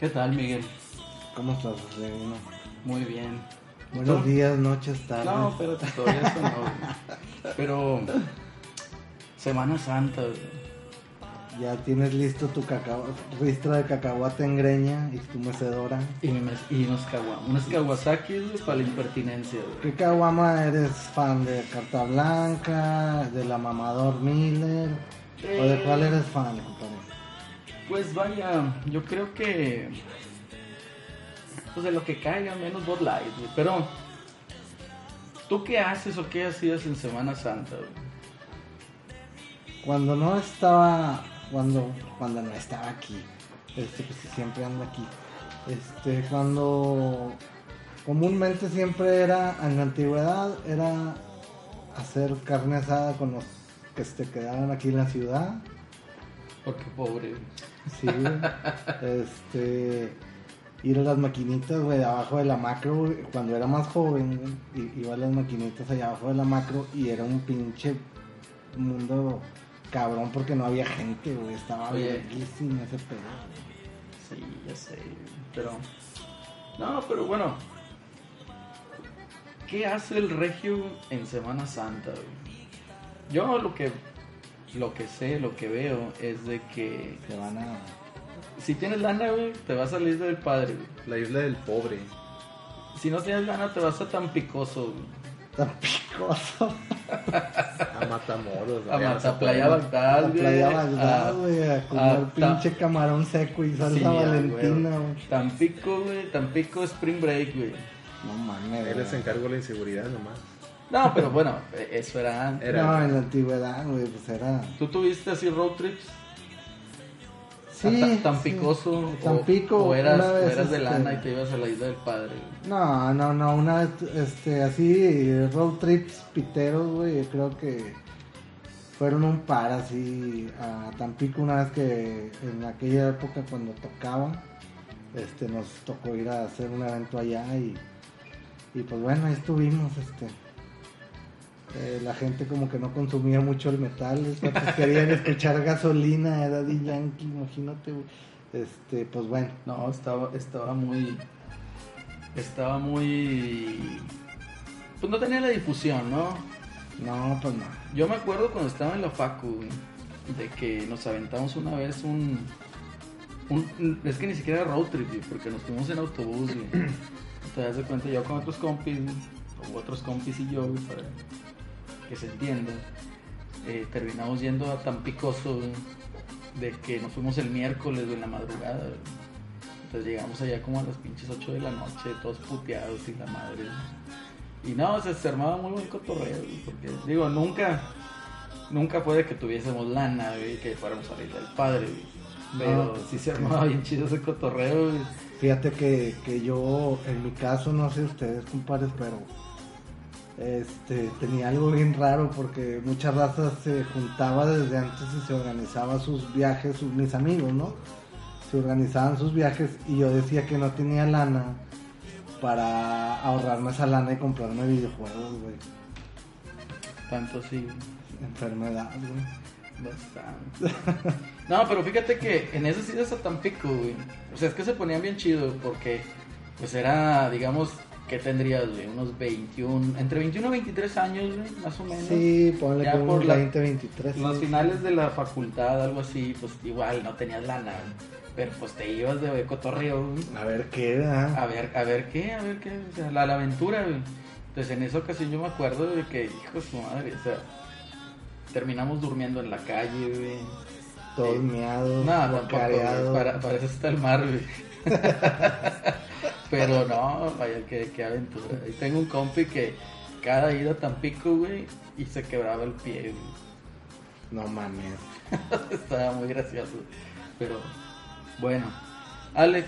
¿Qué tal, Miguel? ¿Cómo estás, Reino? Muy bien. Buenos días, noches, tardes. No, pero todavía eso no. Pero Semana Santa, güey. Ya tienes listo tu cacao, ristra de cacahuate en greña y tu mecedora. y, me- y unos, kawa- unos Kawasaki para la impertinencia. güey. ¿Qué caguama eres fan de Carta Blanca, de la Mamador Miller? ¿O de cuál eres fan, compadre? Pues vaya, yo creo que. Pues de lo que caiga, menos Bud Light, güey. Pero. ¿Tú qué haces o qué hacías en Semana Santa, güey? Cuando no estaba, cuando, cuando no estaba aquí, este, pues siempre ando aquí. Este, cuando comúnmente siempre era, en la antigüedad, era hacer carne asada con los que se quedaban aquí en la ciudad. Porque pobre. Sí, este, ir a las maquinitas, güey, abajo de la macro, güey, cuando era más joven, i- iba a las maquinitas allá abajo de la macro y era un pinche mundo cabrón porque no había gente, güey, estaba Oye. bellísimo ese pedo. Sí, ya sé, pero... No, pero bueno. ¿Qué hace el regio en Semana Santa, güey? Yo lo que, lo que sé, lo que veo es de que Se van a... si tienes lana, güey, te vas a la isla del padre, güey. La isla del pobre. Si no tienes lana, te vas a Tampicoso, güey. Tan picoso. A Matamoros. A no se Mataplaya. Bagdad, güey. playa Bagdad, a- güey, a comer a ta- pinche camarón seco y salsa Sí, a valentina, güey. Tampico, güey. Tampico Spring Break, güey. No mames, Él güey. se encargó de la inseguridad nomás. No, pero bueno, eso era antes. Era- No, en la antigüedad, güey, pues era... ¿Tú tuviste así road trips? Sí, a Ta- sí. Tampicoso. o- Tampico, O, eras, una o eras de este, lana y te ibas a la isla del padre. güey. No, no, no, una vez, este, así, road trips piteros, güey, creo que fueron un par así a Tampico una vez que en aquella época cuando tocaba, este, nos tocó ir a hacer un evento allá y, y pues bueno, ahí estuvimos, este. Eh, la gente como que no consumía mucho el metal, querían escuchar gasolina de Daddy Yankee, imagínate. Este, pues bueno. No, estaba, estaba muy. Estaba muy. Pues no tenía la difusión, ¿no? No, pues no. Yo me acuerdo cuando estaba en la Facu, de que nos aventamos una vez un, un- Es que ni siquiera era road trip, porque nos fuimos en autobús, güey. Te das de cuenta, yo con otros compis, o otros compis y yo, para que se entienda. eh, terminamos yendo a Tampicoso, güey, de que nos fuimos el miércoles, en la madrugada. Entonces llegamos allá como a las pinches 8 de la noche, todos puteados y la madre. Y no, o sea, se armaba muy buen cotorreo, porque digo, nunca, nunca fue de que tuviésemos lana, güey, que fuéramos a la isla del padre. Pero sí se armaba bien chido ese cotorreo. Fíjate que, que yo, en mi caso, no sé ustedes, compadres, pero este tenía algo bien raro porque muchas razas se juntaba desde antes y se organizaba sus viajes, sus, mis amigos, ¿no? Se organizaban sus viajes y yo decía que no tenía lana para ahorrarme esa lana y comprarme videojuegos, güey. Tanto sí. Enfermedad, güey. Bastante. No, pero fíjate que en esas idas a Tampico, güey. O sea, es que se ponían bien chido porque, pues era, digamos, ¿qué tendrías, güey? Unos 21, entre 21 y 23 años, güey, más o menos. Sí, ponle Ya por unos la- 20, 23. Los sí. finales de la facultad, algo así, pues igual no tenías lana, güey. Pero pues te ibas de cotorreo, güey. A ver qué era. A ver, a ver qué, a ver qué, o sea, la, la aventura, güey. Entonces en esa ocasión yo me acuerdo de que, hijo su madre, o sea, terminamos durmiendo en la calle, güey. Todos Eh, miados, No, tampoco, güey, para, para eso está el mar, güey. Pero no, vaya, qué, qué aventura. Y tengo un compi que cada ida a Tampico, güey, y se quebraba el pie, güey. No mames. Estaba muy gracioso. Pero, bueno. Alex.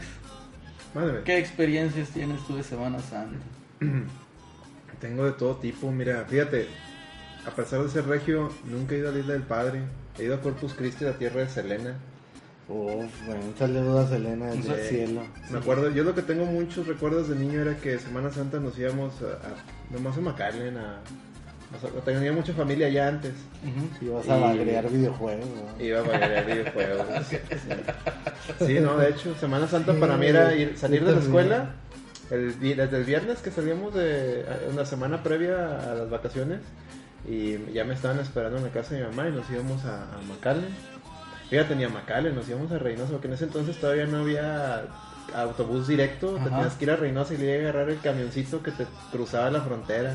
¿qué experiencias tienes tú de Semana Santa? Tengo de todo tipo, mira, fíjate, a pesar de ser regio, nunca he ido a la isla del padre. He ido a Corpus Christi, la tierra de Selena. Uf, bueno, un saludo a Selena desde el cielo. Me acuerdo, yo lo que tengo muchos recuerdos de niño era que Semana Santa nos íbamos a, a- nomás a McAllen, a, O sea, tenía mucha familia allá antes. Y vas a Y- bagrear videojuegos, ¿no? Iba a bailar videojuegos. Sí, no, de hecho, Semana Santa para mí era ir, salir de la escuela. El, desde el viernes que salíamos de una semana previa a las vacaciones. Y ya me estaban esperando en la casa de mi mamá y nos íbamos a, a McAllen. Fíjate, ni a McAllen, nos íbamos a Reynosa, porque en ese entonces todavía no había autobús directo. Te Ajá. tenías que ir a Reynosa y le iba a agarrar el camioncito que te cruzaba la frontera.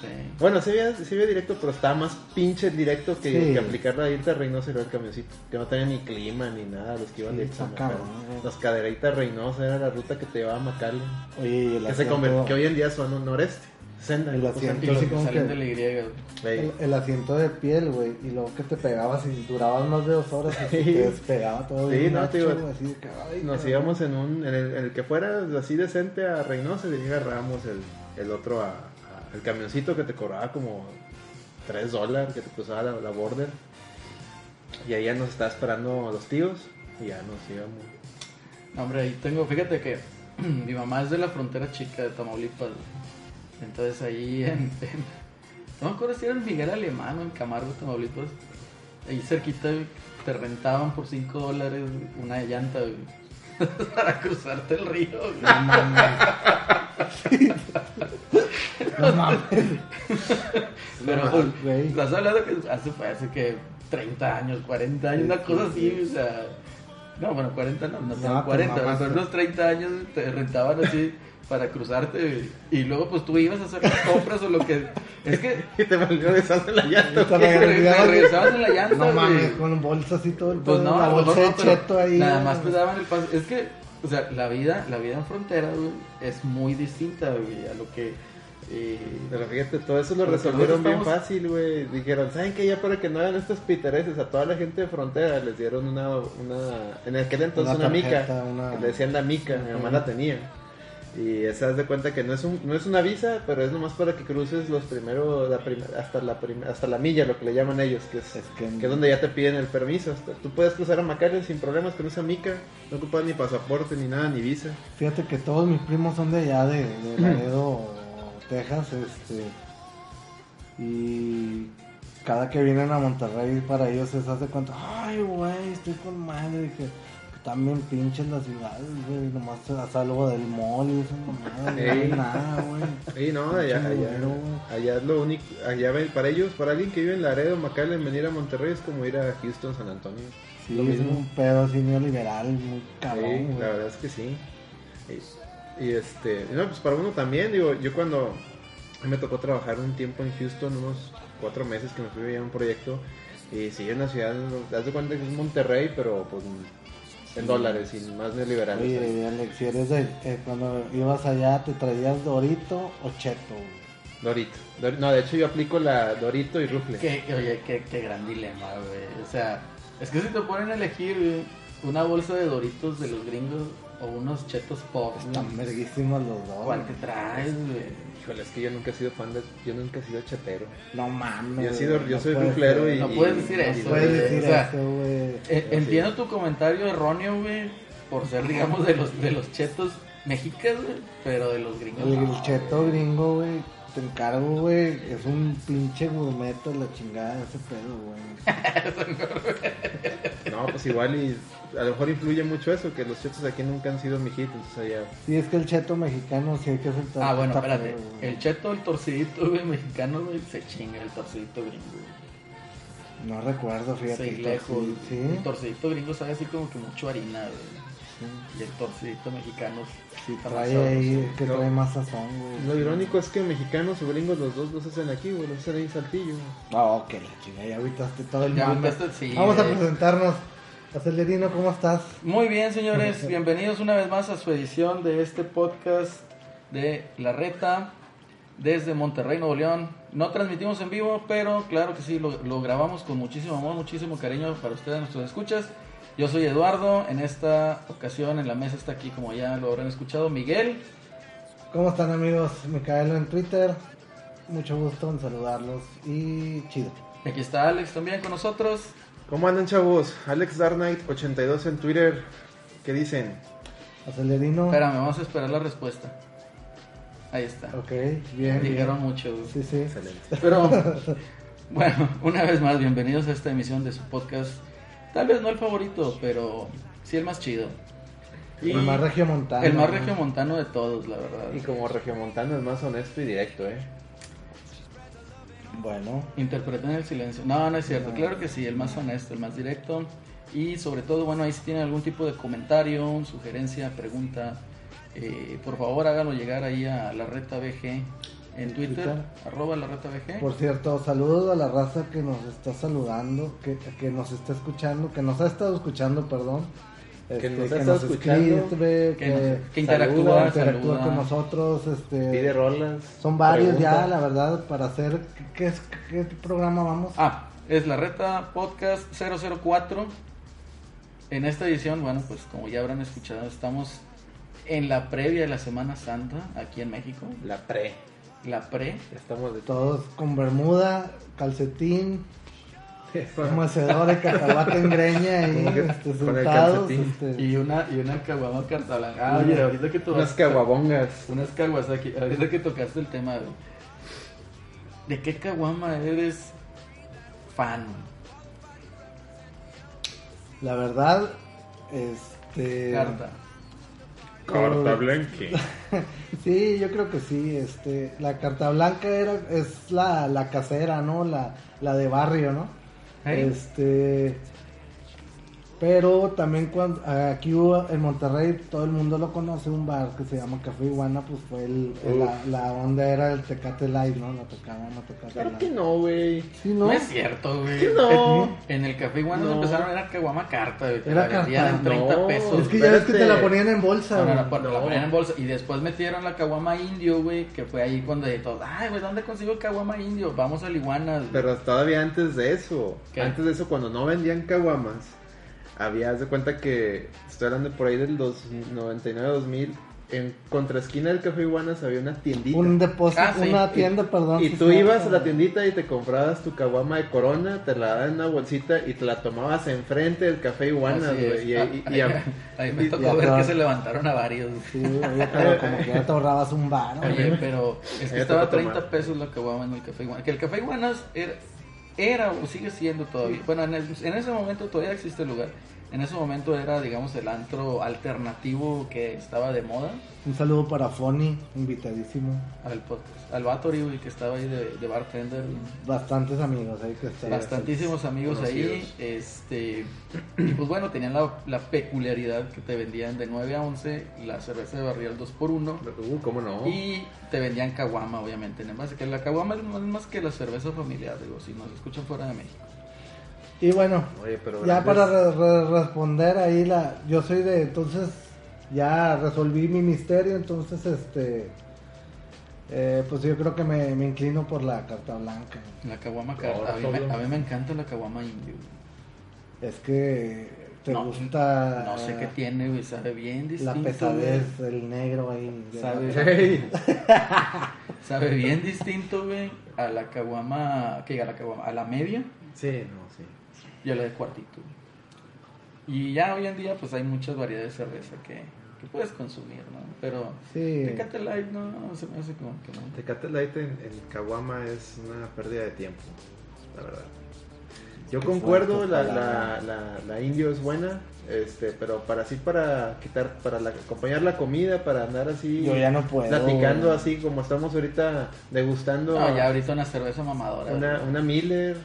Sí. Bueno, sí había, sí había directo, pero estaba más pinche directo que, Sí. que aplicar la irte a Reynosa y luego el camioncito. Que no tenía ni clima ni nada, los que iban Sí, directo güey. Los cadereitas Reynosa era la ruta que te llevaba a McAllen. Oye, y el Que, se asiento- convirtió, que hoy en día son un noreste. Senda. El asiento. Como que- de la Y. El, el asiento de piel, güey, y luego que te pegabas y durabas más de dos horas y te despegaba todo Sí, bien no, digo, güey, así de que, ay, Nos íbamos en un. En el, en el que fuera así decente a Reynosa y agarrábamos el, el otro a, a- el camioncito que te cobraba como 3 dólares, que te cruzaba la, la border. Y ahí ya nos estaba esperando los tíos y ya nos íbamos. No, hombre, ahí tengo, fíjate que mi mamá es de la frontera chica de Tamaulipas. güey. Entonces ahí en, en- no me acuerdo si era en Miguel Alemán o en Camargo, Tamaulipas. Ahí cerquita te rentaban por 5 dólares una llanta para cruzarte el río. No mames. no mames. Pero, No, pues, güey. estás hablando que hace, fue hace que 30 años, 40 años, una cosa así, o sea. No, bueno, 40 no, no, No, tengo te 40, pero unos 30 años te rentaban así para cruzarte y luego pues tú ibas a hacer las compras o lo que... Es que Y te volvió deshacer la llanta. Te regresabas- regresabas en la llanta, No mames, con bolsas y todo el Pues no, la bolsa no, cheto ahí. Nada más te daban el paso. Es que, o sea, la vida, la vida en frontera, güey, es muy distinta, güey, a lo que... eh, Pero fíjate, todo eso lo Porque resolvieron bien fácil, güey. Dijeron, ¿saben qué? Ya para que no hagan estos pitereses a toda la gente de frontera, les dieron una, una en aquel entonces Una una, mica. tarjeta, una- Le decían la mica, mi mamá la tenía. Y esa das de cuenta que no es un, no es una visa, pero es nomás para que cruces los primeros, la prim- hasta la prim- hasta la milla, lo que le llaman ellos, que es, Es que- que es donde ya te piden el permiso. Hasta- tú puedes cruzar a McAllen sin problemas con esa mica, no ocupas ni pasaporte, ni nada, ni visa. Fíjate que todos mis primos son de allá, de, de Laredo, Texas, este. Y cada que vienen a Monterrey, para ellos se hace cuenta, ay, güey, estoy con madre, que, bien pinches las ciudades, güey, nomás se algo del mall y eso, no hay Ey. nada, güey. Sí, no, allá, allá, allá es lo único, allá para ellos, para alguien que vive en Laredo, McAllen, venir a Monterrey es como ir a Houston, San Antonio. Sí, lo es mismo. un pedo así neoliberal, muy Sí, cabrón, güey. la verdad es que sí. Y, y este, no, pues para uno también, digo, yo cuando me tocó trabajar un tiempo en Houston, unos cuatro meses que me fui a un proyecto, y sí, en la ciudad, te das de cuenta que es Monterrey, pero pues en dólares y más neoliberal. o sea. Oye, Alex, si eres de, eh, cuando ibas allá, ¿te traías Dorito o Cheto, güey? Dorito. Dor- no, de hecho yo aplico la Dorito y Rufle. Que, que, oye, qué, qué gran dilema, güey. O sea, es que si te ponen a elegir una bolsa de doritos de los gringos o unos chetos pop, güey, Están verguísimos los dos. ¿cuál te traes, güey? Híjole, es que yo nunca he sido fan de, yo nunca he sido chetero. No mames. Yo he sido- yo no soy ruflero y- No puedes decir No eso, puedes güey. decir O sea, eso, güey. Eh, Sí. entiendo tu comentario erróneo, güey, por ser, digamos, de los, de los chetos mexicanos, güey, pero de los gringos. El no, cheto gringo, güey, te encargo, güey. Es un pinche gourmet de la chingada ese pedo, güey. No, pues igual y a lo mejor influye mucho eso, que los chetos aquí nunca han sido mi hit, entonces allá... Sí, es que el cheto mexicano sí hay que aceptar. Ah, bueno, espérate. El cheto, el torcidito, güey, mexicano, güey, se chinga el torcidito gringo, güey. No recuerdo, fíjate. Sí, el lejos. Sí. El torcidito gringo sabe así como que mucho harina, güey. sí. Y el torcidito mexicano sí Trae sabroso. ahí, que No. trae más sazón, güey. Lo irónico es que mexicanos o gringos los dos los hacen aquí, güey, los hacen ahí en Saltillo. No, que la chingada, ya ahoritaste todo el Ya sí, Vamos a presentarnos. Acelerino, ¿cómo estás? Muy bien, señores, bienvenidos una vez más a su edición de este podcast de La Reta desde Monterrey, Nuevo León. No transmitimos en vivo, pero claro que sí, lo, lo grabamos con muchísimo amor, muchísimo cariño para ustedes, nuestros escuchas. Yo soy Eduardo, en esta ocasión en la mesa está aquí, como ya lo habrán escuchado, Miguel. ¿Cómo están amigos? Micaelo en Twitter. Mucho gusto en saludarlos y chido. Aquí está Alex también con nosotros. ¿Cómo andan, chavos? Alex Dark Knight 82 en Twitter. ¿Qué dicen? Acelerino. Espérame, vamos a esperar la respuesta. Ahí está. Ok, bien. Dijeron bien. mucho. güey. Sí, sí. Excelente. Pero, bueno, una vez más, bienvenidos a esta emisión de su podcast. Tal vez no el favorito, pero sí el más chido. Y El más regiomontano. el más ¿no? regiomontano de todos, la verdad. Y como regiomontano es más honesto y directo, ¿eh? Bueno, Interpreten el silencio. No, no es cierto. No. Claro que sí, el más honesto, el más directo. Y sobre todo, bueno, ahí si tienen algún tipo de comentario, sugerencia, pregunta, eh, por favor háganlo llegar ahí a la reta BG en En Twitter, Twitter. arroba la reta BG. por cierto, saludos a la raza que nos está saludando, que, que nos está escuchando, que nos ha estado escuchando, perdón. Este, nos estado escuchando, escribe, que, que, nos- que interactúa, interactúa saluda. con nosotros. Este, Pide rolas. son varios ya, la verdad, para hacer. ¿Qué, es, qué programa vamos? Ah, es la reta podcast 004. En esta edición, bueno, pues como ya habrán escuchado, estamos en la previa de la Semana Santa aquí en México. La pre. La pre. Estamos de Todos con bermuda, calcetín, todo. mecedor de cacahuate en greña y Como este, con el sentados. calcetín. este, Y una, y una caguama carta blanca. Ah, oye, ahorita que tú Unas caguabongas. Unas Kawasaki. Ahorita que tocaste el tema, güey. ¿De qué caguama eres fan? La verdad, este. Carta. Carta Blanque. Sí, yo creo que sí. Este, la carta blanca era es la, la casera, ¿no? La, la de barrio, ¿no? Este, pero también cuando aquí hubo en Monterrey todo el mundo lo conoce un bar que se llama Café Iguana, pues fue el, el- la, la onda era el Tecate Light, ¿no? La tocaba, no Tecate Claro Light. que no, güey. Sí, No, ¿no? es cierto, güey. No. En, el café igual nos No. empezaron era caguama carta, güey. Te Era la vendían en carta. 30 No. pesos. Es que güey. ya ves que te la ponían en bolsa. No, no, no, güey. cuando la ponían en bolsa. Y después metieron la caguama indio, güey. Que fue ahí cuando de todos, ay, güey, ¿dónde consigo el caguama indio? Vamos al iguana. güey". Pero todavía antes de eso, ¿Qué? antes de eso, cuando no vendían caguamas, había, de cuenta que, estoy hablando por ahí del 99-2000, en contraesquina del Café Iguanas había una tiendita. Un depósito, Ah, sí. una tienda, perdón. y tú ibas a la tiendita y te comprabas tu caguama de corona, te la daban en una bolsita y te la tomabas enfrente del Café Iguanas, güey. Y, Ah, y- y ahí- a- ahí me tocó y ver que se levantaron a varios. güey. Sí, oye, pero como que ya te ahorrabas un bar. Oye, pero es que estaba a te tocó 30 tomar. pesos la caguama en el Café Iguanas. Que el Café Iguanas era, era o sigue siendo todavía. Bueno, en, ese momento todavía existe el lugar. En ese momento era, digamos, el antro alternativo que estaba de moda. Un saludo para Fony, invitadísimo. Al podcast. Al Vatori, güey, que estaba ahí de, de bartender. Bastantes amigos ahí que están. Bastantísimos amigos ahí. Este, y pues bueno, tenían la, la peculiaridad que te vendían de 9 a 11 la cerveza de barril 2x1. Uh, ¿cómo no? Y te vendían caguama, obviamente. En base que la caguama es más, más que la cerveza familiar, digo, si nos escuchan fuera de México. Y bueno, Oye, pero ya para re- re- responder ahí la, yo soy de, entonces ya resolví mi misterio, entonces este, eh, pues yo creo que me, me inclino por la carta blanca. La caguama. A mí, me, solo. a mí me encanta la caguama indio. Es que te No, gusta No sé qué tiene, güey, sabe bien la distinto. pesadez, güey. el negro ahí. Sabe- la- Hey, Sabe bien distinto, güey, a la caguama, que a la caguama, a la media Sí, no, sí. Y a la de cuartito. güey. Y ya hoy en día, pues hay muchas variedades de cerveza que, que puedes consumir, ¿no? Pero Sí. Tecate Light no, no se me hace como que no. Tecate Light en, en Caguama es una pérdida de tiempo, la verdad. Yo Qué concuerdo, la, la, la, la indio es buena, este, pero para así, para quitar, para la- acompañar la comida, para andar así, Yo ya no puedo. platicando así como estamos ahorita degustando No, ya ahorita una cerveza mamadora. una, una Miller.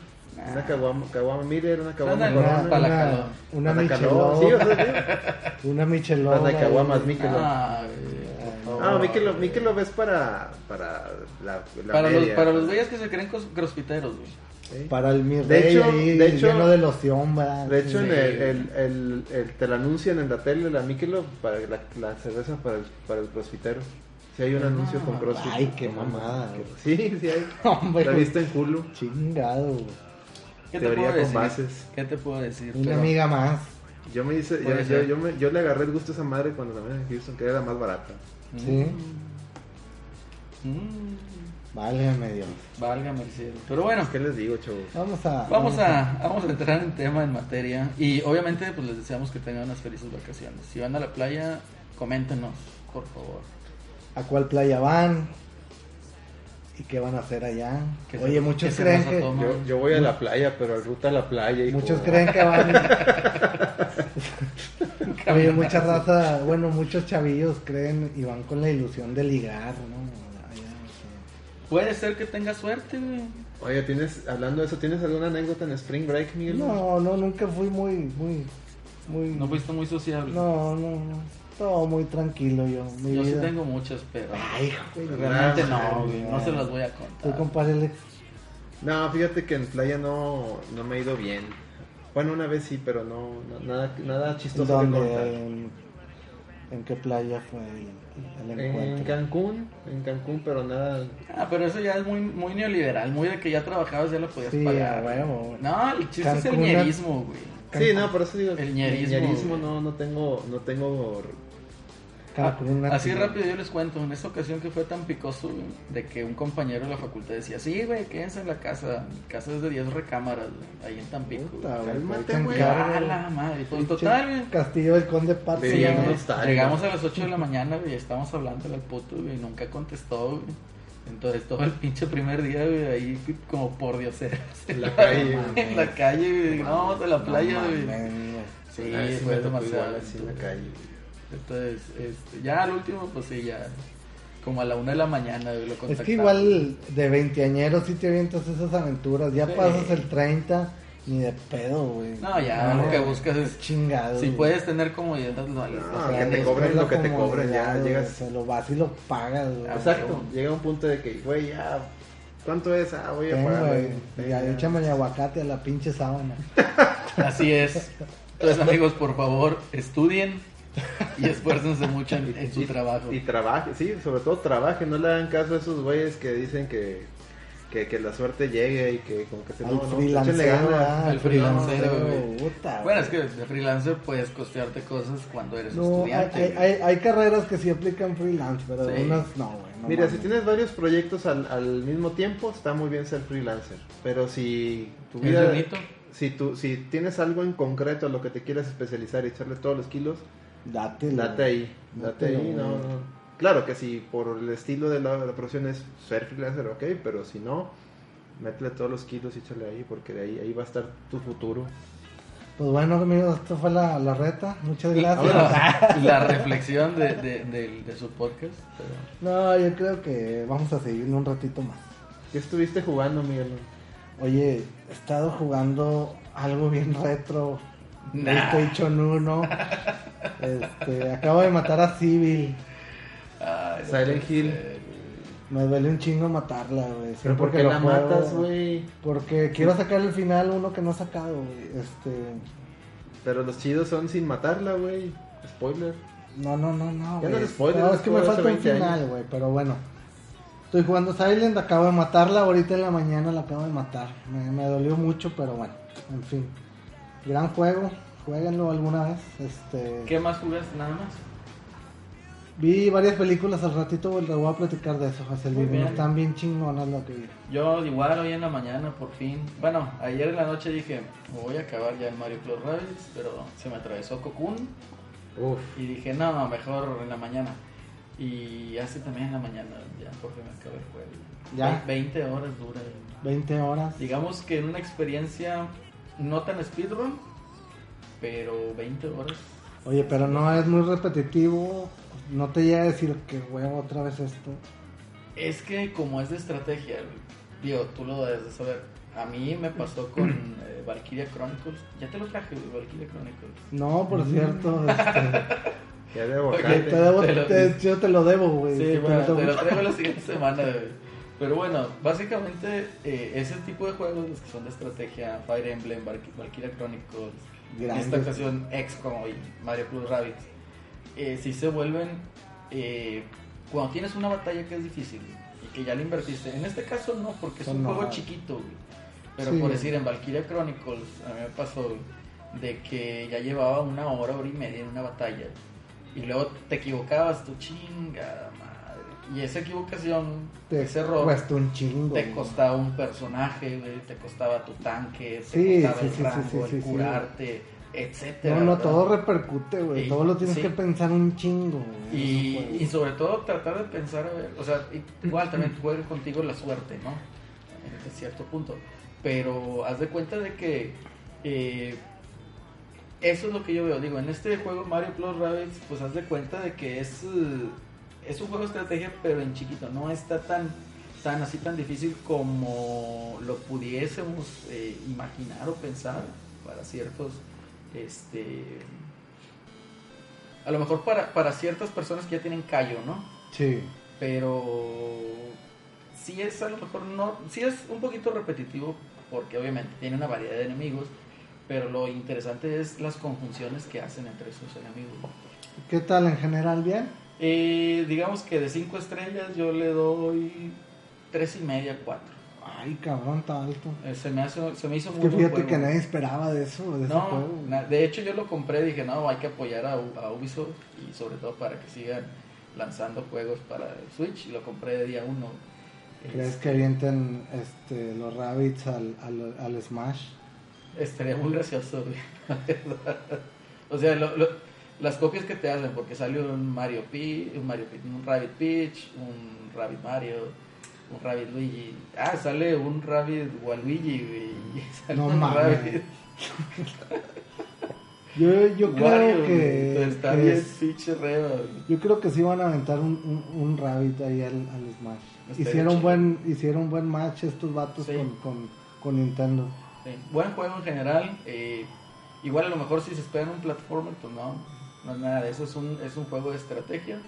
Una Caguama, Caguama Miller, una Caguama Corona, para la una, calor. la Michelob, sí, o sea, sí. una Michelob. Para la caguamas. Michelob. Ah, Ah, favor. Michelob, Michelob es para, para la, la Para los, media. para los güeyes que se creen cros- crossfiteros, güey. ¿sí? Para el mi De rey hecho- ahí, de hecho- lleno de loción, va. De hecho, Sí. en el, el, el- el- te lo anuncian en la tele, la Michelob, para la, la cerveza para el, para el crossfitero. Si hay un Ah, anuncio con crossfit. ay, qué mamada. Sí, sí hay. Hombre, La viste en Hulu. chingado. Güey. ¿Qué Teoría puedo con decir? bases. ¿Qué te puedo decir? Una Pero- amiga más. Yo me hice, yo, Puede yo, ser. yo, me, yo le agarré el gusto a esa madre cuando también en Houston, que era la más barata. Sí. Mm, Válgame Dios. válgame el cielo. Pero bueno, ¿Qué les digo, chavos? Vamos a. vamos a, vamos a entrar en tema, en materia. Y obviamente, pues les deseamos que tengan unas felices vacaciones. Si van a la playa, coméntenos, por favor. a cuál playa van y qué van a hacer allá. ¿Qué Oye, se- muchos creen que? Yo, yo voy a la playa, pero ruta a la playa. hijo. muchos creen que van Oye, mucha raza, bueno, muchos chavillos creen y van con la ilusión de ligar, ¿no? Allá, o Puede ser que tenga suerte, güey. Oye, ¿tienes, hablando de eso, ¿tienes alguna anécdota en Spring Break. Miguel? No, no, nunca fui muy, muy, muy. No fuiste muy sociable. No, no, no. Todo muy tranquilo yo. Mi Yo sí vida. tengo muchas, pero Ay, güey. realmente no, güey. No se las voy a Tú, contar. compadre Alex. No, fíjate que en playa no, no me ha ido bien. Bueno, una vez sí, pero no, no- nada, nada chistoso que ¿Dónde? contar. En, ¿En qué playa fue el, el En encuentro? Cancún, en Cancún, pero nada. Ah, pero eso ya es muy, muy neoliberal, muy de que ya trabajabas, ya lo podías Sí, pagar. güey. No, el chiste es el Cancún, ñerismo, güey. Sí, no, por eso digo. El ñerismo, ñerismo güey. no, no tengo, no tengo. Ah, Así rápido yo les cuento, en esa ocasión que fue tan picoso, güey, de que un compañero de la facultad decía, sí, güey, quédense en la casa, mi casa es de 10 recámaras, güey, ahí en Tampico. Puta, güey". Cálmate, güey. Ah, güey. la madre, pues total, güey. Castillo del Conde Pato. Sí, güey, llegamos a las 8 de la mañana, güey, estábamos hablando al puto, güey, y nunca contestó, güey. Entonces todo el pinche primer día, güey, ahí como por dioseras. En la calle, güey. en la calle, güey, no, vamos a la playa, güey. Sí, fue demasiado. en la calle. Entonces, este, ya al último, pues sí, ya. Como a la una de la mañana, lo Es que igual de veinteañeros sí te avientas esas aventuras. Ya Sí. pasas el 30, ni de pedo, güey. No, ya lo que buscas es. chingado. Si güey. puedes tener comodidad, no, no, O sea, que te cobren lo que te cobren, ya llegas- güey, Se lo vas y lo pagas, güey. Exacto, llega un punto de que, güey, ya. ¿Cuánto es? Ah, voy a pagar. Ya, Ya. échame el aguacate a la pinche sábana. Así es. Entonces, amigos, por favor, estudien y esfuércense mucho en, en su Y- trabajo. Y trabaje, sí, sobre todo trabaje, no le hagan caso a esos güeyes que dicen que, que, que la suerte llegue y que como que se Al no, no, freelancero, échenle ganas. ah, Al freelancero, puta, Bueno, es que de freelancer puedes costearte cosas cuando eres No, estudiante. hay, hay- hay carreras que sí aplican freelance, pero Sí. unas no, güey. no Mira, si mames. tienes varios proyectos al, al mismo tiempo, está muy bien ser freelancer. Pero si tu ¿Es vida, si tu, si tienes algo en concreto a lo que te quieras especializar y echarle todos los kilos, Date, date ahí, date Dátelo, ahí, no. Claro que si por el estilo de la, la profesión es ser freelancer, ok, pero si no, métele todos los kilos y échale ahí, porque de ahí, ahí va a estar tu futuro. Pues bueno, amigos, esto fue la, la reta. Muchas gracias. Ahora, la reflexión de, de, de- de su podcast. pero- No, yo creo que vamos a seguir un ratito más. ¿Qué estuviste jugando, Miguel? Oye, he estado jugando algo bien retro. Nah. PlayStation 1. Este, acabo de matar a Civil. Ay, no Silent Hill. ser. Me duele un chingo matarla, güey. ¿Pero por qué la juego, matas, güey? Porque quiero sacar el final uno que no he sacado, güey. Este, Pero los chidos son sin matarla, güey. Spoiler. no, no, no, no. Ya no spoiler, No, es que me falta un hace 20 final, güey, pero bueno. Estoy jugando Silent, acabo de matarla, ahorita en la mañana la acabo de matar. Me, me dolió mucho, pero bueno, en fin. Gran juego, jueguenlo alguna vez. Este, ¿Qué más jugaste? Nada más. Vi varias películas al ratito, les voy a platicar de eso, José Luis. bien. Están bien chingonas lo que vi. Yo igual hoy en la mañana, por fin. Bueno, ayer en la noche dije, voy a acabar ya el Mario Plus Rabbids, pero se me atravesó Cocoon Uf. y dije, no, mejor en la mañana. Y hace también en la mañana, ya porque me acabé el juego. Ya. Ve- 20 horas dura. 20 horas. Digamos que en una experiencia no tan speedrun, pero 20 horas. Oye, pero no es muy repetitivo. No te llega a decir que huevo otra vez esto. Es que como es de estrategia, digo, tú lo debes de saber. A mí me pasó con eh, Valkyria Chronicles. Ya te lo traje, Valkyria Chronicles. No, por Mm. cierto, este, Ya de Ok, te debo- Te lo- te- yo te lo debo, güey. Sí, Te bueno, lo te lo traigo la siguiente semana. güey. Pero bueno, básicamente eh, ese tipo de juegos, los que son de estrategia, Fire Emblem, Valky- Valkyria Chronicles, Grandes. esta ocasión XCOM y Mario Plus Rabbids, eh, sí se vuelven, eh, cuando tienes una batalla que es difícil y que ya le invertiste, en este caso no, porque es Son un juego chiquito, güey. pero Sí. por decir, en Valkyria Chronicles, a mí me pasó de que ya llevaba una hora, hora y media en una batalla, y luego te equivocabas, tu chinga. Y esa equivocación, Te ese error, cuesta un chingo. te güey. costaba un personaje, güey, te costaba tu tanque, te Sí, costaba sí, el sí, rango, sí, sí, el sí. curarte, etcétera. No, no, ¿verdad? todo repercute, güey. Todo lo tienes sí. que pensar un chingo, güey. Y, sobre todo tratar de pensar, a ver, o sea, igual también juega contigo la suerte, ¿no? En cierto punto. Pero haz de cuenta de que eh, eso es lo que yo veo. Digo, en este juego Mario Plus Rabbids, pues haz de cuenta de que es, eh, es un juego de estrategia, pero en chiquito. No está tan, tan así tan difícil como lo pudiésemos eh, imaginar o pensar para ciertos este a lo mejor para, para ciertas personas que ya tienen callo, ¿no? Sí. Pero sí es a lo mejor no, sí es un poquito repetitivo porque obviamente tiene una variedad de enemigos, pero lo interesante es las conjunciones que hacen entre esos enemigos. ¿Qué tal en general? ¿Bien? Eh, digamos que de 5 estrellas yo le doy tres y media, 4. Ay, cabrón, está alto. se, me hace, se me hizo Es muy que fíjate juego. que nadie esperaba de eso, de ese No, juego. na- de hecho yo lo compré, dije, no, hay que apoyar a, Ubisoft y sobre todo para que sigan lanzando juegos para el Switch y lo compré de día uno. ¿Crees Este, que avienten este, los rabbits al, al, al Smash? Estaría muy gracioso, güey, la verdad. O sea, lo- lo- las copias que te hacen, porque sale un Mario Peach, un Mario Peach, un Rabbit Peach, un Rabbit Mario, un Rabbit Luigi. Ah, sale un Rabbit Waluigi, güey. Sale No un mames. Rabbit Yo, yo creo Wario, que, está bien es- pinche reba, yo creo que sí van a aventar un, un, un rabbit ahí al, al Smash. Hicieron buen, hicieron un buen match estos vatos Sí. con, con, con Nintendo. Sí, Buen juego en general. eh, igual a lo mejor si se esperan un platformer, pues no, no es nada de eso. Es un, es un juego de estrategia.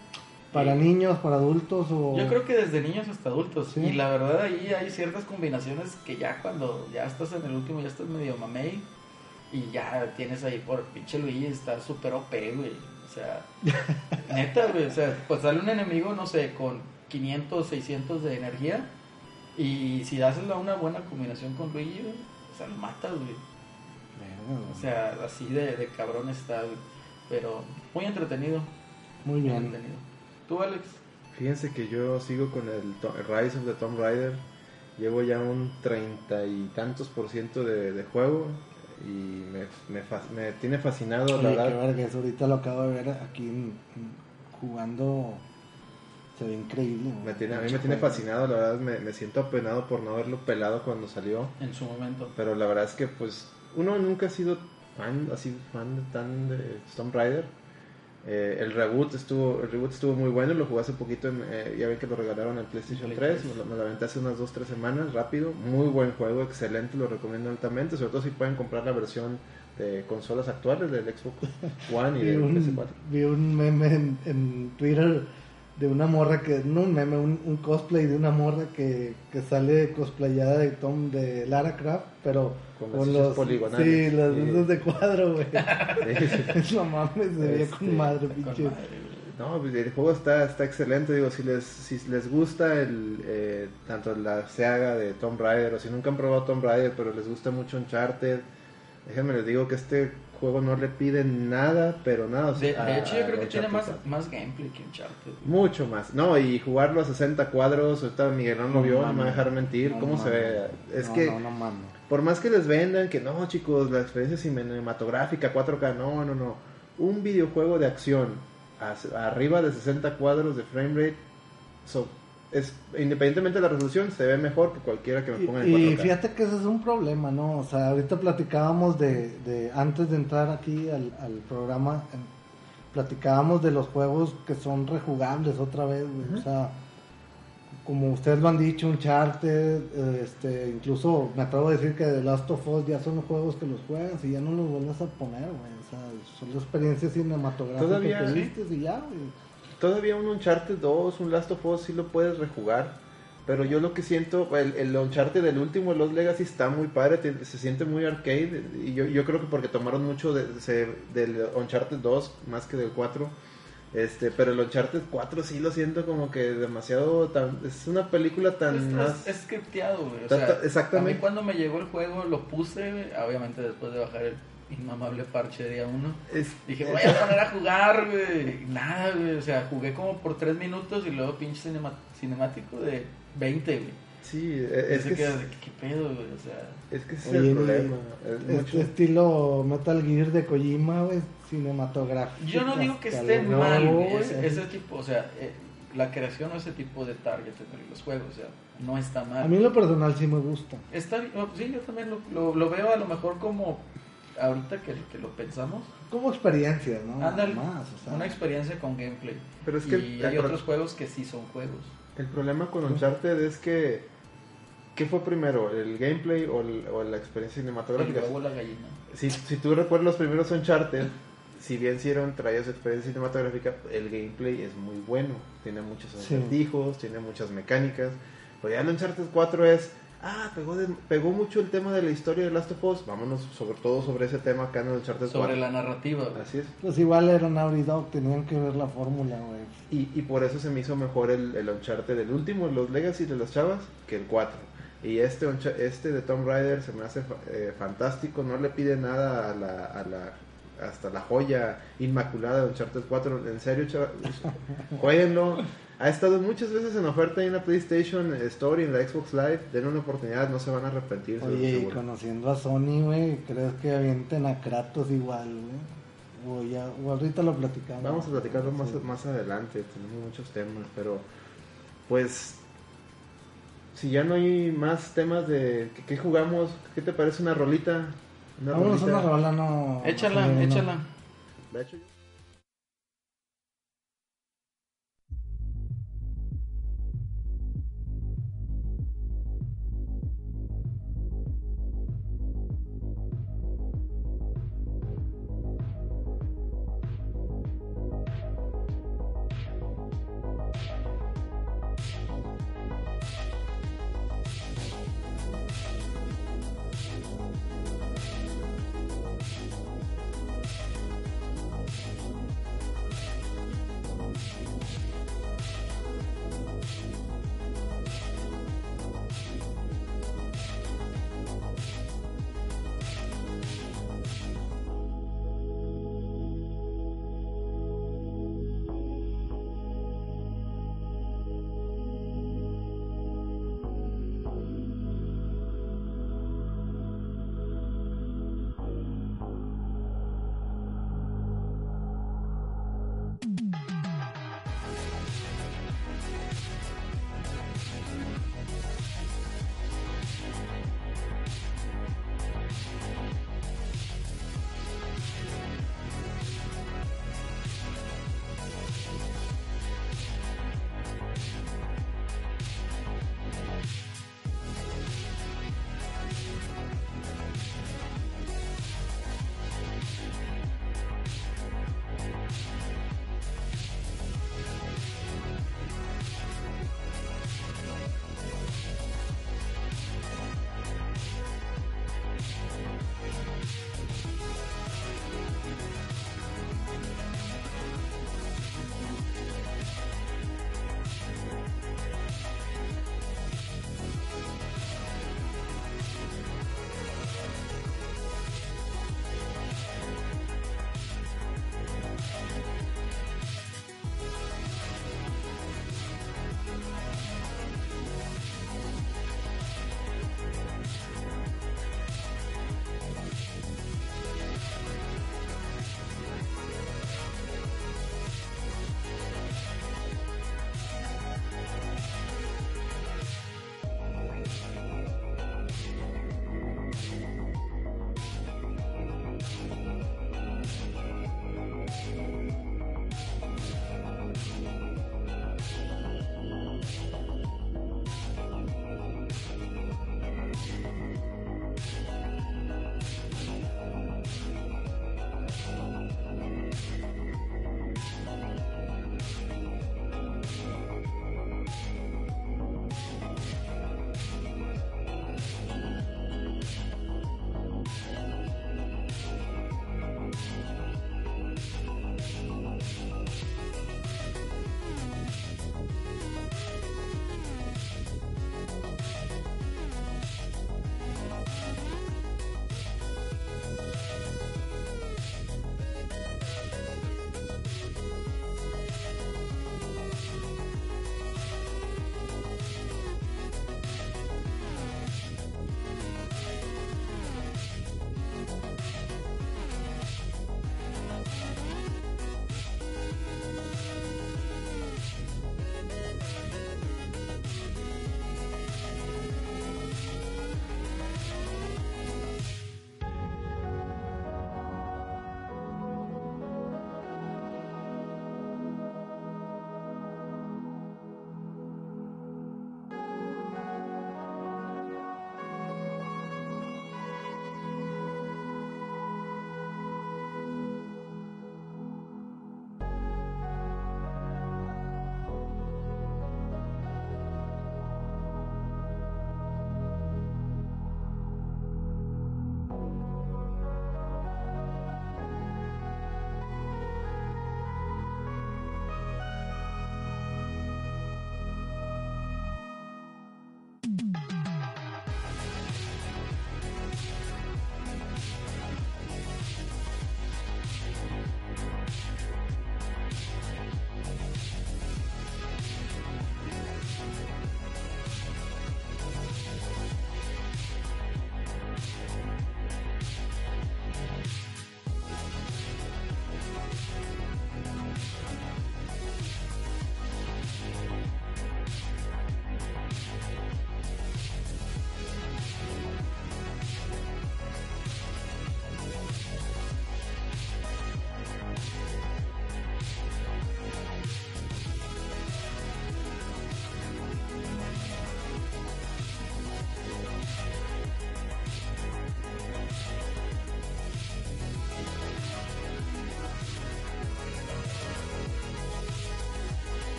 ¿Para Y niños, para adultos o...? Yo creo que desde niños hasta adultos. Sí. Y la verdad ahí hay ciertas combinaciones que ya cuando ya estás en el último, ya estás medio mamey. Y ya tienes ahí por pinche Luigi, está súper OP, güey. O sea, neta, güey. O sea, pues sale un enemigo, no sé, con 500, 600 de energía. Y si das la- una buena combinación con Luigi, güey, o sea, lo matas, güey. O sea, así de, de cabrón está, güey. Pero muy entretenido. Muy Muy bien. entretenido. ¿Tú, Alex? Fíjense que yo sigo con el, Rise of the Tomb Raider. Llevo ya un treinta y tantos por ciento de, de juego y me, me, tiene fascinado, la Oye, qué verdad. verga, eso ahorita lo acabo de ver aquí en- en- jugando. Se ve increíble. Me tiene, a mí me tiene fascinado, la verdad me, me siento apenado por no haberlo pelado cuando salió. En su momento. Pero la verdad es que pues uno nunca ha sido fan, así fan tan de Tomb Raider. Eh, el reboot estuvo el reboot estuvo muy bueno, lo jugué hace poquito, en, eh, ya ven que lo regalaron en PlayStation Play 3, me lo, me lo aventé hace unas 2-3 semanas, rápido, muy buen juego, excelente, lo recomiendo altamente, sobre todo si pueden comprar la versión de consolas actuales del Xbox One y del un, PS4. vi un meme en, en Twitter de una morra que, no un meme, un, un cosplay de una morra que, que sale cosplayada de Tom de Lara Croft, pero Con con, las los poligonales. Sí, dedos de cuadro, güey. No mames, se veía Este, con madre, Con pinche. madre, güey. No, pues, el juego está, está excelente. Digo, si les, si les gusta el, eh, tanto la saga de Tomb Raider o si nunca han probado Tomb Raider, pero les gusta mucho Uncharted, déjenme les digo que este juego no le pide nada, pero nada. o De, sea, de hecho, yo creo que tiene más, más gameplay que Uncharted. Mucho más. No, y jugarlo a 60 cuadros, ahorita Miguel no lo vio, no me va a dejar mentir. No ¿Cómo se ve? Es No, que No, no mames. Por más que les vendan que no, chicos, la experiencia cinematográfica 4K, no, no, no. Un videojuego de acción arriba de 60 cuadros de frame rate, so- es, independientemente de la resolución, se ve mejor que cualquiera que me ponga en Y, y 4K. fíjate que ese es un problema, ¿no? O sea, ahorita platicábamos de, de antes de entrar aquí al, al programa, platicábamos de los juegos que son rejugables otra vez, güey. O sea, como ustedes lo han dicho, Uncharted, eh, este, incluso me atrevo a decir que The Last of Us ya son los juegos que los juegas y ya no los vuelves a poner, güey. O sea, son las experiencias cinematográficas Todavía, que sí. y ya, güey. Todavía un Uncharted 2, un Last of Us sí lo puedes rejugar. Pero yo lo que siento, el, el Uncharted del último, Los Legacy, está muy padre, te- se siente muy arcade. Y yo, yo creo que porque tomaron mucho de, se- del Uncharted 2 más que del 4. Este, pero el Uncharted 4 sí lo siento como que demasiado tan, es una película tan Es, más es, scripteado, güey. O sea, exactamente. A mí cuando me llegó el juego lo puse, güey, obviamente después de bajar el inmamable parche de día uno. es- Dije, voy a poner a jugar, güey. Nada, güey. O sea, jugué como por tres minutos y luego pinche cinema- cinemático de 20, güey. Sí, e- es, Es que, es, ¿qué pedo, güey? O sea, es que ese es el problema. Es Este mucho- estilo Metal Gear de Kojima, güey, cinematográfico. yo no digo que esté mal No, güey, güey. ese, ese tipo, o sea, eh, la creación o ese tipo de target en los juegos, o sea, no está mal. A mí en lo personal sí me gusta. Está sí, yo también lo, lo, lo veo a lo mejor como ahorita que, que lo pensamos, Como experiencia, ¿no? Ándale, más, o sea. una experiencia con gameplay. Pero es que y el- hay el- otros juegos que sí son juegos. El problema con Uncharted es que. ¿Qué fue primero? ¿El gameplay o, el- o la experiencia El cinematográfica? huevo la gallina. Si, si tú recuerdas los primeros Uncharted, si bien hicieron traías experiencia cinematográfica, el gameplay es muy bueno. Tiene muchos Sí. acertijos, tiene muchas mecánicas. Pero ya el Uncharted 4 es. Ah, pegó, de- pegó mucho el tema de la historia de Last of Us. Vámonos sobre todo sobre ese tema acá en el Uncharted 4. Sobre la narrativa, güey. Así es. Pues igual era Naughty Dog, tenían que ver la fórmula, güey. Y, y por eso se me hizo mejor el, el Uncharted del último, los Legacy de las chavas, que el 4. Y este, este de Tomb Raider se me hace eh, fantástico, no le pide nada a la, a la hasta la joya inmaculada de Uncharted 4. En serio, jueguenlo. Ha estado muchas veces en oferta en la PlayStation Store y en la Xbox Live. Denle una oportunidad, no se van a arrepentir. y conociendo a Sony, güey, ¿crees que avienten a Kratos igual, güey? O, ya, o ahorita lo platicamos. Vamos a platicarlo más, Sí. más adelante, tenemos muchos temas, pero pues si ya no hay más temas de ¿qué, qué jugamos, ¿qué te parece una rolita? Una Vámonos a rolita. una rola, no. Échala, no, no. échala. De hecho, yo-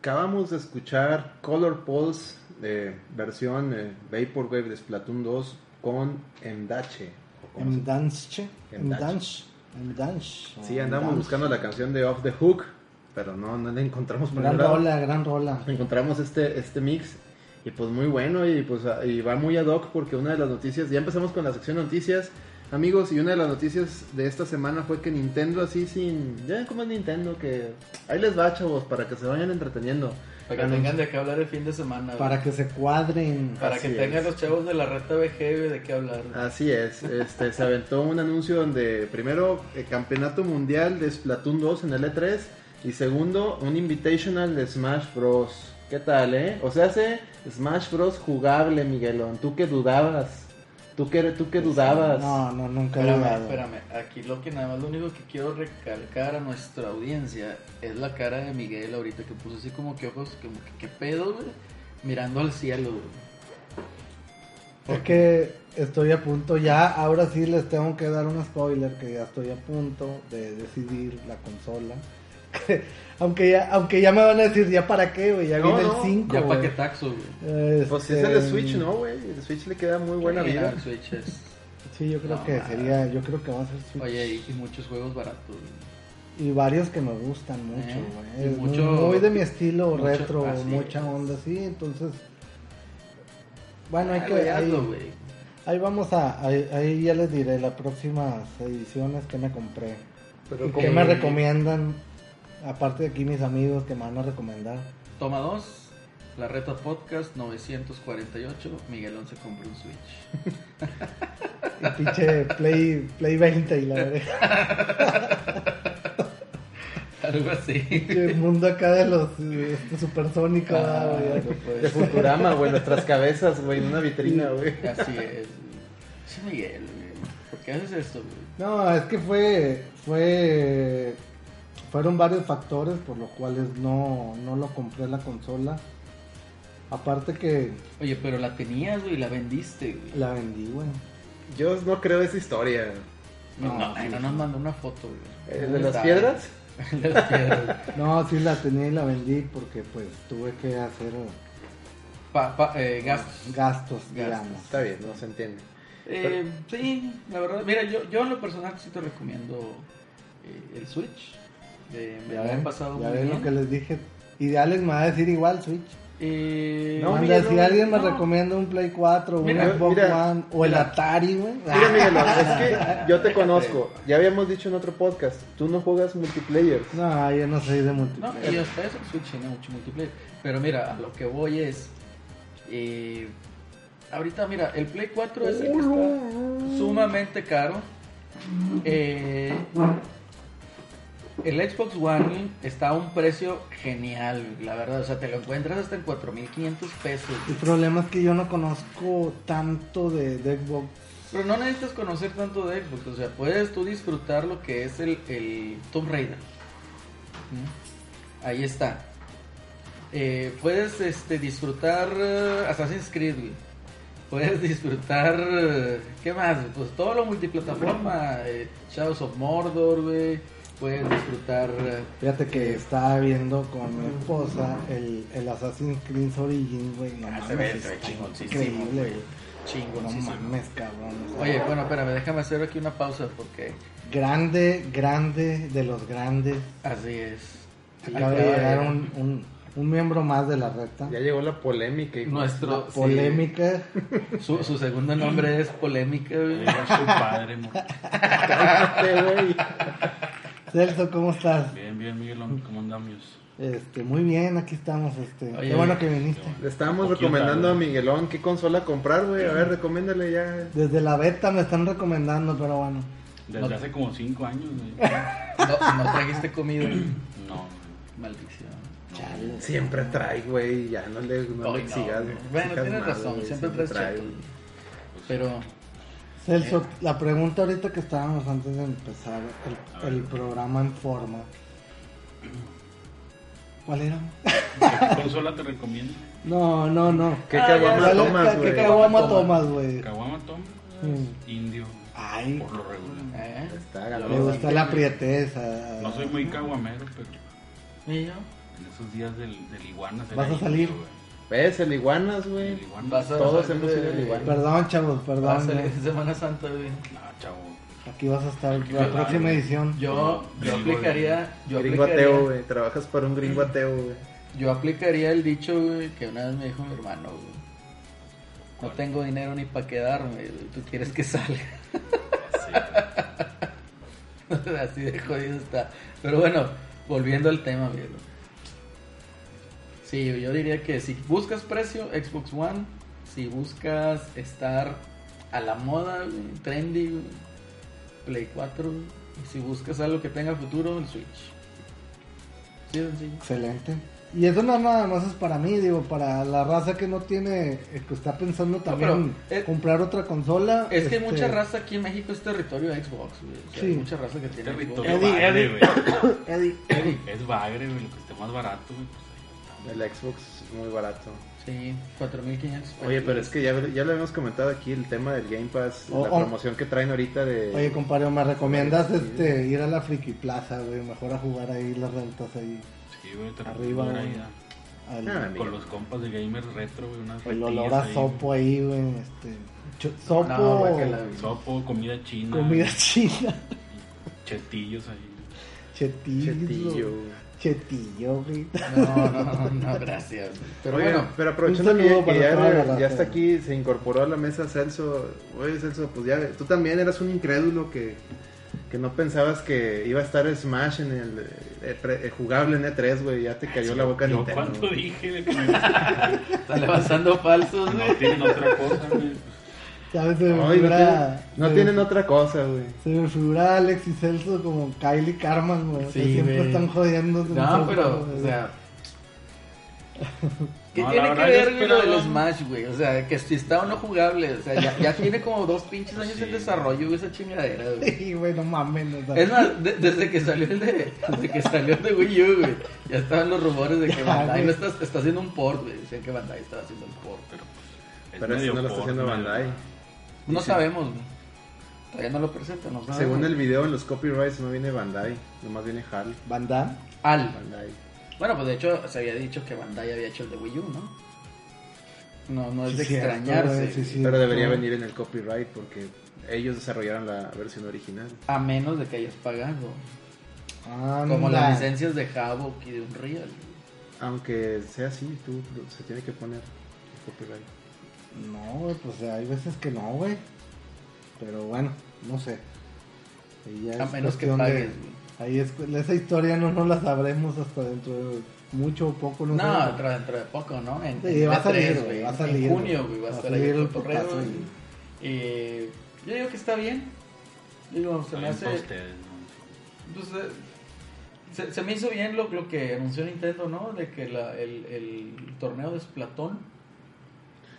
acabamos de escuchar Color Pulse de versión eh, Vaporwave de Splatoon 2 con se- Mdanche. Mdanche. Mdanche. Sí, andamos buscando la canción de Off the Hook, pero no, no la encontramos por Gran lado. rola, gran rola. encontramos este, este mix y pues muy bueno y pues a- y va muy ad hoc porque una de las noticias, ya empezamos con la sección noticias, amigos, y una de las noticias de esta semana fue que Nintendo así sin, ya ven cómo es Nintendo, que ahí les va chavos para que se vayan entreteniendo. Para que tengan de qué hablar el fin de semana. güey. Para que se cuadren. Para Así que tengan es. los chavos de la reta güey, de qué hablar. güey. Así es, este, se aventó un anuncio donde primero el campeonato mundial de Splatoon 2 en el E3 y segundo un invitational de Smash Bros. ¿Qué tal, eh? O sea, hace Smash Bros jugable, Miguelón. Tú que dudabas. Tú que, tú que dudabas. No, no, nunca Espérame, dudado. espérame. Aquí lo que nada más, lo único que quiero recalcar a nuestra audiencia es la cara de Miguel ahorita que puso así como que ojos, como que qué pedo, güey. Mirando al cielo, güey. Es que estoy a punto ya, ahora sí les tengo que dar un spoiler que ya estoy a punto de decidir la consola. aunque ya aunque ya me van a decir ya para qué, güey, ya No, viene no, el 5. Ya pa' qué taxo, güey. Este, Pues si es el de Switch, ¿no, güey? El Switch le queda muy buena Sí, vida. el Switch es- Sí, yo creo No, que sería, yo creo que va a ser Switch. Oye, y, muchos juegos baratos. güey. Y varios que me gustan mucho, Eh, güey. mucho- muy, de mi estilo mucho- retro, así mucha es. onda así, entonces bueno, hay Ah, que hazlo, güey. ahí vamos a ahí, ahí ya les diré las próximas ediciones que me compré. Pero ¿Y como- qué me recomiendan? Aparte de aquí mis amigos que me van a recomendar. Toma 2, la reta podcast 948. Miguelón se compró un Switch. Y pinche Play, Play 20 y la verdad. Algo así. Pinche mundo acá de los este, supersónicos. Ah, güey. no puede De. Futurama, güey, nuestras cabezas, güey, en una vitrina, güey. Así es. Sí, Miguel, güey. ¿Por qué haces esto, güey? No, es que fue, fue, fueron varios factores por los cuales no, no lo compré la consola. Aparte que Oye, pero la tenías, güey, y la vendiste, güey. la vendí, güey. Yo no creo esa historia. No, No, no, sí, nos mandó una foto, güey. ¿El de las Está, piedras? El de las piedras. No, sí la tenía y la vendí porque pues tuve que hacer Pa, pa, eh, gastos. gastos, Gastos. digamos. Está bien, no se entiende. Eh, sí, la verdad. Mira, yo, yo en lo personal sí te recomiendo eh, el Switch. Eh, me Ya ven, pasado ya muy ven bien. lo que les dije. Ideales me va a decir igual Switch. Eh, No, Manda, Miguel, si no, alguien me no. recomienda un Play 4, Mira, un Xbox mira, One o el mira. Atari, güey. Mira, Miguelón, es que yo te conozco. Ya habíamos dicho en otro podcast, tú no juegas multiplayer. No, yo no soy de No, multiplayer. y hasta eso Switch tiene mucho multiplayer. Pero mira, a lo que voy es. eh, ahorita, mira, el Play 4 es el que está sumamente caro. Eh, el Xbox One está a un precio genial, la verdad. O sea, te lo encuentras hasta en 4.500 pesos. El problema es que yo no conozco tanto de, de Xbox. Pero no necesitas conocer tanto de Xbox. O sea, puedes tú disfrutar lo que es el, el Tomb Raider. ¿Mm? Ahí está. Eh, puedes este, disfrutar eh, Assassin's Creed. Puedes disfrutar. eh, ¿Qué más? Pues todo lo multiplataforma. eh, Shadows of Mordor, güey. Puedes disfrutar. eh, Fíjate que estaba viendo con mi esposa el, el Assassin's Creed Origins, güey. No Ah, se ve, se ve increíble, güey. güey. No mames, cabrón. o sea, Oye, bueno, espérame, déjame hacer aquí una pausa porque Grande, grande de los grandes. así es. Acaba de llegar un, un, un miembro más de la reta. Ya llegó la polémica. hijo. Nuestro Polémica. su, su segundo nombre es Polémica, güey. Era su padre, mo. Cállate, güey. Celso, ¿cómo estás? Bien, bien, Miguelón, ¿cómo andamos? Este, muy bien, aquí estamos. Este, Oye, qué bueno que viniste. Le estábamos recomendando a. Miguelón qué consola comprar, güey. A ver, recomiéndale ya. Desde la beta me están recomendando, pero bueno. Desde No. hace como cinco años, güey. No, no trajiste comida. No, Maldición. Chale. Siempre trae, güey. Ya no le, no Ay, le no, sigas. güey. no Bueno, sigas tienes razón, siempre traes cheto. güey. Pero, Celso, la pregunta ahorita que estábamos antes de empezar el, el programa en forma. ¿Cuál era? ¿qué consola te recomiendo? No, no, no. ¿Qué Ah, caguama tomas, ¿Qué güey? caguama Toma. tomas, güey? Caguama Tom, Mm. indio, Ay, por lo regular. ¿eh? Está me gusta la prieteza. No soy muy caguamero, pero ¿Y yo? En esos días del, del iguanas. ¿Vas a salir? indio. ¿Ves? El iguanas, güey. El iguanas. Todos hemos de- ido al igual. Perdón, chavos, perdón. güey. Semana Santa, güey. No, chavo. Aquí vas a estar la Yo- próxima edición. Yo, yo Gringo, aplicaría, yo Gringo aplicaría, ateo, güey. Trabajas para un gringo ateo, güey. yo aplicaría el dicho, güey, que una vez me dijo mi hermano, güey. No tengo dinero ni para quedarme, güey. Tú quieres que salga. Sé, güey. Así de jodido está. Pero bueno, volviendo al tema, viejo. Sí, yo diría que si buscas precio, Xbox One. Si buscas estar a la moda, trendy, Play 4. güey. Y si buscas algo que tenga futuro, el Switch. Sí, sencillo. Excelente. Y eso no nada más es para mí, digo, para la raza que no tiene, eh, que está pensando también pero, eh, comprar otra consola. Es que hay este, mucha raza aquí en México es territorio de Xbox, güey. O sea, Sí. hay mucha raza que tiene Territorio Xbox. Eddie, Eddie. Eddie, Eddie. Es bagre, güey. Lo que esté más barato, güey. El Xbox es muy barato. Sí, 4500 pesos. Oye, pero es que ya, ya lo habíamos comentado aquí, el tema del Game Pass, Oh, la oh. promoción que traen ahorita de... Oye, compadre, ¿me recomiendas Sí. este ir a la Friki Plaza, güey? Mejor a jugar ahí las rentas ahí. Sí, güey. Te Arriba, güey. ahí al- Ah, Con los compas de Gamers Retro, güey. Unas el olor a ahí, sopo ahí, güey. Este, cho- sopo, No, güey. Sopo, comida china. comida china, Chetillos ahí. chetillo, Chetillo. Chetillo, güey. No, no, no, no, gracias. Pero Oye, bueno, pero aprovechando que, saludo que ya, ya está aquí, se incorporó a la mesa Celso. Oye, Celso, pues ya, tú también eras un incrédulo que, que no pensabas que iba a estar Smash en el eh, pre- eh, jugable en E3, güey. Ya te cayó la boca Nintendo. cuánto dije de que me- está levantando falsos, no güey. tienen otra cosa, güey. ¿Sabes? Se me Ay, no, figura- tienen, no se- tienen otra cosa, güey. Se me figura Alex y Celso como Kylie Carman, güey. que siempre güey. están jodiendo. No, pero, o sea. ¿Qué No, tiene que ver, güey, lo del Smash, güey? O sea, que si está o no jugable. O sea, ya, ya tiene como dos pinches años Sí. en desarrollo, güey, esa chingadera, güey. Sí, güey, no mames. o sea, Es más, de- desde que salió el de, desde que salió el de Wii U, güey, ya estaban los rumores de que Ya, Bandai no está, está haciendo un port, güey. Decían que Bandai estaba haciendo un port. Pero pues. es Pero eso medio no lo está haciendo Bandai. No sabemos, güey. Todavía no lo presentan, no sabemos. Según el video en los copyrights no viene Bandai, nomás viene HAL. Van Damme. Al. Bandai. Bueno, pues de hecho se había dicho que Bandai había hecho el de Wii U, ¿no? No, no es de Sí, extrañarse. güey, sí, sí. Pero debería todo. venir en el copyright porque ellos desarrollaron la versión original. A menos de que hayas pagado. Anda. Como las licencias de Havok y de Unreal. Aunque sea así, tú se tiene que poner el copyright. No, güey, pues hay veces que no, güey. Pero bueno, no sé. Ya A es menos que de- pagues, güey. Ahí es, esa historia no nos la sabremos hasta dentro de mucho o poco, no, No, sé. dentro, dentro de poco, ¿no? En, Sí, en va a salir, E3, güey, va a En salir, junio, güey. va a Va a estar ahí salir el putazo, y- y yo digo que está bien. Digo, se me hace... ¿no? Pues, eh, se, se me hizo bien lo, lo que anunció Nintendo, ¿no? De que la, el, el torneo de Splatón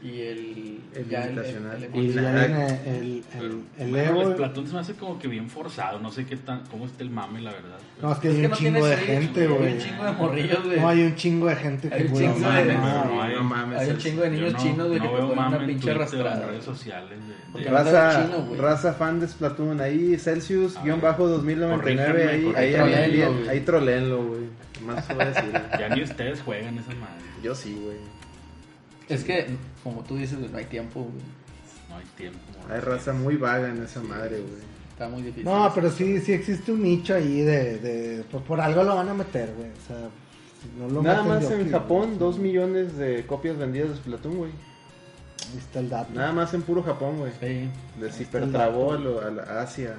y el... El ya invitacional. el- Y el- ya Nada. viene el, Pero, el, el bueno, Evo. el Platón se me hace como que bien forzado. No sé qué tan, cómo está el mame, la verdad. No, es que Es hay que un no chingo de gente, güey. Hay un chingo de morrillos, güey. No, hay un chingo de gente que Hay un juega. chingo No, de- no, hay- no mames. Hay un chingo de niños chinos, güey, no que ponen una pinche arrastrada. redes sociales. de- de- Raza, raza fan de Splatoon, ahí Celsius, A guion bajo 2099, Corríjanme, ahí, ahí, ahí, güey. Más a decir. Ya ni ustedes juegan esa madre. Yo sí, güey. Es que, como tú dices, no hay tiempo, güey. No hay tiempo. Hay raza muy vaga en esa madre, güey. Está muy difícil. No, pero sí, sí existe un nicho ahí de, de pues por algo lo van a meter, güey. O sea, no lo Nada más en aquí, Japón, güey. 2 millones de copias vendidas de Splatoon, güey. Ahí está el dato. Nada más en puro Japón, güey. Sí, Les hipertrabó a, dato. lo- a la Asia,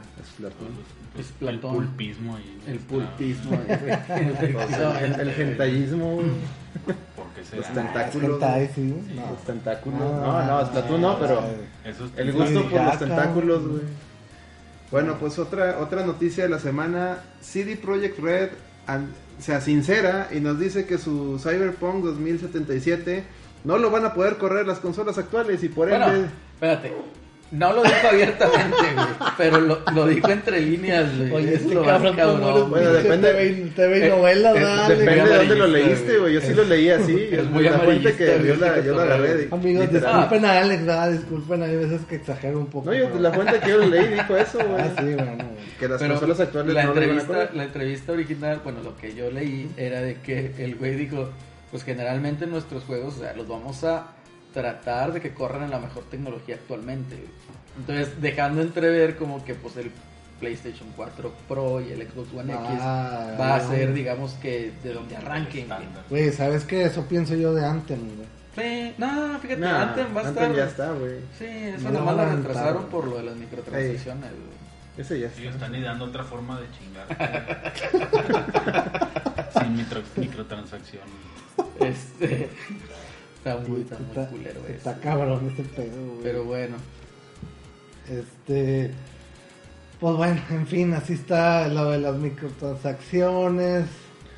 el pulpismo ahí. el pulpismo. sea, el, hentallismo, güey. Los Ah, es tentáculos. hentai, sí. No. Los tentáculos. Ah, No, no, Splatoon no, pero el gusto por los tentáculos, güey. Bueno, pues otra otra noticia de la semana, CD Projekt Red an- se sincera y nos dice que su Cyberpunk 2077 no lo van a poder correr las consolas actuales y por Bueno, ende espérate. No lo dijo abiertamente, güey. pero lo, lo dijo entre líneas, güey. Oye, Es este lo más cabrón, cabrón, ¿cómo eres güey. Bueno, depende- TV, TV eh, novelas, eh, dale, Depende de dónde lo leíste, güey. Yo sí lo leí así. Es muy la fuente que vio la, yo la agarré. Amigos, literal. disculpen a Alex, nada, disculpen, hay veces que exagero un poco. No, yo, pero- la fuente que yo leí dijo eso, güey. Ah, sí, bueno, güey. Que las Pero consolas actuales la no lo iban a entrevista, correr. la entrevista original, bueno, lo que yo leí era de que el güey dijo, pues generalmente nuestros juegos, o sea, los vamos a tratar de que corran en la mejor tecnología actualmente. Entonces, dejando entrever como que pues el PlayStation 4 Pro y el Xbox One Ah, X va a ser, digamos que de donde arranquen. güey. ¿sabes qué? Eso pienso yo de Anthem, güey. Sí, no, fíjate, Nah, Anthem va a Anthem estar. ya está, güey. Sí, eso No lo nomás la retrasaron por lo de las microtransacciones. güey. Ese ya Sí, están ideando otra forma de chingar. Sin micro, microtransacción. Este. Está muy, está muy culero eso. está cabrón ese pedo, güey. Pero bueno. Este. Pues bueno, en fin, así está lo de las microtransacciones.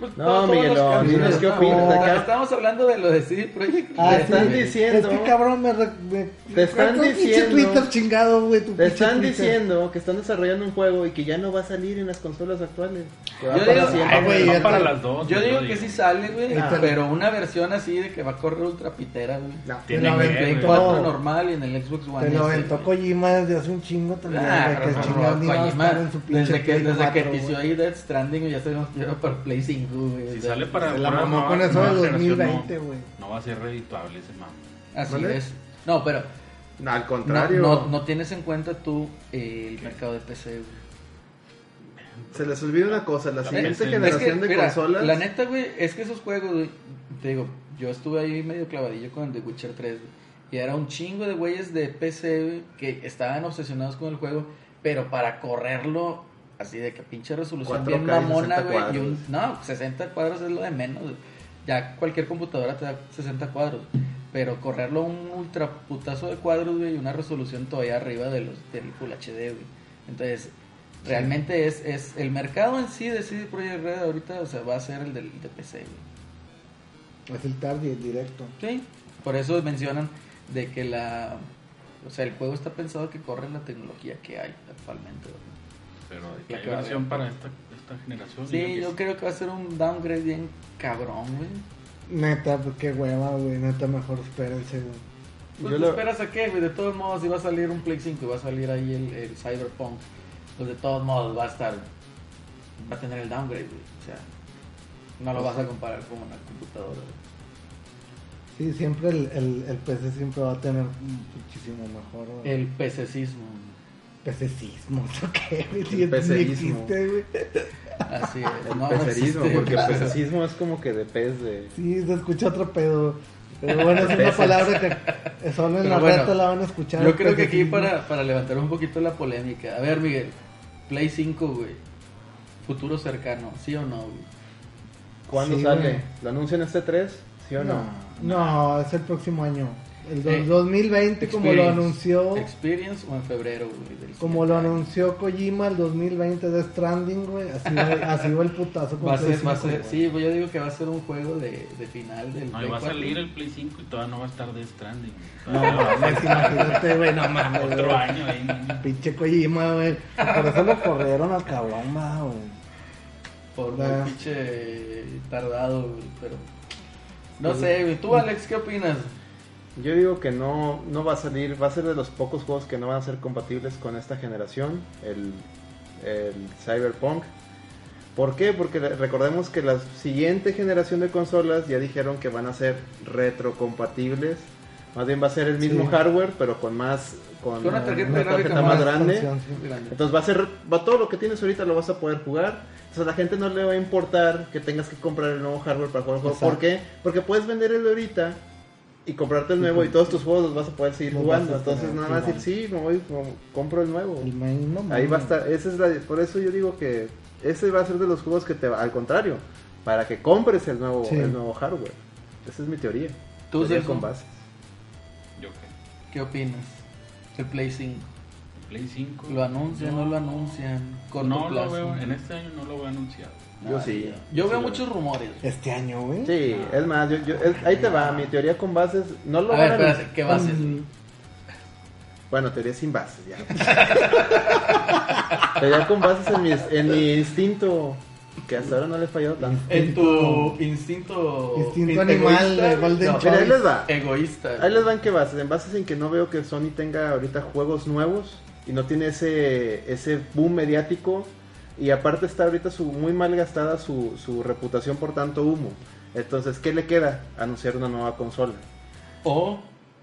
Pues, No, Miguelón, dinos qué ¿no? opinas acá. Estamos hablando de lo de CD Projekt. Ah, Te sí, están diciendo- Es que cabrón, me. re- me Te están diciendo- Twitter chingado, güey. tu Te están Twitter. diciendo que están desarrollando un juego y que ya no va a salir en las consolas actuales. Yo para digo- siempre. Ay, güey, Va ya para las dos. Yo digo que sí sale, güey. Ah. Pero una versión así de que va a correr ultra pitera, güey. No. Tiene Play güey. 4 todo. normal y en el Xbox One. Te lo aventó. Kojima desde hace un chingo también. Ah, de que el Kojima, estar en su pinche desde que, Play desde 4, que güey. tició ahí Death Stranding, ya sabemos que era para Play 5, güey. Si O sea, sale para la mamó con eso de generación, 2020, no- güey. No va a ser redituable ese mame. Así ¿Vale? es. No, pero No, al contrario. no, no tienes en cuenta tú eh, el mercado de PC, güey. Se les olvida una cosa. La siguiente Es que, generación de mira, consolas. La neta, güey, es que esos juegos, güey, te digo, yo estuve ahí medio clavadillo con el The Witcher 3, güey, y era un chingo de güeyes de PC, güey, que estaban obsesionados con el juego, pero para correrlo, así de que pinche resolución 4K bien mamona, 60 güey, un, no, 60 cuadros es lo de menos, ya cualquier computadora te da 60 cuadros, pero correrlo a un ultra putazo de cuadros, güey, y una resolución todavía arriba de los del Full HD, güey. Entonces, realmente es, es el mercado en sí de CD Projekt Red ahorita, o sea, va a ser el del de PC, güey. Es el target directo. Sí, por eso mencionan de que la o sea, el juego está pensado que corre la tecnología que hay actualmente. güey. Pero La hay versión para esta, esta generación. Sí, yo creo que va a ser un downgrade bien cabrón, güey. Neta, pues qué hueva, güey. Neta, mejor espérense, güey. Pues, Yo ¿te lo- esperas a qué, güey? De todos modos, si va a salir un Play 5 y va a salir ahí el, el Cyberpunk, pues de todos modos va a estar, va a tener el downgrade, güey. O sea, no lo vas a comparar con una computadora. güey. Sí, siempre el, el, el PC siempre va a tener muchísimo mejor. güey. El PCcismo. Pececismo, ¿eso qué, existe, güey. Así es. No, pecerismo, existe. porque el pecerismo es como que de pez de. Sí, se escucha otro pedo. Pero bueno, es una palabra que solo en Pero la bueno, reta la van a escuchar. Yo creo que aquí pececismo. para, para levantar un poquito la polémica. A ver, Miguel, Play 5, güey. Futuro cercano, ¿sí o no, güey? ¿Cuándo Sí, sale? güey. ¿Lo anuncian este 3? ¿Sí o no? No, es el próximo año. El do- Eh, 2020, como lo anunció. Experience o en febrero, güey. del Como lo anunció Kojima el 2020 de Stranding, güey. Así así va el putazo con Va a ser, Play va a 5, ser, güey. sí, pues yo digo que va a ser un juego de, de final del No, Play va a 4. salir el Play 5 y todavía no va a estar de Stranding. No, a mames, imagínate, güey, no mames. Otro güey. año ahí. ¿no? Pinche Kojima, güey. Por eso lo corrieron al cabrón, güey. Por muy pinche tardado, güey, pero... No sé, güey. ¿Tú, Alex, qué opinas? Yo digo que no, no va a salir, va a ser de los pocos juegos que no van a ser compatibles con esta generación, el, el Cyberpunk. ¿Por qué? Porque re- recordemos que la siguiente generación de consolas ya dijeron que van a ser retrocompatibles. Más bien va a ser el mismo Sí. hardware, pero con más... Con Con una tarjeta una tarjeta más más grande. Grande. Entonces va a ser, va todo lo que tienes ahorita lo vas a poder jugar. Entonces a la gente no le va a importar que tengas que comprar el nuevo hardware para jugar el juego. ¿Por qué? Porque puedes vender el de ahorita y comprarte el Sí, nuevo y todos tus juegos los vas a poder seguir los jugando. Entonces nada más decir, sí, me voy, me compro el nuevo. No, Ahí va a estar, esa es la, por eso yo digo que ese va a ser de los juegos que te va, al contrario, para que compres el nuevo, Sí. el nuevo hardware. Esa es mi teoría. ¿Tú, Teoría con bases. Yo qué. ¿Qué opinas? El Play 5. Play 5. ¿Lo anuncian no lo anuncian? Corto No lo plazo. veo, en este año no lo veo anunciado. Yo sí. Yo veo muchos rumores. Este año, güey. Sí, es más, yo, yo- es- ahí te va, mi teoría con bases, no lo A van ver, a ¿qué bases? Mm, Bueno, teoría sin bases, ya. Pelea con bases en mi, en mi instinto, que hasta ahora no le he fallado tanto. En tu instinto. Instinto in- animal egoísta, de Golden no, Mira, ahí les va. Egoísta. Ahí les van que bases, en bases en que no veo que Sony tenga ahorita juegos nuevos y no tiene ese, ese boom mediático y aparte está ahorita su, muy mal gastada su, su reputación por tanto humo. Entonces, ¿qué le queda? Anunciar una nueva consola. O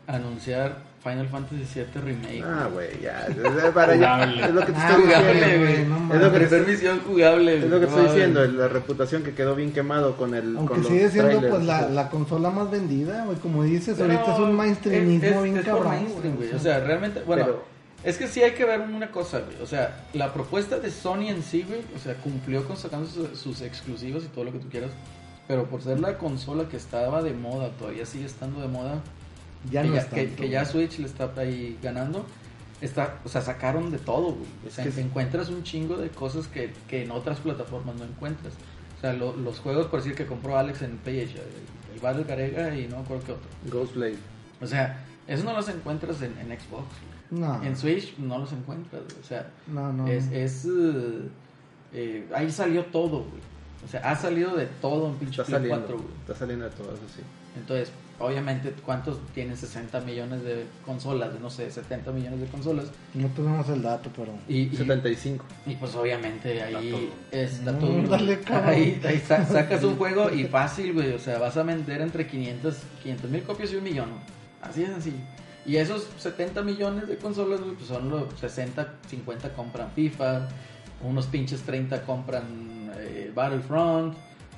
anunciar Final Fantasy VII Remake. Ah, güey, ya. es- para ya- Jugable. Es lo que te Ah, estoy jugable, diciendo. no Es lo que te misión jugable. Es lo que estoy diciendo, la reputación que quedó bien quemado con el Aunque con los sigue siendo trailers. pues la, la consola más vendida, güey, como dices, Pero ahorita es un mainstreamismo es- es- bien es cabrón. mainstream, güey. O sea, realmente, bueno, Pero- es que sí hay que ver una cosa, güey. O sea, la propuesta de Sony en sí, güey, o sea, cumplió con sacando sus, sus exclusivos y todo lo que tú quieras. Pero por ser la consola que estaba de moda, todavía sigue estando de moda, ya que, no ya, que, que ya. Switch le está ahí ganando. Está, o sea, sacaron de todo, güey. O sea, Es que- encuentras un chingo de cosas que, que en otras plataformas no encuentras. O sea, lo- los juegos, por decir que compró Alex en PS, el, el Battle Garega y no acuerdo qué otro. Ghostblade. O sea, eso no los encuentras en, en Xbox. No, En Switch no los encuentras. O sea, no, no. es, es eh, eh, ahí salió todo, güey. O sea, ha salido de todo en pinche Está saliendo. 4, güey. Está saliendo de todo eso, sí. Entonces, obviamente, ¿cuántos tienen 60 millones de consolas? De, no sé, 70 millones de consolas. No tenemos el dato, pero... Y, y, 75. y pues obviamente ahí todo. está No, todo. dale, ahí ahí sa- sacas un juego y fácil, güey. O sea, vas a vender entre 500 mil copias y un millón. Así es así. Y esos 70 millones de consolas, pues son los 60, 50 compran FIFA, unos pinches 30 compran eh, Battlefront,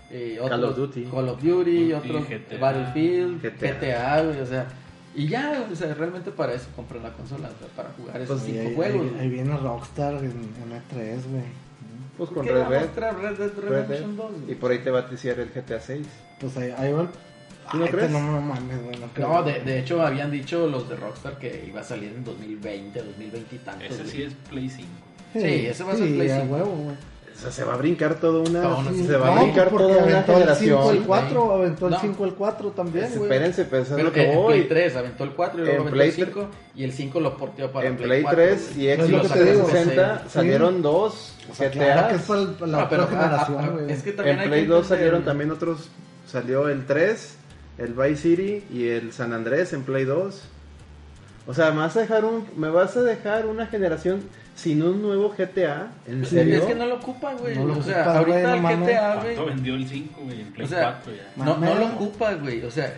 eh, Call otros of Duty. Call of Duty, Duty, otros GTA. Battlefield, GTA. GTA, güey, o sea, y ya, o sea, realmente para eso compran la consola, o sea, para jugar esos Pues, cinco ahí, juegos. ahí- ahí viene Rockstar en, en E3, güey. Pues con ¿Qué Red Dead. Red Dead Red Redemption Dead, 2? güey? Y por ahí te va a ticiar el GTA 6. Pues ahí, ahí va el... ¿Tú no Ay, crees? No, no mames, güey, no creo. No, de, de hecho habían dicho los de Rockstar que iba a salir en 2020, 2020 y tantos. Ese güey. sí es Play 5. sí, ese va a ser sí, Play a 5. huevo, güey. O sea, se va a brincar toda una. Toda una- se va No, a brincar toda una aventó el 5 generación. el 4, aventó el No. 5 el 4 también, güey. Espérense, pero eso es Pero lo que en, voy. Play 3 aventó el 4 y luego En aventó Play el 5 y el 5 lo porteó para En Play, Play 4, 3 güey. y Es lo Xbox que te digo, 360 sí. salieron dos O sea, claro que es para la No, otra ah, ah, generación, güey. es que también En Play que 2 entender- salieron también otros. Salió el 3, el Vice City y el San Andrés en Play 2. O sea, ¿me vas a dejar, un, me vas a dejar una generación sin un nuevo GTA? ¿En Sí, serio? Es que no lo ocupa, güey. No lo o sea, ocupa, ahorita güey, no el. GTA, güey. ¿Cuánto vendió el 5, güey? En Play O sea, 4 ya. No, no lo ocupa, güey. O sea,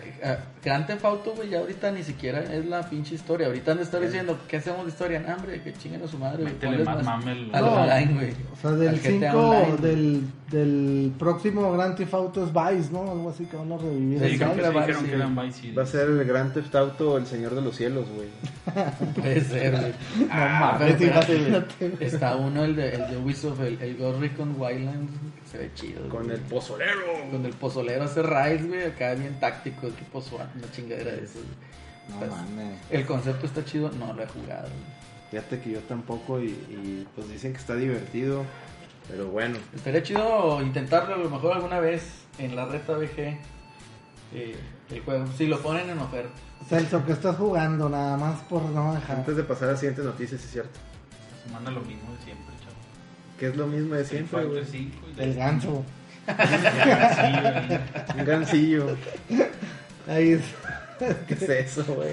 Grand Theft Auto, güey, ya ahorita ni siquiera es la pinche historia. Ahorita han de estar diciendo, ¿qué hacemos de historia? No, hombre, que chinguen a su madre, güey. Métele más más mame al- No. online, güey. O sea, del Al GTA 5, Online, güey. del, del próximo Grand Theft Auto es Vice, ¿no? Algo así que van a revivir. Sí, el creo que dijeron Vice que eran Vice. Va a ser el Grand Theft Auto, el Señor de los Cielos, güey. Puede ser, güey. Ah, mames, güey. Imagínate. Está uno, el de, el de Ubisoft, el, el Ghost Recon Wildlands, que se ve chido. Con güey. el pozolero. Con el pozolero hace raids, güey, acá bien táctico, tipo SWAT, una chingadera de eso. güey. No mames. El concepto está chido, no lo he jugado. güey. Fíjate que yo tampoco y, y, pues dicen que está divertido. Pero bueno. Estaría chido intentarlo a lo mejor alguna vez en la reta BG. eh, el juego, si lo ponen en oferta. Celso, que estás jugando nada más por no dejar. Antes de pasar a la siguiente noticia, sí es cierto. Se manda lo mismo de siempre, chavo. Que es lo mismo de siempre, güey. Fighter 5 y El gancho. Sí, Un gancillo. Ahí es. ¿Qué es eso, güey?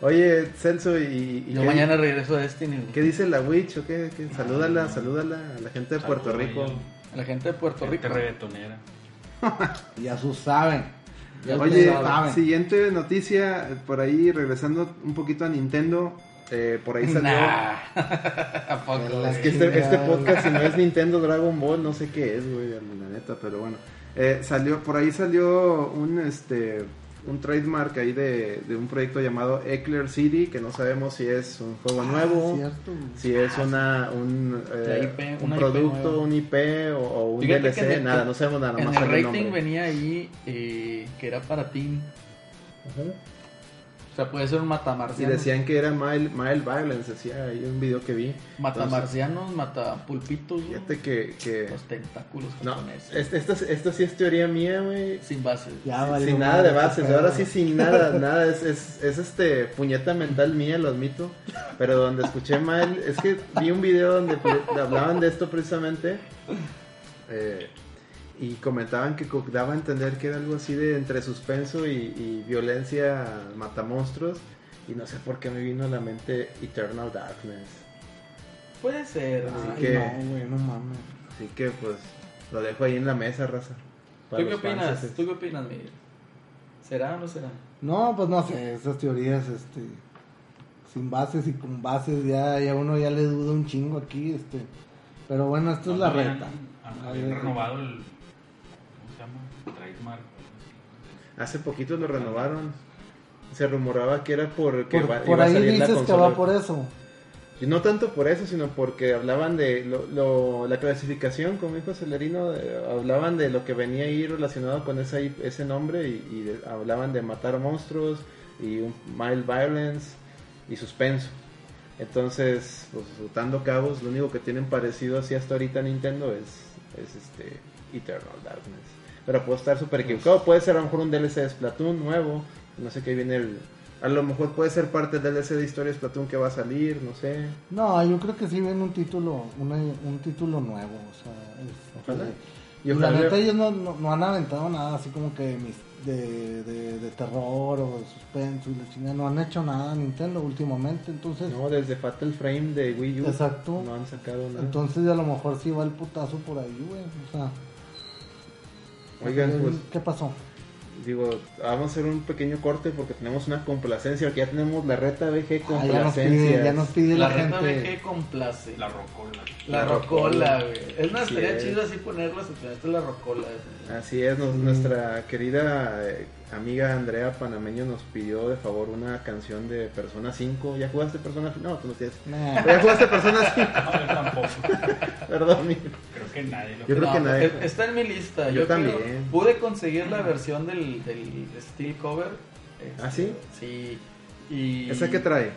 Oye, Celso, ¿y, y Yo qué, mañana regreso a Destiny. güey. qué dice la Witch? ¿O qué, qué? Salúdala, salúdala a la gente de Puerto Rico. A la gente de Puerto Gente Rico. reggaetonera. Ya sus saben. Ya Oye, saben. siguiente noticia, por ahí regresando un poquito a Nintendo, eh, por ahí salió... Nah. ¿A poco? Que este, este podcast, si no es Nintendo Dragon Ball, no sé qué es, güey, la neta, pero bueno. Eh, salió, por ahí salió un, este, un trademark ahí de, de un proyecto llamado Eclair City, que no sabemos si es un juego Ah, nuevo, cierto. si es una, un, eh, La IP, un una IP producto, un IP o, o un Fíjate DLC, el- nada, no sabemos nada, En nomás el rating nombre. venía ahí eh, que era para Team. O sea, puede ser un Y matamarciano. decían que era mild, mild violence, decía ahí un video que vi. Matamarcianos, matapulpitos, güey. Fíjate que... que... Los tentáculos No, japoneses. este- esto, esto sí es teoría mía, güey. Sin bases. Ya, Sin- valió sin nada de bases, ahora sí sin nada, nada, es, es, es este puñeta mental mía, lo admito, pero donde escuché mal, es que vi un video donde hablaban de esto precisamente eh, y comentaban que daba a entender que era algo así de entre suspenso y, y violencia matamonstruos y no sé por qué me vino a la mente Eternal Darkness, Puede ser. Así Ay, que- no, güey, no mames. así que pues lo dejo ahí en la mesa, raza. ¿Tú qué fans, opinas? ¿Tú qué opinas, Miguel? ¿Será o no será? No, pues no sé, esas teorías, este, sin bases y con bases, ya, ya uno ya le duda un chingo aquí, este, pero bueno, esto es la reta. habían renovado el. ¿Cómo se llama? Trademark. Hace poquito lo renovaron. Se rumoraba que era porque Por, va- por iba a salir la dices que consola. va por eso. Y no tanto por eso, sino porque hablaban de lo, lo- la clasificación, como dijo Celerino, de- hablaban de lo que venía ahí relacionado con ese, ese nombre y, y de- hablaban de matar monstruos y un mild violence y suspenso. Entonces, pues dando cabos, lo único que tienen parecido así hasta ahorita Nintendo es, es este Eternal Darkness. Pero puedo estar súper equivocado, puede ser a lo mejor un DLC de Splatoon nuevo, no sé qué viene el... A lo mejor puede ser parte del DLC de historia de Splatoon que va a salir, no sé. No, yo creo que sí viene un título, una- un título nuevo, o sea, este, Ojalá. Y la neta ellos no, no, no han aventado nada así como que mis- de, de, de terror o de suspenso y la chingada, no han hecho nada Nintendo últimamente, entonces, No, desde Fatal Frame de Wii U. Exacto. No han sacado nada. entonces a lo mejor sí va el putazo por ahí, güey, o sea, Oigan, ¿qué- pues, ¿qué pasó? digo, vamos a hacer un pequeño corte porque tenemos una complacencia. Porque ya tenemos la reta BG Ah, ya nos pide, complacencia. ya nos pide la, La reta gente. BG complace. La rocola. La La rocola, güey. Es más, estaría es. chido así ponerlas. Esta es la rocola. güey. Así es, nos- nuestra querida eh, amiga Andrea Panameño nos pidió de favor una canción de Persona 5. ¿Ya jugaste Persona 5? No, tú no tienes. Nah, ¿Ya jugaste Persona 5? No, yo tampoco. Perdón, mi- Creo que nadie lo Yo creo que No, nadie- es- Está en mi lista. Yo Yo, quiero- también. pude conseguir la versión del, del Steel Cover. este, ¿Ah, sí? Sí. Y... ¿Esa qué trae?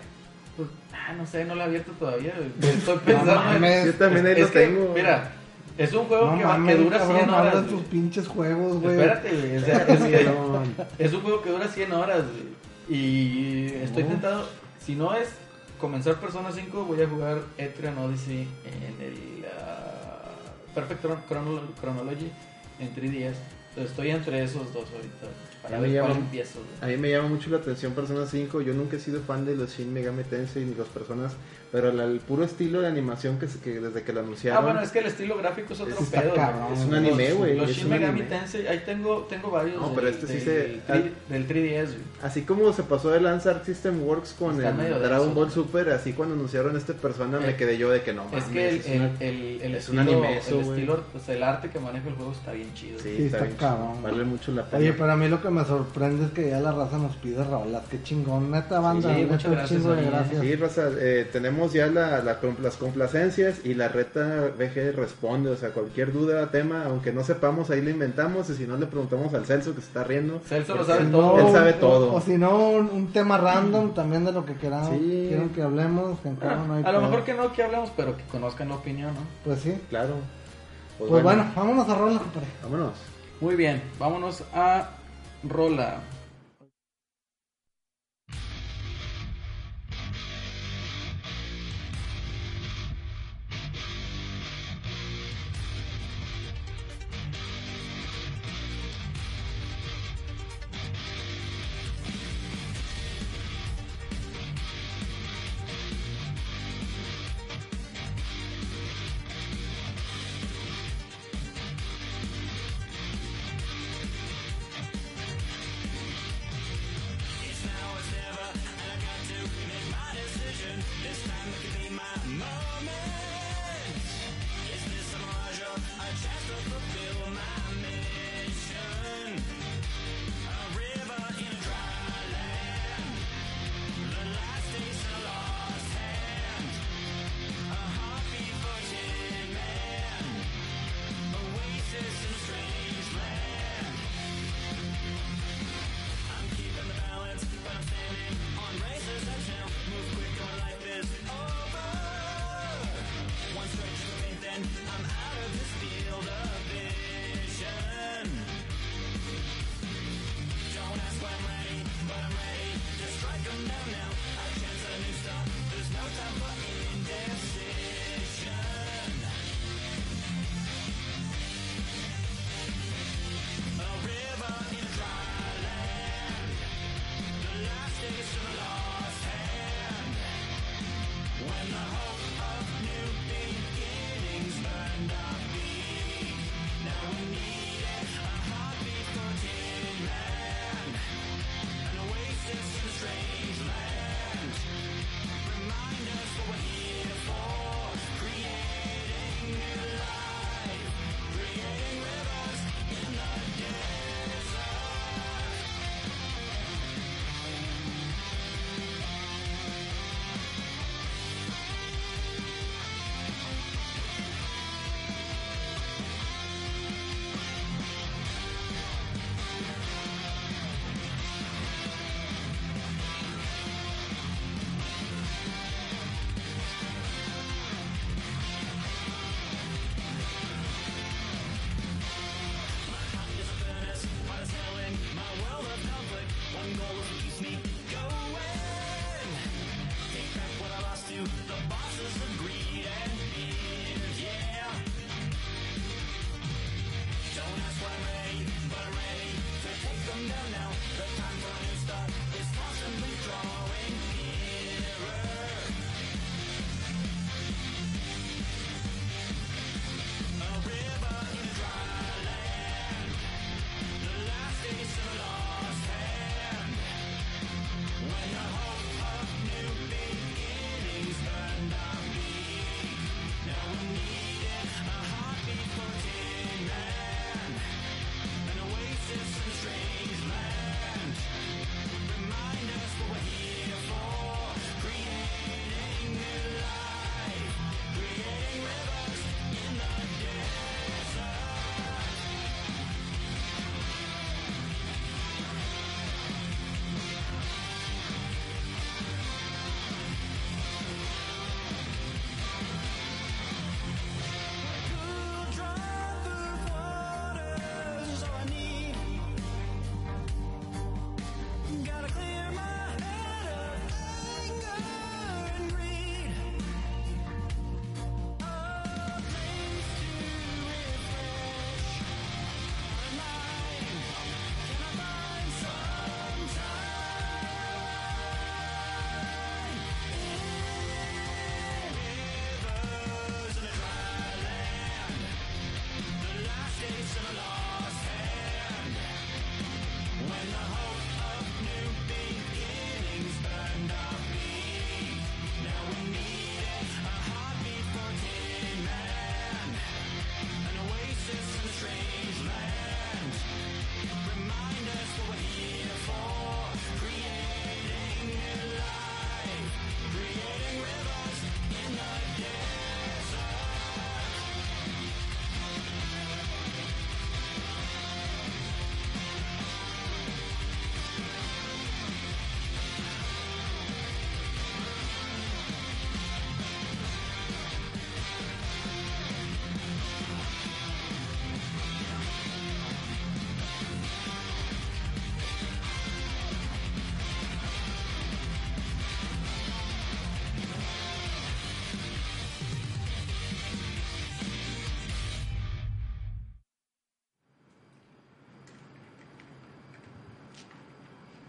Pues, ah, no sé, no la he abierto todavía. Estoy no pensando. Yo también ahí es lo que, tengo. Mira, es un juego no que, va- que mames, dura cabrón, 100 habla horas. de tus pinches juegos, güey. Espérate, güey. o sea, es, que- es un juego que dura 100 horas. güey. Y estoy No. tentado. Si no es comenzar Persona 5, voy a jugar Etrian Odyssey en el ah, Perfect Chron- Chrono- Chronology en 3DS. Entonces estoy entre esos dos ahorita. Para ver ya cuál me- empiezo. güey. A mí me llama mucho la atención Persona 5. Yo nunca he sido fan de los Shin Megami Tensei ni los personas, pero la- el puro estilo de animación que, se- que desde que lo anunciaron. Ah, bueno, es que el estilo gráfico es otro pedo. cabrón. Es un anime, Los- güey, Los es Shin un Megami. Tensei, ahí tengo, tengo varios. No, del- pero este sí del, se- tri- del 3DS. güey. Así como se pasó de lanzar System Works con Está el Dragon. Ball Super, así cuando anunciaron este persona me Eh, quedé yo de que no. Es mames, que el, es el, una- el, el es un estilo, anime eso, el, estilo pues, el arte que maneja el juego está bien chido. Sí, Sí, está está bien cabrón. chido, Vale mucho la pena. Oye, pero a mí lo que me sorprende es que ya la raza nos pide rolas. Qué chingón, neta banda. Sí, muchas un gracias. Sí, Raza, eh, tenemos ya la, la las complacencias y la reta VG responde, o sea, cualquier duda, tema, aunque no sepamos, ahí lo inventamos y si no le preguntamos al Celso que se está riendo. Celso lo sabe él- todo. Él sabe o- todo. O, si no, un, un tema random también de lo que queramos. Sí. Quieren que hablemos. Que Ah, hay a lo mejor que no que hablemos, pero que conozcan la opinión, ¿no? Pues sí. Claro. Pues, Pues, bueno, bueno, vámonos a rola, compadre. vámonos. Muy bien, vámonos a Rola.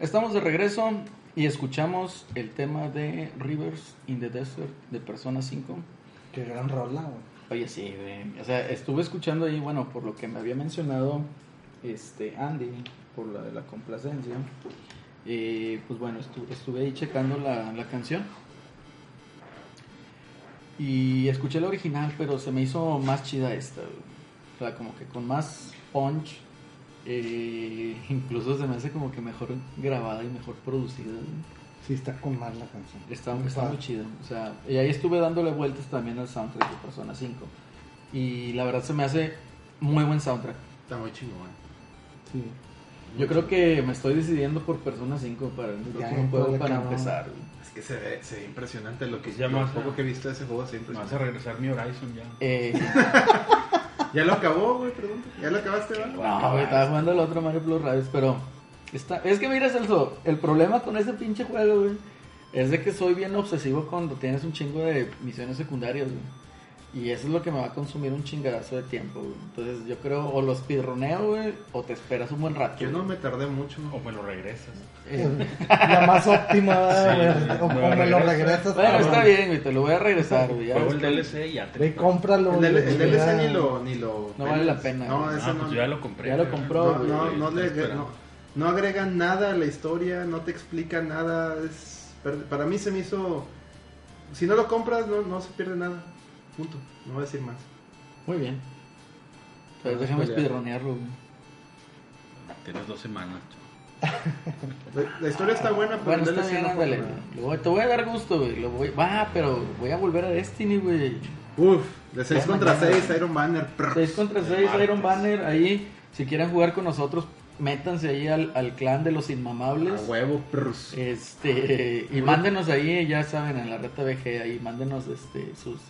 Estamos de regreso y escuchamos el tema de Rivers in the Desert de Persona 5. Qué gran rola, güey. Oye, sí, güey. O sea, estuve escuchando ahí, bueno, por lo que me había mencionado este Andy, por la de la complacencia. Y pues bueno, estuve, estuve ahí checando la, la canción. Y escuché la original, pero se me hizo más chida esta. güey. O sea, como que con más punch. Eh, incluso se me hace como que mejor grabada y mejor producida. Sí, está con más la canción. Está, está muy chido. O sea, y ahí estuve dándole vueltas también al soundtrack de Persona 5. Y la verdad se me hace muy buen soundtrack. Está muy chingón. Sí. Yo creo que me estoy decidiendo por Persona 5 para el próximo juego para cabrón. empezar. Es que se ve, se ve impresionante lo que Ya más, poco que he visto de ese juego, Me vas a regresar mi Horizon ya. Eh, Ya lo acabó, güey, pregunta. ¿Ya lo acabaste, va? no, güey, estaba jugando el otro Mario Plus Rabbids, pero está, es que mira, Celso, el problema con ese pinche juego, güey, es de que soy bien obsesivo cuando tienes un chingo de misiones secundarias, güey. Y eso es lo que me va a consumir un chingadazo de tiempo, güey. Entonces yo creo o los speedroneo, güey, o te esperas un buen rato. Yo no me tardé mucho. O me lo regresas. Eh, La más óptima, ¿verdad, Sí, güey? O me o lo me lo regresas. bueno, cabrón. está bien, güey, te lo voy a regresar, güey. ya Juego el DLC y ya te Ve, cómpralo. El, del- güey, el DLC ni lo, ni lo. No vale la pena, No, güey. ese Ah, no. pues yo ya lo compré. Ya lo compró, No, güey. no, no, le- no, no agregan nada a la historia, no te explican nada. Es, para mí se me hizo. Si no lo compras, no, no se pierde nada. Punto. No voy a decir más. Muy bien. Pues No, déjame speedronearlo. Tienes dos semanas. La, la historia está buena, pero Bueno, está bien, ándale. voy- Te voy a dar gusto, güey. Lo voy... Va, pero voy a volver a Destiny, güey. Uf, de 6 Ya contra mañana. 6, Iron Banner. prr. 6 contra 6, martes. Iron Banner. Ahí, si quieren jugar con nosotros, métanse ahí al, al clan de los A inmamables. huevo, prr. Este, y mándenos ahí, ya saben, en la reta VG, ahí mándenos este, sus,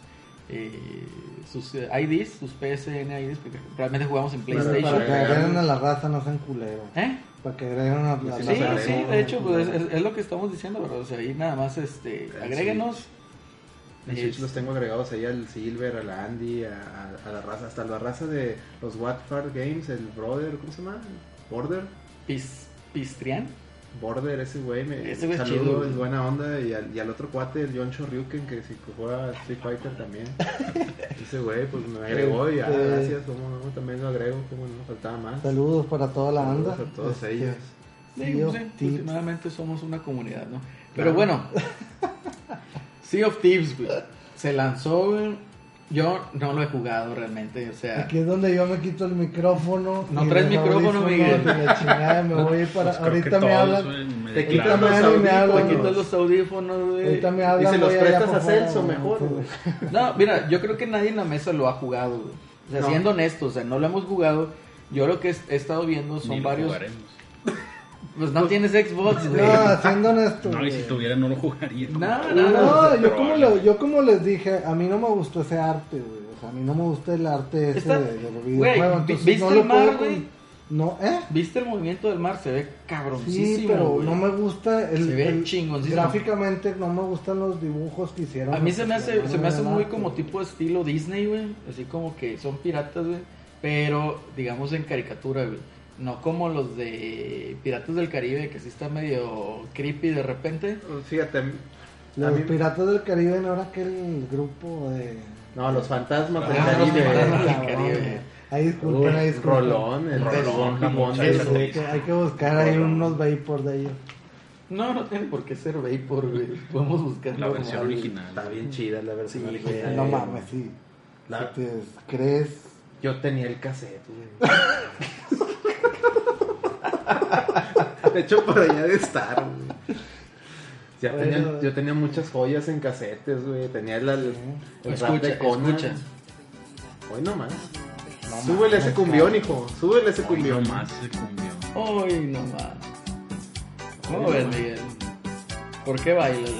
eh, sus eh, IDs, sus PSN IDs, porque realmente jugamos en PlayStation. Para que agreguen a la raza, no sean culeros. ¿Eh? Para que agreguen a la Sí, Sí, raza. sí, sabemos. de hecho, pues es, es lo que estamos diciendo, ¿verdad? O sea, ahí nada más, este, El agréguenos. En Switch los tengo agregados ahí al Silver, a la Andy, a, a- a la raza, hasta la raza de los Watford Games, el Brother, ¿cómo se llama? Border. Pis, Pistrián. Border, ese güey, me Ese güey es saludo, chido, es buena onda. Y al, y al otro cuate, el John Shoryuken, que si juega Street Fighter también. ese güey, pues me agregó y ah, gracias, como no, también lo agrego, como no, faltaba más. Saludos para toda la Saludos banda. a todos Este, ellos. Sí, pues últimamente somos una comunidad, ¿no? Pero Claro. bueno, Sea of Thieves, güey. Se lanzó, güey. Yo no lo he jugado realmente, o sea. Aquí es donde yo me quito el micrófono. No y traes micrófono, Miguel. de la chingada, me voy para. Pues ahorita me hablan. me Te me los y audífonos. quitas los audífonos, güey. Ahorita me Y hablan. se los prestas a Celso mejor, Sí, güey. No, mira, yo creo que nadie en la mesa lo ha jugado, güey. O sea, No. siendo honestos, o sea, no lo hemos jugado. Yo lo que he estado viendo son Ni lo varios. jugaremos. Pues no tienes Xbox, güey. No, siendo honesto. No, y si güey. tuviera no lo jugaría. No, No, no, no. yo, como le- yo como les dije, a mí no me gustó ese arte, güey. O sea, a mí no me gusta el arte ese Está- de, de los güey, videojuegos. ¿vi- Entonces viste no el lo mar, puedo güey? No, ¿eh? ¿Viste el movimiento del mar? Se ve cabroncísimo. Sí, pero güey. no me gusta el, Se ve el- chingoncísimo. gráficamente no me gustan los dibujos que hicieron. A mí se me hace, no se me hace muy arte, como tipo estilo Disney, güey. Así como que son piratas, güey. Pero, digamos, en caricatura, güey. No como los de Piratas del Caribe, que sí está medio creepy de repente. Fíjate, a Los mí- Piratas del Caribe no era aquel grupo de. no, los fantasmas del Ah, los Caribe. fantasmas del Caribe. Ahí disculpen, ahí disculpen. Rolón, el Rolón, sí, hay, que, hay que buscar ahí unos vapor de ellos. No, no tiene por qué ser Vapor, güey. Podemos buscar La versión normal, original. Está bien chida la versión Sí, original. No mames, sí. La- Si te crees. Yo tenía el cassette, güey. De hecho, por allá de estar, güey. Ya Bueno. tenía, yo tenía muchas joyas en casetes, güey. Tenía el, el, el rap Escucha, de Conan. escucha. Hoy nomás. No Súbele mames, ese cumbión, hijo. Súbele ese Hoy cumbión. no más se cumbió. Ay, no más. ¿Cómo ves, Miguel? ¿Por qué bailas?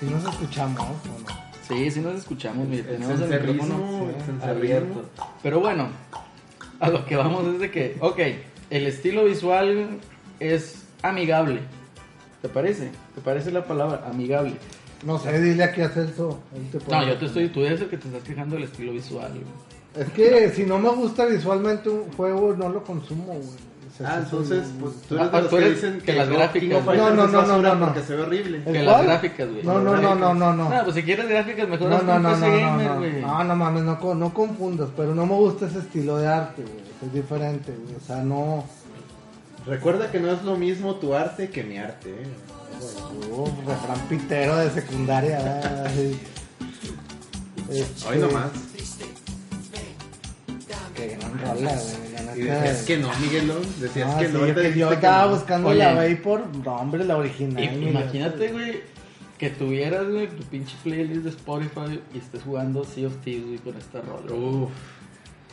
Si nos escuchamos, ¿o no? Sí, sí nos escuchamos, mire, El tenemos el micrófono el abierto. Pero bueno, a lo que vamos es de que, ok, el estilo visual es amigable. ¿Te parece? ¿Te parece la palabra amigable? No sé, dile aquí a Celso. No, yo te estoy, tú eres el que te estás quejando del estilo visual. güey. Es que si no me gusta visualmente un juego, no lo consumo, güey. Ah, entonces, pues tú Ah, eres de los tú que eres dicen que las no, gráficas, No, no, no, no, no, no. porque se ve horrible. ¿El Que las gráficas, güey. No, no, no, no, no, no. No, pues si quieres gráficas, mejor No, no, no, no, PC no, gamer, no, güey. no, no mames, no, co- no confundas, pero no me gusta ese estilo de arte, güey, es diferente, güey, o sea, no, Recuerda que no es lo mismo tu arte que mi arte, eh. Uh, refrán pitero de secundaria. Este, Hoy nomás. Qué gran rola, güey, Y decías que no, Miguelón. Decías Ah, que sí, no. te que yo estaba no. buscando Oye. la Vapor, no, hombre, la original. Imagínate, güey, que tuvieras, güey, tu pinche playlist de Spotify y estés jugando Sea of Thieves, güey, con esta rola. Uf.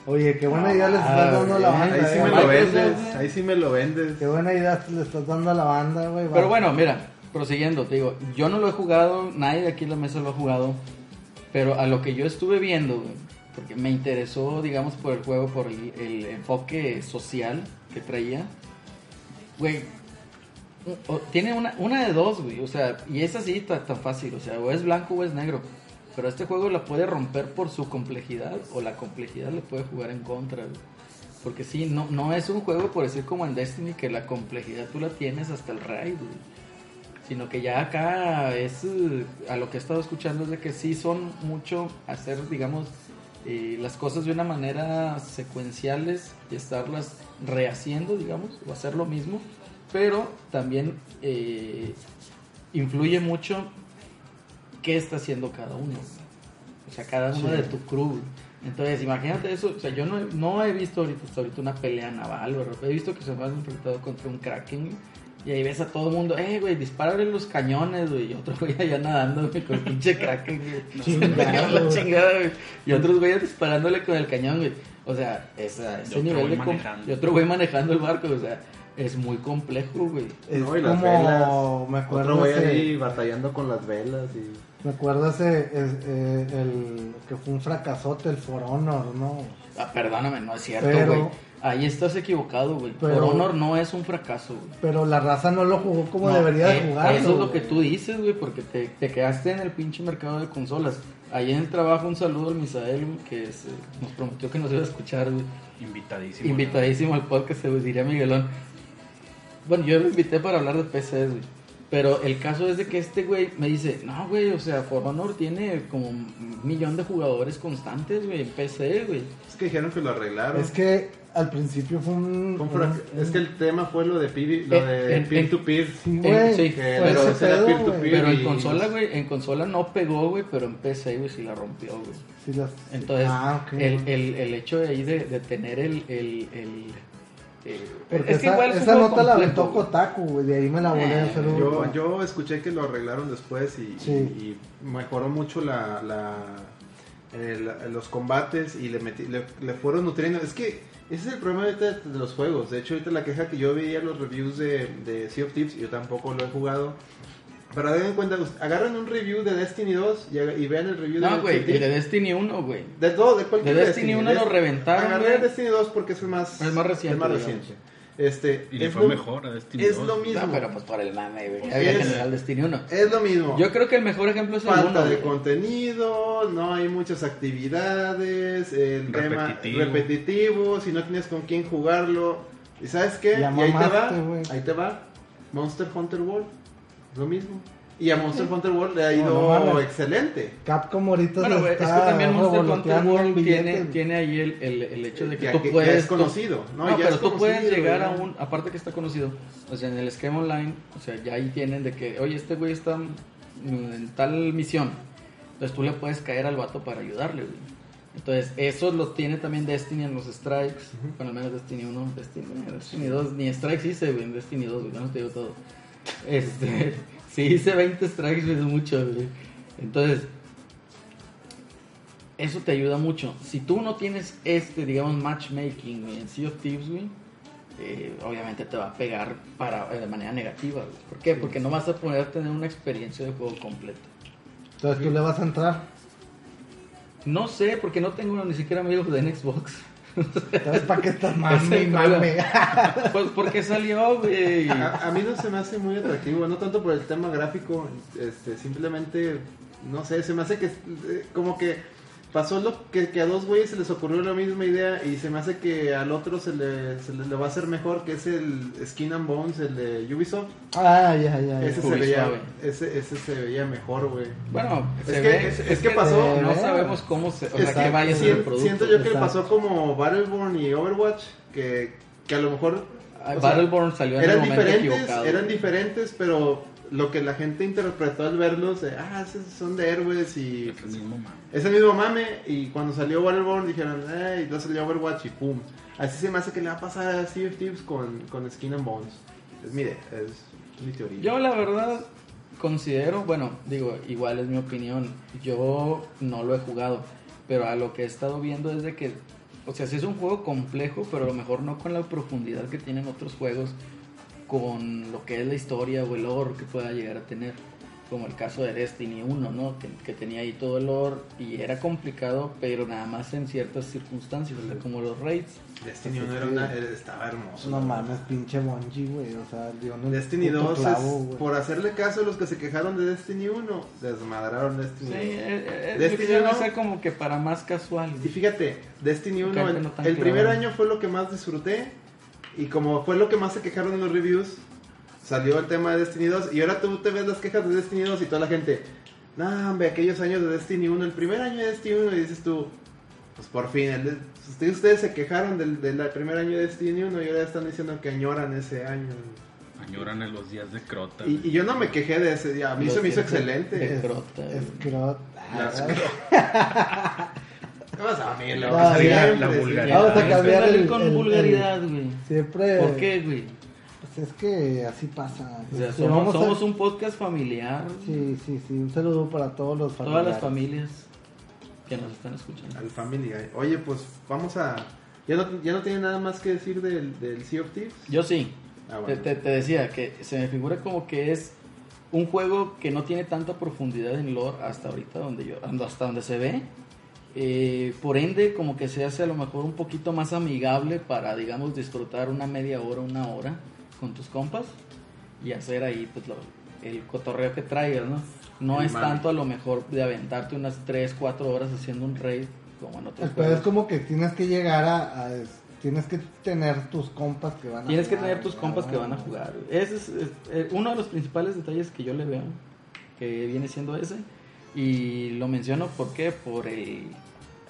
Oye, qué buena idea les estás dando a la Ah, banda. Ahí sí eh, me lo vendes, ahí sí me lo vendes. Qué buena idea le estás dando a la banda, güey. Pero bueno, mira, prosiguiendo, te digo, yo no lo he jugado, nadie de aquí en la mesa lo ha jugado, pero a lo que yo estuve viendo, güey, porque me interesó, digamos, por el juego, por el, el enfoque social que traía, güey, o- tiene una, una de dos, güey, o sea, y es así tan, tan fácil, o sea, o es blanco o es negro, pero este juego la puede romper por su complejidad, o la complejidad le puede jugar en contra, güey. Porque sí, no, no es un juego por decir como en Destiny que la complejidad tú la tienes hasta el raid, güey. Sino que ya acá es, eh, a lo que he estado escuchando es de que sí son mucho hacer, digamos, eh, las cosas de una manera secuenciales y estarlas rehaciendo, digamos, o hacer lo mismo. Pero también eh, influye mucho qué está haciendo cada uno. O sea, cada uno Sí. de tu crew. Entonces, imagínate eso. O sea, yo no, he- no he visto ahorita, hasta ahorita una pelea naval, güey. He visto que se me han enfrentado contra un Kraken, güey. Y ahí ves a todo el mundo, eh, güey, dispárale los cañones, güey. Y otro güey allá nadando, güey, con el pinche Kraken, güey. Chingado, chingada, güey. Y otros güeyes disparándole con el cañón, güey. O sea, esa- ese otro nivel de... manejando. Y otro güey manejando el barco, o sea, es muy complejo, güey. Es No, y las como, velas. me acuerdo Otro güey ahí batallando con las velas y... Me acuerdo ese, es- eh, el que fue un fracasote, el For Honor, ¿no? Ah, perdóname, no es cierto, güey. Ahí estás equivocado, güey. Pero- For Honor no es un fracaso, güey. Pero la raza no lo jugó como No, debería de eh, jugar. Eso es lo que tú dices, güey, porque te, te quedaste en el pinche mercado de consolas. Ahí en el trabajo, un saludo al Misael, güey, que es, eh, nos prometió que nos iba a escuchar, güey. Invitadísimo. Invitadísimo al podcast, se diría Miguelón. Bueno, yo lo invité para hablar de PCs, güey. Pero el caso es de que este güey me dice, no, güey, o sea, For Honor tiene como un millón de jugadores constantes, güey, en PC, güey. Es que dijeron que lo arreglaron. Es que al principio fue un... Fue un es que el tema fue lo de, PV lo En- de peer-to-peer. Sí, Eh, güey. sí, pero ese ese era pedo, peer to güey. peer. Pero en consola, güey, en consola no pegó, güey, pero en PC, güey, sí la rompió, güey. Sí, Entonces, Ah, el, el, el hecho de ahí de, de tener el... el, eh, Porque es que esa, igual esa nota la aventó. Kotaku, güey. De ahí me la volé a hacer un... Yo, yo escuché que lo arreglaron después y, Sí. y- y mejoró mucho la, la- el- los combates y le, metí- le, le fueron nutriendo. Es que ese es el problema ahorita de, de los juegos. De hecho, ahorita la queja que yo veía los reviews de, de Sea of Thieves, yo tampoco lo he jugado. Pero den en cuenta, agarran un review de Destiny 2 y, y vean el review de No, güey, Sea of y de. Destiny 1, güey. De todo, de cualquier De Destiny 1 lo reventaron, Agarré güey. el Destiny 2 porque es el más, Es más reciente, el más digamos. reciente. Este, Y le es fue lo- mejor a Destiny Es 2. lo mismo. No, pero pues por el mame, güey. Es- Destiny 1. Es lo mismo. Yo creo que el mejor ejemplo es el Falta 1, de güey. contenido, no hay muchas actividades, el tema Repetitivo. repetitivo, si no tienes con quién jugarlo. ¿Y sabes qué? Ya y ahí te va, mamaste, güey. ahí te va. Monster Hunter World, lo mismo. Y a Monster Hunter World le ha No, ido no mames. excelente. Capcom ahorita Bueno, se güey, es que está también Monster Hunter World en tiene, tiene ahí el, el, el hecho de que Ya tú que- ya puedes... es conocido, ¿no? No, Ya pero es tú puedes llegar a ya. un... Aparte que está conocido, o sea, en el esquema online, o sea, ya ahí tienen de que, oye, este güey está en tal misión. Entonces tú le puedes caer al vato para ayudarle, güey. Entonces, eso lo tiene también Destiny en los strikes. Bueno, al menos Destiny 1, Destiny, Destiny 2, ni strikes hice, güey, en Destiny 2, güey, ya no te digo todo. Este, sí hice 20 strikes, es mucho, güey. Entonces, eso te ayuda mucho. Si tú no tienes este, digamos, matchmaking güey, en Sea of Thieves, güey, eh, obviamente te va a pegar para, eh, de manera negativa, güey. ¿Por qué? Porque no vas a poder tener una experiencia de juego completo. Entonces tú le vas a entrar. No sé, porque no tengo ni siquiera amigos de Xbox. Entonces, ¿para qué estás problema. mame? Pues porque salió, güey. A, a mí no se me hace muy atractivo, no tanto por el tema gráfico, este, simplemente, no sé, se me hace que eh, como que pasó lo que, que a dos güeyes se les ocurrió la misma idea y se me hace que al otro se le, se le, le va a hacer mejor, que es el Skin and Bones, el de Ubisoft. Ah, ya, ya, ya. Ese se, veía, ese, ese se veía mejor, güey. Bueno, Es se que- ve. es- es que pasó- No sabemos cómo se. O sea, que vaya a ser sien- el producto. siento yo que le Exacto. pasó como Battleborn y Overwatch, que, que a lo mejor... Sea, Battleborn salió en el eran momento diferentes, equivocado. eran diferentes, pero lo que la gente interpretó al verlos, de, ah, son de héroes y Es el mismo mame. es el mismo mame. Y cuando salió Battleborn dijeron, eh, y luego salió Overwatch y pum. Así se me hace que le va a pasar a Sea of Thieves con, con Skin and Bones. Es mi idea, es mi teoría. Yo la verdad considero, bueno, digo, igual es mi opinión, yo no lo he jugado, pero a lo que he estado viendo es de que O sea, sí es un juego complejo, pero a lo mejor no con la profundidad que tienen otros juegos, con lo que es la historia o el lore que pueda llegar a tener. Como el caso de Destiny 1, ¿no? Que, que tenía ahí todo el lore y era complicado, pero nada más en ciertas circunstancias, como los raids. Destiny 1 era una, estaba hermoso. No mames, pinche Bungie, güey. O sea, Destiny puto 2 clavo, es, por hacerle caso a los que se quejaron de Destiny 1, desmadraron Destiny Sí, 2. eh, eh, Destiny yo quisiera uno- ser como que para más casual. Y fíjate, Destiny 1, Creo que el, no el primer año fue lo que más disfruté. Y como fue lo que más se quejaron en los reviews, salió el tema de Destiny 2. Y ahora tú te ves las quejas de Destiny 2 y toda la gente, no, hombre, aquellos años de Destiny 1, el primer año de Destiny 1, y dices tú, pues por fin, el de- ustedes, ustedes se quejaron del, del primer año de Destiny 1 y ahora están diciendo que añoran ese año. Añoran en los días de crota. Y, y yo no me quejé de ese día, a mí Los se me hizo excelente. de- Crota, güey. Escrot. Las Ah, Vamos a sí, siempre, la sí. vulgaridad. Vamos a cambiar el- con el- vulgaridad, güey. Siempre. ¿Por qué, güey? Pues es que así pasa. O sea, somos, a- un podcast familiar. Sí, sí, sí. Un saludo para todos los Todas las familiares. familias que nos están escuchando. Al Family Guy. Oye, pues vamos a. ¿Ya no, ya no tiene nada más que decir del, del Sea of Thieves? Yo sí. Ah, Te, bueno. te- te decía que se me figura como que es un juego que no tiene tanta profundidad en lore hasta ahorita donde yo hasta donde se ve Eh, por ende como que se hace a lo mejor un poquito más amigable para digamos disfrutar una media hora una hora con tus compas y hacer ahí pues lo- el cotorreo que traigas no no El es tanto a lo mejor de aventarte unas 3, 4 horas haciendo un raid como en otros El pedo es como que tienes que llegar a, a- Tienes que tener tus compas que van a Tienes que jugar, tener tus compas que van a jugar. Ese es, es, eh, uno de los principales detalles que yo le veo, que viene siendo ese. Y lo menciono ¿por qué? por el,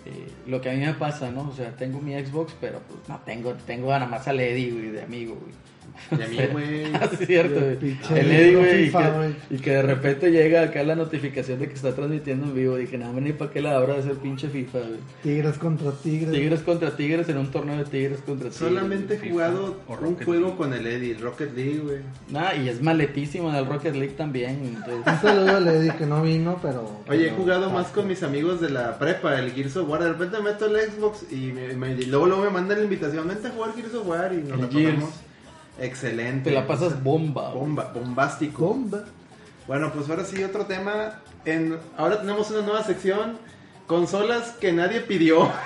eh, lo que a mí me pasa, ¿no? O sea, tengo mi Xbox, pero pues no tengo, tengo nada más al Eddie, güey, de amigo, güey. Y a mí, güey. Ah, sí, es cierto, El güey. El Eddie, güey, y, FIFA, que- y de repente llega acá la notificación de que está transmitiendo en vivo. Dije, nada, ni para qué la abra de ser pinche FIFA, güey. Tigres contra tigres. Tigres contra Tigres en un torneo de Tigres contra Tigres. Solamente he jugado un juego League. con el Eddie, el Rocket League, güey. Nah, y es maletísimo en el Rocket League también. Entonces, Un saludo a Lady que no vino, pero. Oye, he jugado más con mis amigos de la prepa, el Gears of War. De repente meto el Xbox y, me- me- y luego, luego me mandan la invitación. Vente a jugar Gears of War y nos la pasamos. Excelente. te la pasas bomba. güey. Bomba, bombástico. Bomba. Bueno, pues ahora sí, otro tema. En, ahora tenemos una nueva sección. Consolas que nadie pidió.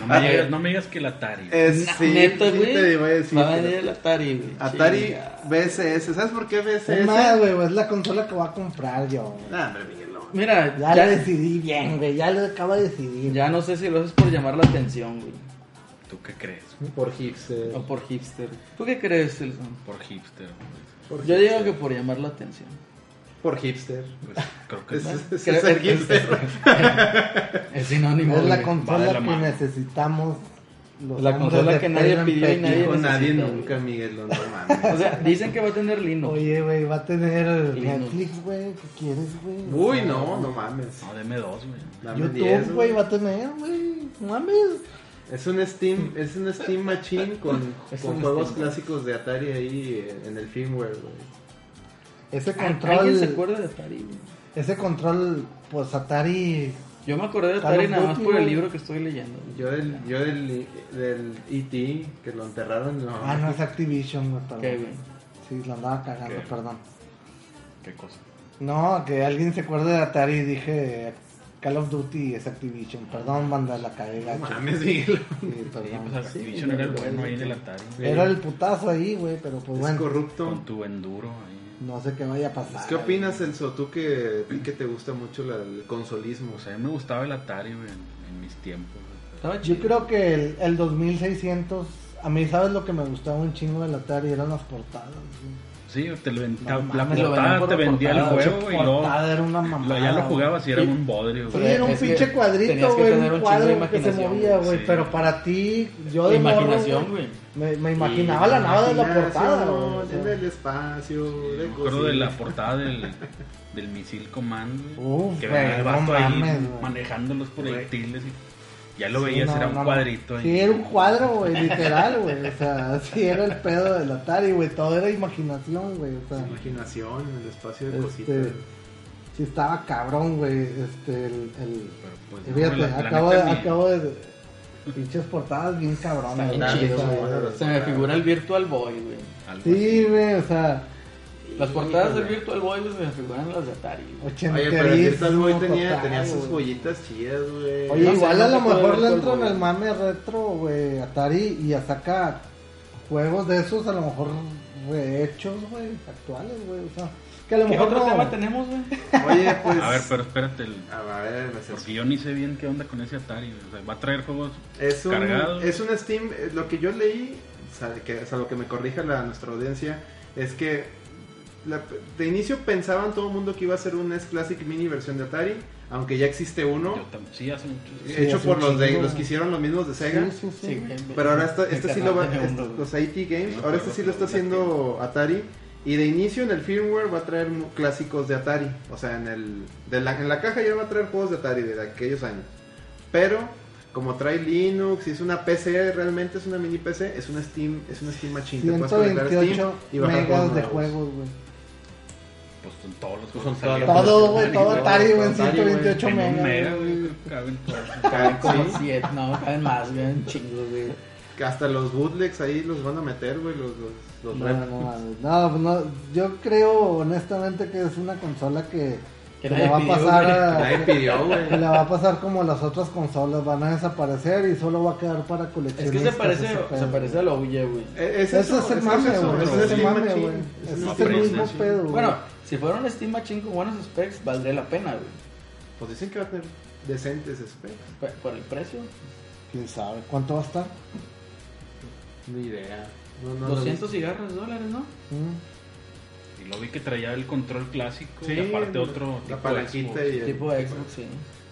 No me, digas, no me digas que el Atari. Es, Na- sí, neta, sí güey. te voy a decir. Va a venir el Atari, güey. Atari. BSS. ¿Sabes por qué BSS? Es más, güey, es la consola que voy a comprar yo. güey. Nah, hombre, Miguelón. Mira, Ya, ya, lo decidí bien, güey. Ya lo acabo de decidir. ya no sé si lo haces por llamar la atención, güey. ¿Tú qué crees? Por hipster. O por hipster. ¿Tú qué crees, Elson? Por hipster. Por Yo hipster. digo que por llamar la atención. Por hipster. Pues creo que Es, es- es Creo- el hipster. Es sinónimo. Es la consola la que mano. necesitamos. Los La consola que nadie pidió y nadie nunca. Miguel, no mames. O sea, dicen que va a tener Linux. Oye, güey, va a tener Linux. Netflix, güey. ¿Qué quieres, güey? Uy, no, no mames. No, deme dos, güey. Dame 10, YouTube, güey, va a tener, güey. No mames. Es un Steam, es un Steam Machine con, con juegos Steam. clásicos de Atari ahí en, el firmware, güey. Ese Ah, ¿Alguien se control. acuerda de Atari? güey? Ese control, pues Atari. Yo me acordé de Atari nada más por el libro que estoy leyendo. Yo del, yo del, del E.T. que lo enterraron, no. Ah, no es Activision, güey, perdón. ¿Qué, güey? Sí, lo andaba cagando, ¿Qué? perdón. ¿Qué cosa? No, que alguien se acuerde de Atari y dije Call of Duty es Activision. Perdón, banda, la cagué No gacho. mames, Miguel. Sí, Sí, perdón. pues Activision era el bueno ahí del Atari. Era el putazo ahí, güey, pero pues Es bueno, corrupto. Con tu enduro ahí. no sé qué vaya a pasar. ¿Qué opinas, Elso? Tú que, que te gusta mucho la- el consolismo. O sea, a mí me gustaba el Atari, güey, en, en mis tiempos. güey. Estaba Yo chido. creo que el, el 2600, a mí, ¿sabes lo que me gustaba un chingo del Atari? Eran las portadas. güey. Sí, te lo ven- No la portada por te la vendía el juego y luego portada era una mamada. ya lo jugabas y era Sí. un bodrio. Sí, era un pinche cuadrito, que güey, un un cuadro que se movía, güey, sí. Pero para ti, yo de Imaginación, güey. Me, me imaginaba la nave de la portada, güey. En el espacio, de Me acuerdo de la portada del, del misil Command. Uf, que venía el no vato ahí manejando los proyectiles. Y ya lo Sí, veías, no, era un no, cuadrito. Sí, era un cuadro, güey, literal, güey. O sea, sí era el pedo del Atari, güey. Todo era imaginación, güey. O sea, Imaginación, en el espacio de Este, cositas. sí estaba cabrón, güey. Este, el, el- Pero, pues, no, fíjate, la- acabo, de, acabo de. Pinches portadas bien cabronas. Bien güey, chido. Se me figura el Virtual Boy, güey. Sí, güey, o sea, Las portadas del. Virtual Boy güey, se me figuran las de Atari. Oye, pero el Virtual Boy tenía, total, tenía sus joyitas chidas, güey. Oye, No igual no a lo mejor le el entra en Boy. el mame retro, güey, Atari y ya saca juegos de esos, a lo mejor rehechos, güey, actuales, güey, o sea, que a lo ¿Qué mejor otro no... tema tenemos, güey? Oye, pues. A ver, pero espérate, el- A ver, sé- porque yo ni sé bien qué onda con ese Atari. O sea, va a traer juegos Es un, cargados. es un Steam, eh, lo que yo leí, o sea, que, o sea, lo que me corrija la, nuestra audiencia, es que la- de inicio pensaban todo el mundo que iba a ser un NES Classic Mini versión de Atari, aunque ya existe uno, Yo tam- sí, hace mucho. Sí, hecho hace por los de los que hicieron los mismos de Sega. Sí, sí, sí. Sí, güey. Pero ahora esta- este sí lo va, este- güey. los IT Games, No ahora este sí lo está haciendo Atari. Y de inicio en el firmware va a traer clásicos de Atari. O sea, en, el, de la, en la caja ya va a traer juegos de Atari de aquellos años. Pero, como trae Linux y es una PC, realmente es una mini PC, es una Steam, es una Steam Machine. Te puedes Steam 128 y bajar megas de juegos, güey. Pues son todos los Pues juegos. son las- Todo, güey, todo Atari, güey, en Atari, güey. 128 En un megas. caben todos. Caben como Sí. siete, no, caben más, güey, un chingo, güey. Que hasta los bootlegs ahí los van a meter, güey, los, los, los No, no, no, pues no, yo creo honestamente que es una consola que, Que que le va a pidió, pasar güey. a, pidió, que le va a pasar como las otras consolas, van a desaparecer y solo va a quedar para Es coleccionistas. que se parece, ese se pedo. parece a la Ouya, güey. Es Ese eso, es el es mame, güey. es Ese es mame, güey. Es Ese es mismo pedo, güey. Bueno, si fuera un Steam Machine con buenos specs, valdría la pena, güey. Pues dicen que va a tener decentes specs. Por- Por el precio. quién sabe cuánto va a estar. Ni idea. No, no lo 200 cigarros de dólares, ¿no? Mm. Y lo vi que traía el control clásico Sí, y aparte otro la tipo palanquita de y el- Tipo de Xbox, sí.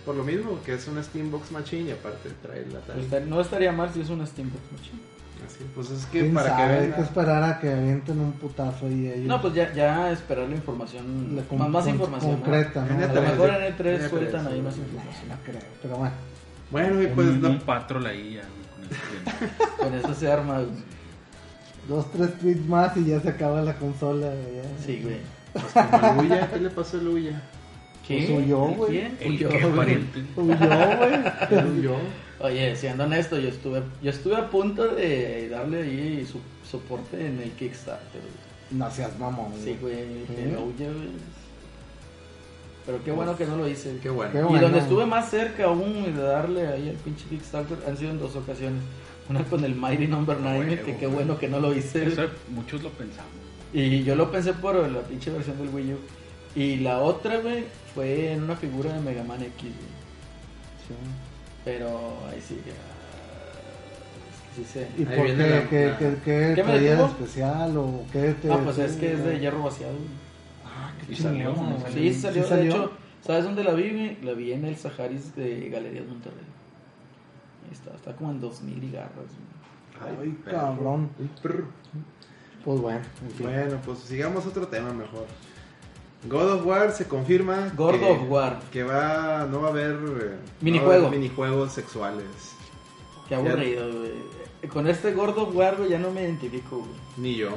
Por lo mismo, que es una Steambox Machine y aparte trae la Atari. Estar- No estaría mal si es un Steambox Machine. Así, pues es que ¿Quién para sabe? que Hay que esperar a que avienten un putazo y ellos. No, pues ya, ya esperar la información, la con- más, más información. ¿no? concreta, ¿no? En A lo E3, mejor en E3 En E3, sueltan ahí más información. No creo, pero bueno. Bueno, y un, pues no- un patrol ahí ya, con eso bien. Con eso se arma. Dos, tres tweets más y ya se acaba la consola. ya. Sí, güey. pues como el Uya, ¿qué le pasó al Uya? Pues huyó, ¿El güey. ¿Quién? Huyó, güey. Huyó, güey. Oye, siendo honesto, yo estuve, yo estuve a punto de darle ahí su, soporte en el Kickstarter. güey. No seas mamón. Sí, güey, no huye, güey. Pero qué bueno que no lo hice. Qué bueno. Qué Y bueno. donde estuve más cerca aún de darle ahí al pinche Kickstarter han sido en dos ocasiones. Una con el Mighty Number 9, Huevo, que qué bueno que no lo hice. Eso muchos lo pensamos. Y yo lo pensé por la pinche versión del Wii U. Y la otra, güey, fue en una figura de Mega Man X, güey. Sí. Pero ahí sí, ya. es que sí sé. ¿Y por qué? la- ¿Qué, la- qué, qué ¿Qué me traía de especial o qué te Ah, pues es que es de hierro vaciado, güey. Ah, qué Y salió, chingón, ¿no? güey. Sí, salió, ¿Sí de hecho, ¿sabes dónde la vi? La vi en el Saharis de Galerías Monterrey. Ahí está, está como en 2000 y garras. güey. Ay, perro. cabrón. Pues bueno, en fin. Bueno, pues sigamos otro tema mejor. God of War se confirma. God que, of War. Que va, no va a haber. eh, Minijuego. no minijuegos sexuales. Qué aburrido, güey. Con este gordo War, güey, ya no me identifico, güey. Ni yo.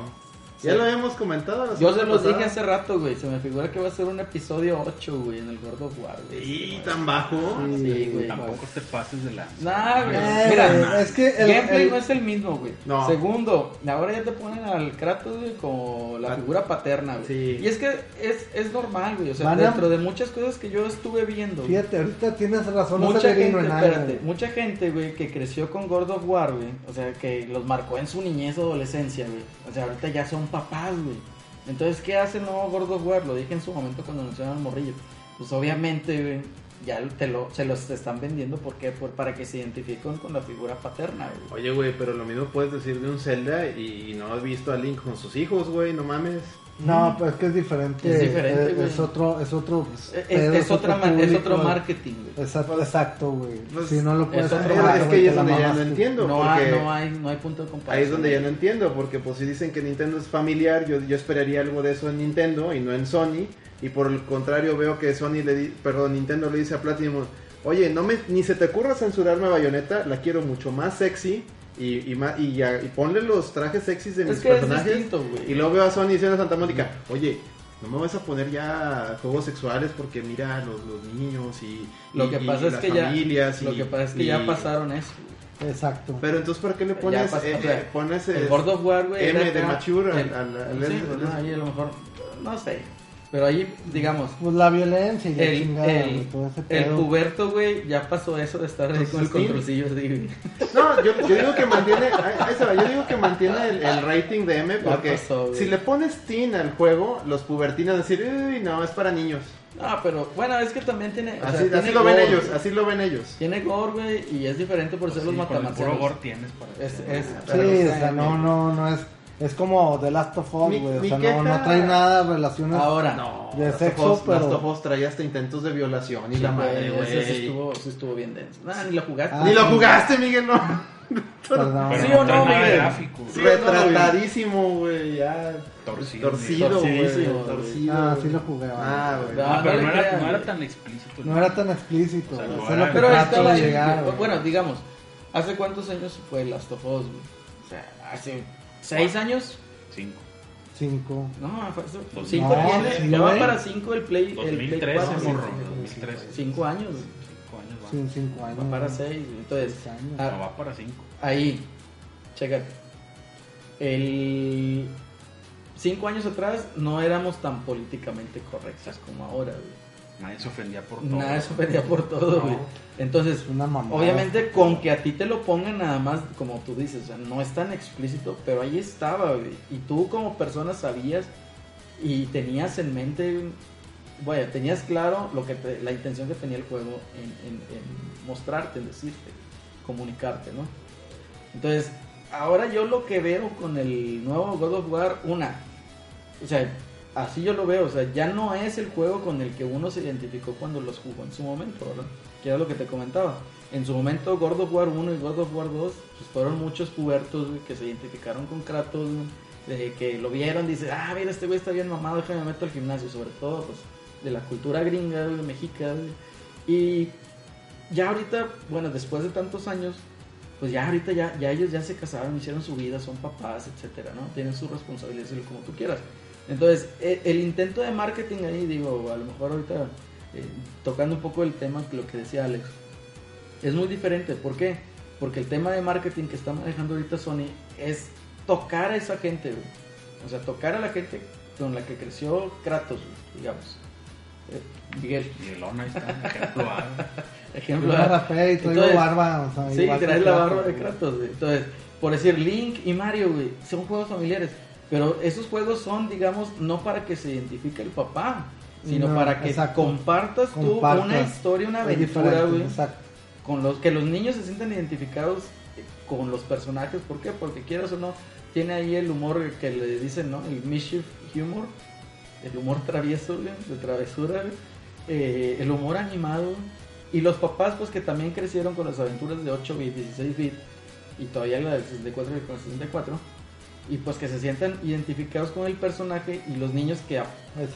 Sí. Ya lo habíamos comentado. la Yo se los pasada. dije hace rato, güey. Se me figura que va a ser un episodio 8, güey, en el gordo War, güey. Y tan bajo. Sí, güey. Tampoco te pases de la. Nah, güey. Eh, Mira, es que el, gameplay el- no es el mismo, güey. No. Segundo, ahora ya te ponen al Kratos, güey, como la figura paterna, güey. sí. Y es que es, es normal, güey. O sea, Van a- dentro de muchas cosas que yo estuve viendo, güey, Fíjate, ahorita tienes razón, no mucha se gente, en nada, espérate, güey. mucha gente, güey, que creció con God of War, güey. O sea, que los marcó en su niñez o adolescencia, güey. O sea, ahorita ya son papás, güey. Entonces, ¿qué hace el nuevo God of War? Lo dije en su momento cuando anunciaron al morrillo. Pues obviamente, ya te lo, se los están vendiendo, ¿por qué? Por, para que se identifiquen con la figura paterna, güey. Oye, güey, pero lo mismo puedes decir de un Zelda y no has visto a Link con sus hijos, güey, no mames. No, pero es que es diferente. Es diferente, es, güey. es otro, es otro. Es, pedo, es otra otro es otro marketing, güey. Exacto, exacto, güey. Pues, si no lo puedes es otro Es, que ahí es donde ya no entiendo. No porque hay, no, hay, no hay punto de comparación. Ahí es donde ya no entiendo, porque pues si dicen que Nintendo es familiar, yo, yo esperaría algo de eso en Nintendo y no en Sony. Y por el contrario veo que Sony le di- perdón, Nintendo le dice a Platinum, oye, no me, ni se te ocurra censurarme a Bayonetta, la quiero mucho más sexy y, y, ma- y, ya- y ponle los trajes sexys de Es mis que es personajes. distinto, güey. y luego veo a Sony diciendo a Santa Mónica, oye, no me vas a poner ya juegos sexuales porque mira los, los niños y, Lo y- que y pasa es las que ya familias lo y- que pasa es que y- ya pasaron eso. Exacto. Pero entonces, ¿para qué le pones, pasó, eh, o sea, eh, pones El eh, God of War, güey. M era de acá- mature al- el- al- al- sí, al- pues, no, ahí a lo mejor, no sé. Pero ahí, digamos, Pues la violencia y el, chingada, el, todo ese el pedo. puberto, güey, ya pasó eso de estar ahí Entonces, con el controlcillo así, güey. No, yo, yo digo que mantiene, ahí- se va, yo digo que mantiene el, el rating de M porque pasó, si le pones teen al juego, los pubertinos decir, uy, no, es para niños. No, pero bueno, es que también tiene. o sea, Así, tiene así lo ven gore, ellos, güey. así lo ven ellos. Tiene gore, güey, y es diferente por ser Sí, los el puro gore tienes para Es, es, Sí, o sea, no, no, no es. Es como The Last of Us, güey. O sea, no, no trae nada de relaciones. Ahora, No, De Last sexo, of Us- Last pero- of Us traía hasta intentos de violación y sí, la madre, güey, ese sí estuvo, sí estuvo bien denso. Nah, ni lo jugaste. Ah, Ni lo jugaste, Miguel, no. Perdón. Pero ¿Sí o no, Miguel? gráfico. Sí. Retratadísimo, güey, ya. Torcido. Torcido, güey. Torcido. Ah, sí lo jugué. Ah, güey. No, Ah, pero no era, no era tan explícito. No era tan explícito. Eso Pero estaba. Bueno, digamos, ¿hace cuántos años fue Last of Us, güey? O sea, hace seis años. Cinco. Cinco. No, fue eso. Dos- Cinco No, tiene. sí, ya va para cinco el Play. el Play 2013, 4, morro. sí, sí, 2013. Cinco años. güey. Cinco años va. Años. Para güey. seis. Entonces, Seis años. ah, No, va para cinco. ahí, chécate. El. Cinco años atrás no éramos tan políticamente correctos como ahora, güey. Nadie se ofendía por todo. Nada se pedía por todo, No. güey. Entonces, Es una mamada. Obviamente con que a ti te lo pongan nada más, como tú dices, o sea, no es tan explícito, pero ahí estaba, güey. Y tú como persona sabías y tenías en mente, vaya, tenías claro lo que te- la intención que tenía el juego en, en- en mostrarte, en decirte, comunicarte, ¿no? Entonces, ahora yo lo que veo con el nuevo God of War, una, o sea, así yo lo veo, o sea, ya no es el juego con el que uno se identificó cuando los jugó en su momento, ¿verdad? Que era lo que te comentaba. En su momento, God of War 1 y God of War 2, pues fueron muchos pubertos güey, que se identificaron con Kratos, de que lo vieron, dice, ah, mira, este güey está bien mamado, déjame me meto al gimnasio, sobre todo, pues, de la cultura gringa, güey, mexica, güey. Y ya ahorita, bueno, después de tantos años, pues ya ahorita ya, ya ellos ya se casaron, hicieron su vida, son papás, etcétera, ¿no? Tienen sus responsabilidades, como tú quieras. Entonces, e- el, intento de marketing ahí, digo, a lo mejor ahorita eh, tocando un poco el tema, que lo que decía Alex, es muy diferente. ¿Por qué? Porque el tema de marketing que está manejando ahorita Sony es tocar a esa gente, güey. O sea, tocar a la gente con la que creció Kratos, güey, digamos. Eh, Miguel, Ona está, ejemplo A. Ejemplo. traigo Entonces, barba. O sea, Sí, traes la barba de. Kratos, güey. Entonces, por decir, Link y Mario, güey, son juegos familiares. Pero esos juegos son, digamos, no para que se identifique el papá, sino No, para que exacto. compartas tú Compartas. una historia, una aventura, güey. Con los que los niños se sientan identificados con los personajes. ¿Por qué? Porque quieras o no, tiene ahí el humor que le dicen, ¿no? El mischief humor, el humor travieso, güey, de travesura, güey. Eh, el humor animado. Y los papás, pues que también crecieron con las aventuras de 8 bit, 16 bit y todavía la del 64 y con el 64. Y pues que se sientan identificados con el personaje y los niños que,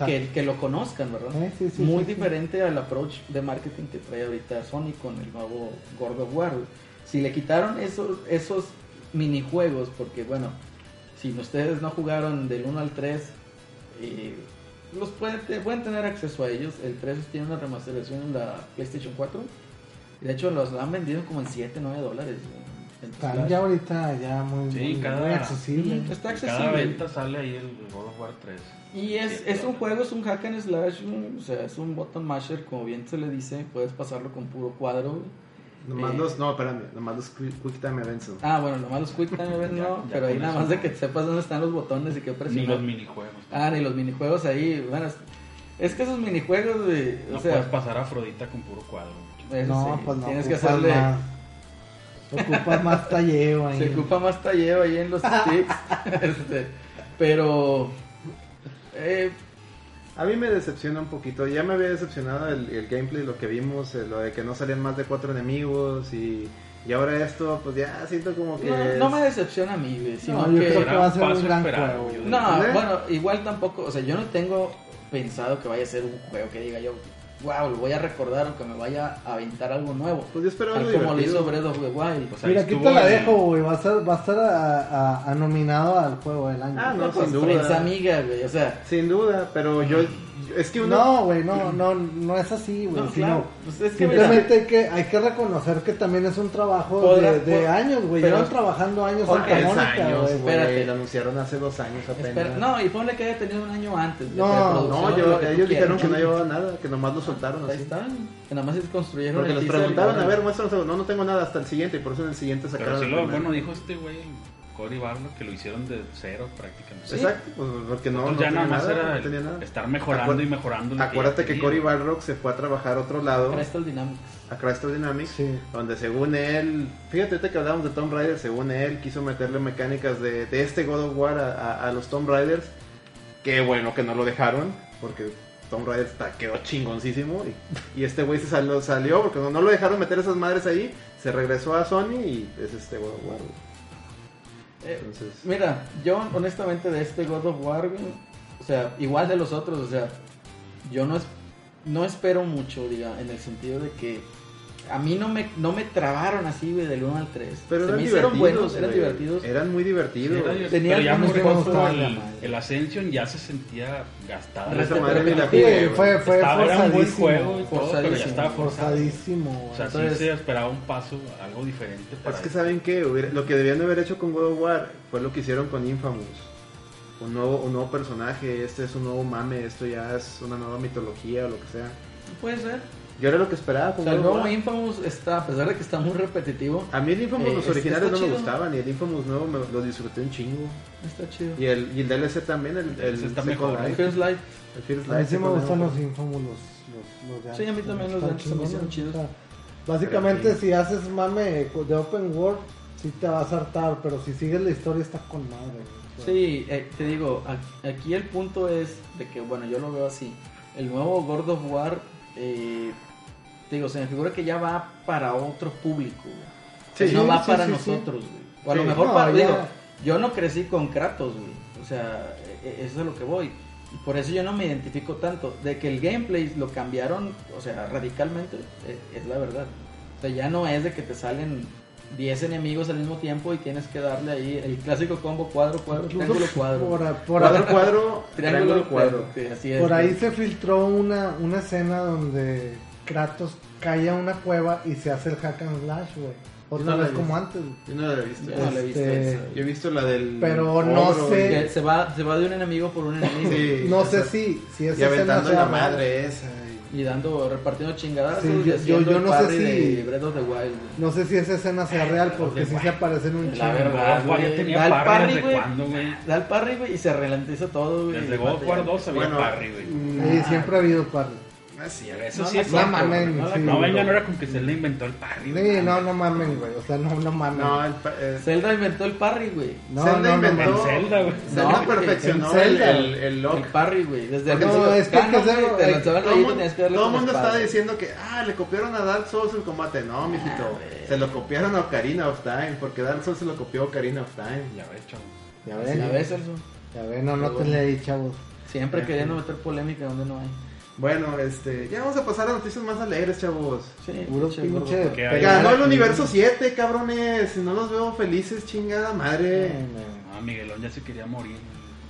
que, que lo minijuegos, ¿verdad? Eh, sí, sí, Muy sí, diferente al approach de marketing que trae ahorita Sony con el nuevo God of War. Si le quitaron esos, esos minijuegos, porque bueno, si ustedes no jugaron del 1 al 3, eh, los pueden, te- pueden tener acceso a ellos. El 3 tiene una remasterización en la PlayStation 4. Y de hecho los han vendido como en 7, 9 dólares. Están ya ahorita ya muy, Sí, muy, cada- muy accesible. Está En cada accesible. venta sale ahí el God of War 3. Y es, es un juego, es un hack and slash, güey, o sea, es un button masher, como bien se le dice, puedes pasarlo con puro cuadro. Nomás Eh. los, no, espérame, nomás los Quick, quick Time Events. Ah, bueno, nomás los quick time events no, ya pero ahí nada más de que sepas dónde están los botones y qué Ni presionar. los minijuegos. Ah, ni los minijuegos ahí, bueno, es, es que esos minijuegos, o no sea, puedes pasar a Afrodita con puro cuadro. eso no, sí, pues no. tienes que hacerle, Más, ocupas más talleo ahí. se ocupa más talleo ahí en los sticks, este, pero, eh, A mí me decepciona un poquito. Ya me había decepcionado el, el gameplay, lo que vimos, eh, lo de que no salían más de cuatro enemigos y, y ahora esto, pues ya siento como que... no, es- no me decepciona a mí, güey, sino No, yo que... creo que va a ser un gran juego. yo No, ¿Eh? bueno, igual tampoco, o sea, yo no tengo pensado que vaya a ser un juego que diga yo, wow, lo voy a recordar o que me vaya a aventar algo nuevo. Pues yo esperaba algo como lo hizo. Breath of the Wild. Pues Mira, aquí te la dejo, güey. Va a estar, va a, estar a, a- a nominado al juego del año. Ah, no, pues, sin duda. prensa amiga, güey, o sea... Sin duda, pero yo, es que uno... No, güey, no, no, no es así, güey. No, claro, pues es que simplemente hay que, hay que reconocer que también es un trabajo Podrá- de, de años, güey. pero- Llevan trabajando años Tres Mónica, años, güey. Espérate. Lo anunciaron hace dos años apenas. Espera, no, y ponle que haya tenido un año antes. No, No, yo, ellos dijeron que no llevaba nada, que nomás lo soltaron Ahí así. están. Que nada más se construyeron Porque les ahora- a ver, muéstranos. No, no tengo nada hasta el siguiente, y por eso en el siguiente Pero sacaron sí primero. bueno, dijo este güey, Cory Barlow, que lo hicieron de cero prácticamente. Sí. Exacto, pues porque no, no ya tenía nada más nada, era no tenía nada. estar mejorando y mejorando. Acuérdate que tenía. Cory Balrog se fue a trabajar a otro lado, Crystal Dynamics. a Crystal Dynamics, Sí. donde según él, fíjate ahorita que hablábamos de Tomb Raider, según él quiso meterle mecánicas de, de este God of War a, a- a los Tomb Raiders. Qué bueno que no lo dejaron, porque Tomb Raider está, quedó chingoncísimo. Y, y este güey se salió, salió porque no, no lo dejaron meter esas madres ahí. Se regresó a Sony y es este God of War. Eh, Mira, yo honestamente de este God of War, o sea, igual de los otros, o sea, yo no, es, no espero mucho, diga, en el sentido de que a mí no me, no me trabaron así, güey, del 1 al 3. pero Se eran me hicieron divertidos. buenos, eran güey. divertidos. Eran muy divertidos. Era- güey. Tenía pero ya gustaban, el, Ascension ya se sentía gastada. Esa madre la jugué, güey. fue, fue Estaba- era un buen forzadísimo. juego y todo, pero ya estaba forzado. Forzadísimo, güey. O sea, Entonces- sí se esperaba un paso, algo diferente. Es que eso. saben que lo que debían de haber hecho con God of War fue lo que hicieron con Infamous. Un nuevo, un nuevo personaje, este es un nuevo mame, esto ya es una nueva mitología o lo que sea. Puede ser. Yo era lo que esperaba O con sea, el nuevo. Infamous está, a pesar de que está muy repetitivo, A mí el Infamous Eh, los es- originales no me gustaban y el Infamous nuevo me, lo disfruté un chingo. está chido. Y el, y el DLC también, el, el, está mejor, Life. First Life, El First A mí sí me gustan los Infamous, los, los, los de Sí, a mí antes, también los de antes me hicieron chidos. o sea, Básicamente, si haces mame de open world, sí te vas a hartar, pero si sigues la historia está con madre. O sea, Sí, eh, te digo, aquí el punto es de que, bueno, yo lo veo así. El nuevo God of War, eh, te digo, se me figura que ya va para otro público. güey. Sí, no va sí, para sí, nosotros, güey. O a lo mejor No, para, ya. digo, yo no crecí con Kratos, güey. O sea, eh, eso es a lo que voy. Y por eso yo no me identifico tanto. De que el gameplay lo cambiaron, o sea, radicalmente, eh, es la verdad. O sea, ya no es de que te salen 10 enemigos al mismo tiempo y tienes que darle ahí el clásico combo cuadro, cuadro, triángulo, cuadro. Por, Cuadro, cuadro, Triángulo, triángulo, cuadro. Sí, así es. por ahí güey. se filtró una, una escena donde Kratos cae a una cueva y se hace el hack and slash, güey. Otra no la vez como antes. Yo no lo he visto. Yo no la he visto Este, esa. Yo he visto la del. Pero no sé. Que se va, se va de un enemigo por un enemigo. Sí. No sé si, si Y esa aventando la madre esa. y- Y dando, repartiendo chingadas. Sí, yo- yo no sé si- de Breath of the Wild. güey. No sé si esa escena sea real porque sí se aparecen un La chingo. verdad, War ya güey. tenía Da el parry desde güey. cuándo, güey. Da el parry, güey, y se ralentiza todo, güey. Desde God of War 2 había Bueno, parry, güey. Sí, siempre ha habido parry. Ah, sí, Eso No, sí no, es no cierto, mamen, sí. No venga, no era con que le inventó el parry. güey. Sí, no, no mamen, güey. O sea, no, no mamen. No, el, eh, Zelda inventó el parry, güey. no, Zelda no, no, inventó. Zelda, güey. Zelda No, perfeccionó el, Zelda. el, el lock. El parry, güey. Desde el No, principio. es que hay que Canon, hacerlo, güey, Te lanzaban Todo mundo, que todo el mundo estaba diciendo que, ah, le copiaron a Dark Souls el combate. No, mijito. Ah, güey. se lo copiaron a Ocarina of Time. Porque Dark Souls se lo copió a Ocarina of Time. Ya ves, chavo. Ya Sí, ven, a veces, güey. ya ven, no, no te bueno. leí, chavos. Siempre En queriendo meter polémica donde no hay. Bueno, este, ya vamos a pasar a noticias más alegres, chavos. Sí, Puro pinche Ganó el universo 7, cabrones. No los veo felices, chingada madre. Ah, Miguelón ya se quería morir.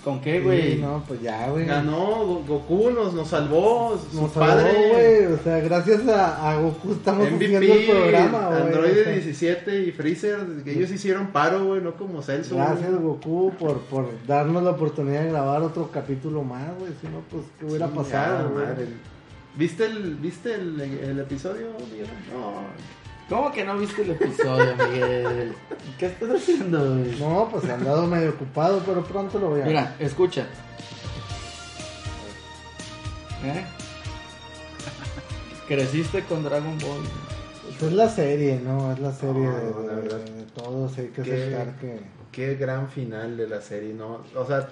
¿Con qué, Sí, güey? no, pues ya, güey. Ganó Go- Goku, nos, nos salvó. Su Nos padre. salvó, güey. O sea, gracias a, a Goku estamos haciendo el programa, güey. Android O sea, 17 y Freezer, que ellos hicieron paro, güey, no como Celso. Gracias. Goku, por, por darnos la oportunidad de grabar otro capítulo más, güey. Si no, pues, ¿qué hubiera pasado, güey? madre. ¿Viste el, viste el, el episodio, Miguel? No. ¿Cómo que no viste el episodio, Miguel? ¿Qué estás haciendo, güey? No, pues he andado medio ocupado, pero pronto lo voy a Mira, escucha. ¿Eh? Creciste con Dragon Ball. Pues es la serie, ¿no? Es la serie No, de, la de- todos. Hay que ¿Qué? aceptar que. Qué gran final de la serie, ¿no? O sea,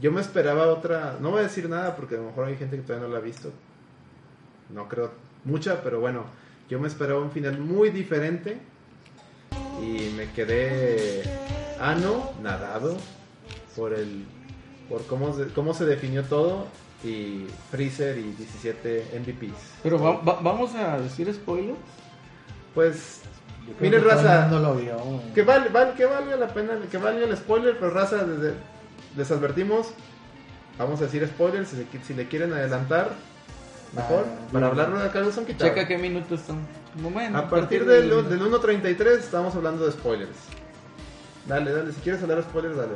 yo me esperaba otra. No voy a decir nada porque a lo mejor hay gente que todavía no la ha visto. No creo mucha, pero bueno, yo me esperaba un final muy diferente. Y me quedé ano, nadado, por el. por cómo se, cómo se definió todo. y Freezer y 17 MVPs. Pero va- va- vamos a decir spoiler. Pues, el raza, mundo lo vio, que, val, val- que valga la pena, que valga el spoiler, pero raza, desde- les advertimos, vamos a decir spoilers, si le quieren adelantar, mejor, Ah, para bien. hablarlo de acá de son quitados. Checa qué minutos están. Un momento. A partir del, del 1.33 estamos hablando de spoilers. Dale, dale, si quieres hablar de spoilers, dale.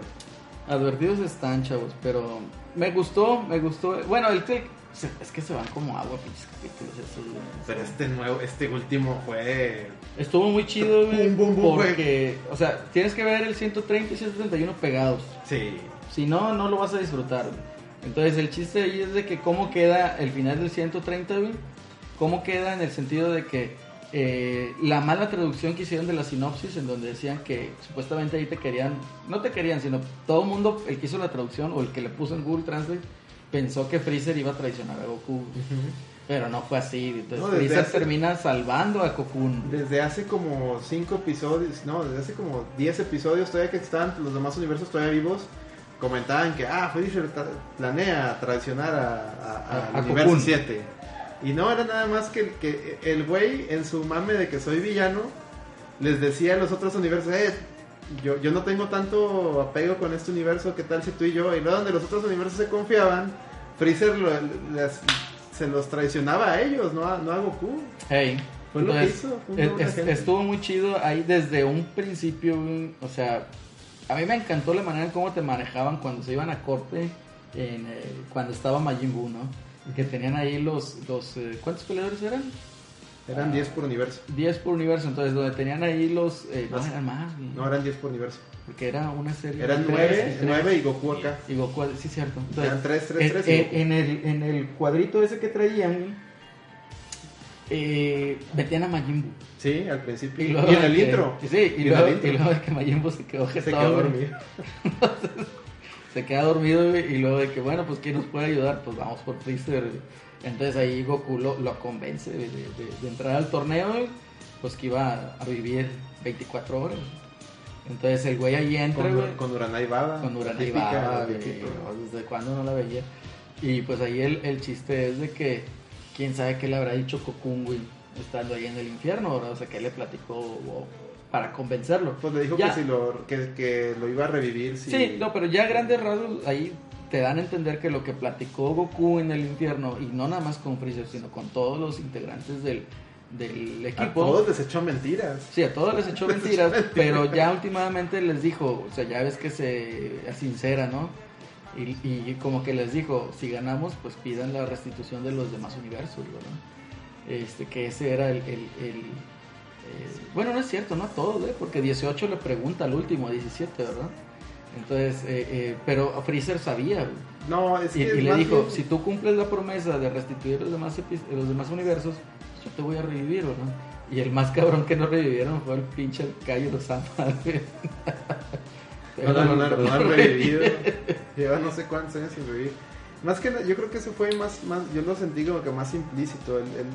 Advertidos están, chavos, pero me gustó, me gustó. Bueno, el se- es que se van como agua, pinches capítulos estos, güey. Pero este nuevo, este último fue... Estuvo muy chido, güey, Bum, bum, bum, porque, o sea, tienes que ver el 130 y 131 pegados. Sí. Si no, no lo vas a disfrutar, güey. Entonces, el chiste ahí es de que cómo queda el final del 130, güey. Cómo queda en el sentido de que eh, la mala traducción que hicieron de la sinopsis, en donde decían que supuestamente ahí te querían, no te querían, sino todo el mundo, el que hizo la traducción o el que le puso en Google Translate, pensó que Freezer iba a traicionar a Goku. Pero no fue así. Entonces, No, Freezer hace- termina salvando a Cocoon. Desde hace como 5 episodios, no, desde hace como 10 episodios todavía que están los demás universos todavía vivos, comentaban que, ah, Freezer planea traicionar a, a- A- al a universo Cocoon. 7. 7. Y no era nada más que, que el güey en su mame de que soy villano les decía a los otros universos, eh, yo, yo no tengo tanto apego con este universo, ¿qué tal si tú y yo? Y luego donde los otros universos se confiaban, Freezer lo- les- se los traicionaba a ellos, no a, no a Goku. Hey. Fue lo que hizo, fue es- es- estuvo muy chido ahí desde un principio, o sea, a mí me encantó la manera en cómo te manejaban cuando se iban a corte, en, eh, cuando estaba Majin Buu, ¿no? Que tenían ahí los, los eh, ¿cuántos peleadores eran? Eran Ah. 10 por universo. 10 por universo, entonces donde tenían ahí los, eh, no eran más, güey, No, eran 10 por universo. porque era una serie. Eran tres, 9, tres, 9 y Goku acá. Y Goku, sí, cierto. Entonces, Eran 3, 3, en, 3 en- en el, en el cuadrito ese que traían, eh, metían a Majin Buu. Sí, al principio. Y, Y, luego en el que- intro. Sí, y, luego, y de que Majin Buu se quedó Se jetón, quedó dormido. Se queda dormido, y luego de que, bueno, pues ¿quién nos puede ayudar? Pues vamos por Freezer. Entonces ahí Goku lo, lo convence de, de- de- de entrar al torneo, pues que iba a, vivir 24 horas. Entonces el güey ahí entra, Con, con Uranai Baba. con Uranai Baba, desde cuándo no la veía. Y pues ahí el, el chiste es de que, quién sabe qué le habrá dicho güey, estando ahí en el infierno, ¿verdad? O sea, que le platicó para convencerlo. Pues le dijo Ya. que, si lo, que, que lo iba a revivir. Si... Sí, no, pero ya a grandes rasgos ahí te dan a entender que lo que platicó Goku en el infierno, y no nada más con Freezer, sino con todos los integrantes del, del A equipo. todos les echó mentiras. Sí, a todos les echó mentiras, pero ya últimamente les dijo, o sea, ya ves que se sincera, ¿no? Y, y como que les dijo, si ganamos, pues pidan la restitución de los demás universos, ¿verdad? Este, que ese era el... el- el, eh, bueno, no es cierto, no a todos, ¿eh? Porque 18 le pregunta al último, a 17, ¿verdad? Entonces, eh, eh, pero Freezer sabía. No, es Y, que y es le dijo, bien- si tú cumples la promesa de restituir los demás, los demás universos, yo te voy a revivir, ¿verdad? Y el más cabrón que no revivieron fue el pinche Cayo güey. No, no, no, no, no han revivido. Lleva no sé cuántos años sin revivir. Más que yo creo que eso fue más, más yo lo sentí como que más implícito. El, el-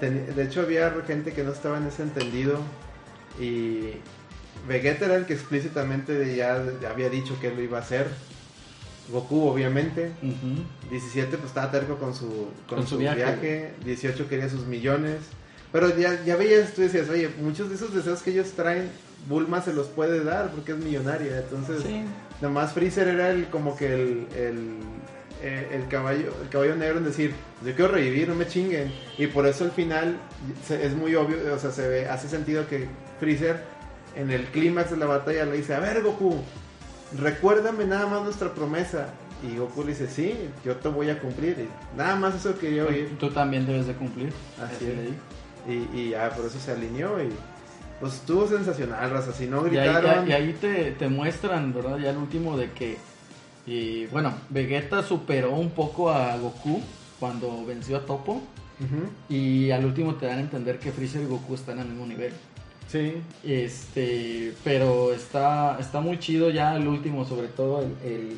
ten- de hecho, había gente que no estaba en ese entendido. Y Vegeta era el que explícitamente ya, había dicho que él lo iba a hacer. Goku, obviamente. Ujú. 17 pues estaba terco con su, con Con su su viaje. viaje. 18 quería sus millones. Pero ya, ya veías, tú decías, oye, muchos de esos deseos que ellos traen, Bulma se los puede dar porque es millonaria. Entonces, Sí. nomás Freezer era el como que el, el, eh, el caballo el caballo negro en decir, yo quiero revivir, no me chinguen. Y por eso al final se- es muy obvio, o sea, se ve, hace sentido que Freezer en el clímax de la batalla le dice, a ver Goku, recuérdame nada más nuestra promesa. Y Goku le dice, sí, yo te voy a cumplir. Y nada más eso quería oír. Tú también debes de cumplir. Así es. Y, y ya por eso se alineó y pues estuvo sensacional, raza. Si no Y ahí, gritaron... y ahí te, te muestran, ¿verdad? Ya el último de que, y, bueno, Vegeta superó un poco a Goku cuando venció a Topo. Y al último te dan a entender que Freezer y Goku están al mismo nivel. Sí, Este, pero está, está muy chido ya el último, sobre todo el, el,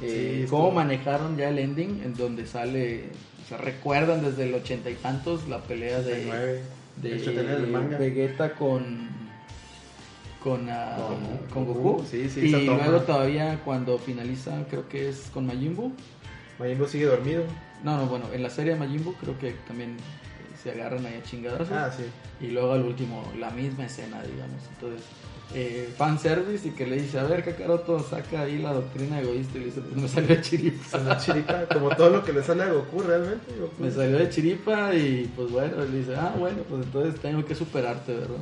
eh, Sí, cómo estuvo- manejaron ya el ending, en donde sale, o sea, recuerdan desde el ochenta y tantos la pelea de, 69. De el manga. Vegeta con con, ah, Con Goku. Goku Sí, sí, y luego todavía cuando finaliza creo que es con Majin Buu Majin Buu sigue dormido. No, no, bueno, en la serie de Majin Buu creo que también eh, se agarran ahí a chingadas. Ah, sí. Y luego al último, la misma escena, digamos. Entonces, eh, fanservice y que le dice, a ver, Kakaroto, saca ahí la doctrina egoísta. Y le dice, pues me salió de chiripa. Como todo lo que le sale a Goku realmente. Goku. Me salió de chiripa y pues bueno, le dice, ah, bueno, pues entonces tengo que superarte, ¿verdad?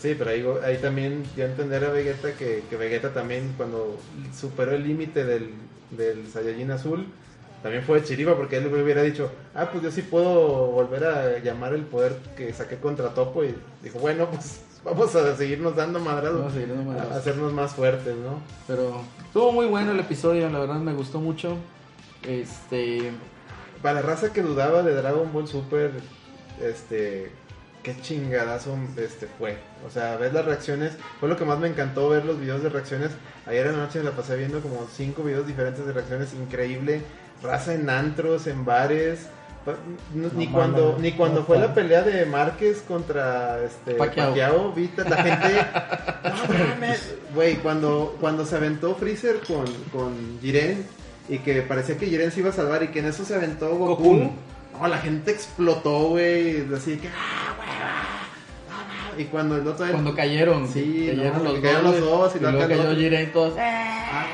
Sí, pero ahí, ahí también dio a entender a Vegeta que, que Vegeta también cuando superó el límite del, del Saiyajin azul, también fue de chiripa porque él le hubiera dicho, ah, pues yo sí puedo volver a llamar el poder que saqué contra Topo y dijo, bueno, pues vamos a seguirnos dando madrados, Vamos a seguir dando madrazos. a hacernos más fuertes, ¿no? Pero estuvo muy bueno el episodio, la verdad me gustó mucho. Este, Para la raza que dudaba de Dragon Ball Super, este, qué chingadazo este fue. O sea, ves las reacciones, fue lo que más me encantó ver los videos de reacciones. Ayer en la noche me la pasé viendo como cinco videos diferentes de reacciones, increíble. Raza en antros, en bares. No- ni cuando ni cuando no fue la pelea de Márquez contra este Pacquiao. Pacquiao, viste la gente güey, cuando cuando se aventó Freezer con con Jiren y que parecía que Jiren se iba a salvar y que en eso se aventó Goku. Goku. No, la gente explotó, güey, así que ah, güey, ah, y cuando el otro cuando cayeron, Sí, cayeron, los, cayeron los güey, dos y y luego cayó. Jiren todos. Ah,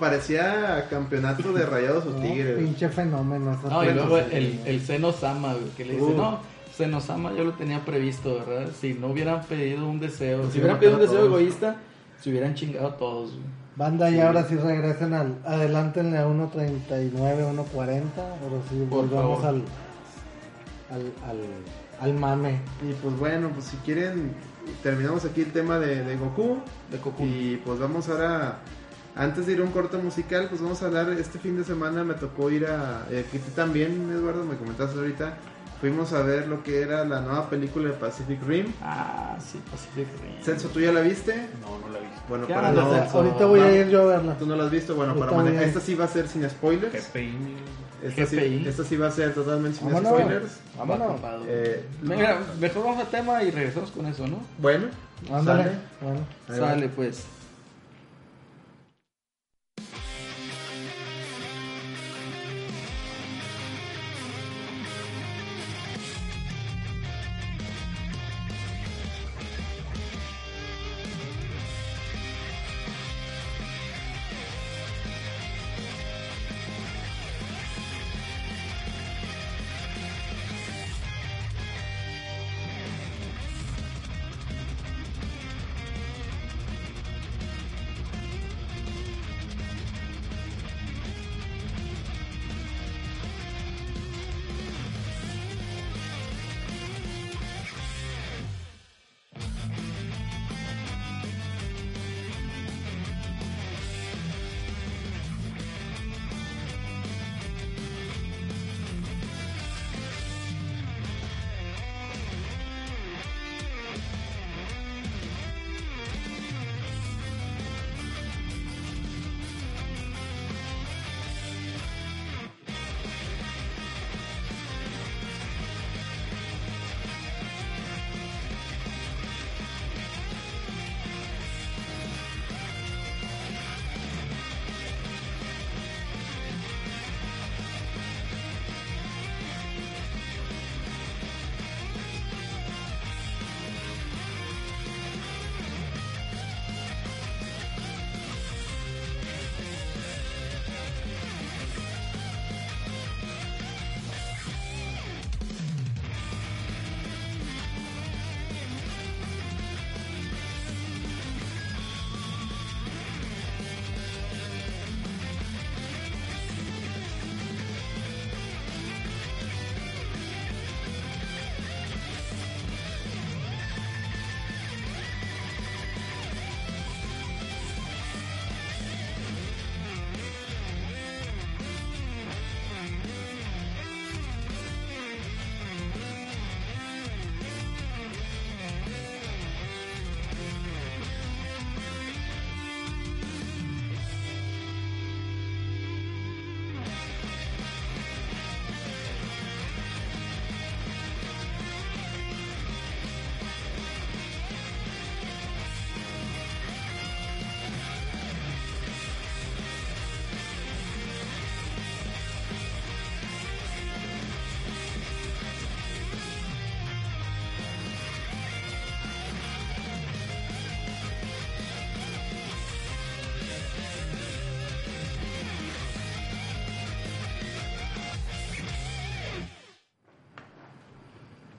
parecía campeonato de Rayados o No, Tigres. pinche fenómeno. esa No, y luego el, el Seno Sama, güey, que le dice, Uh. no, Seno Sama yo lo tenía previsto, ¿verdad? Si no hubieran pedido un deseo, Pues si hubieran pedido un deseo todos. egoísta, se hubieran chingado a todos, güey. Banda, y ahora sí regresen al. Adelántenle a 1.39, 1.40. Ahora sí volvamos al, al, al. al mame. Y pues bueno, pues si quieren, terminamos aquí el tema de, de Goku. De Goku. Y pues vamos ahora, antes de ir a un corto musical, pues vamos a hablar, este fin de semana me tocó ir a, eh, también, Eduardo, me comentaste ahorita, fuimos a ver lo que era la nueva película de Pacific Rim. Ah, sí, Pacific Rim. Celso, ¿tú ya la viste? No, no la he visto. Bueno, ¿Qué para no... Celso? Ahorita voy a vamos. ir yo a verla. ¿Tú no la has visto? Bueno, Yo para también. manejar, esta sí va a ser sin spoilers. GPI. Esta sí, esta sí va a ser totalmente sin Vámonos. spoilers. Vamos, Vámonos. Eh, Mira, mejor vamos al tema y regresamos con eso, ¿no? bueno, Ándale. sale. Bueno. Sale, pues.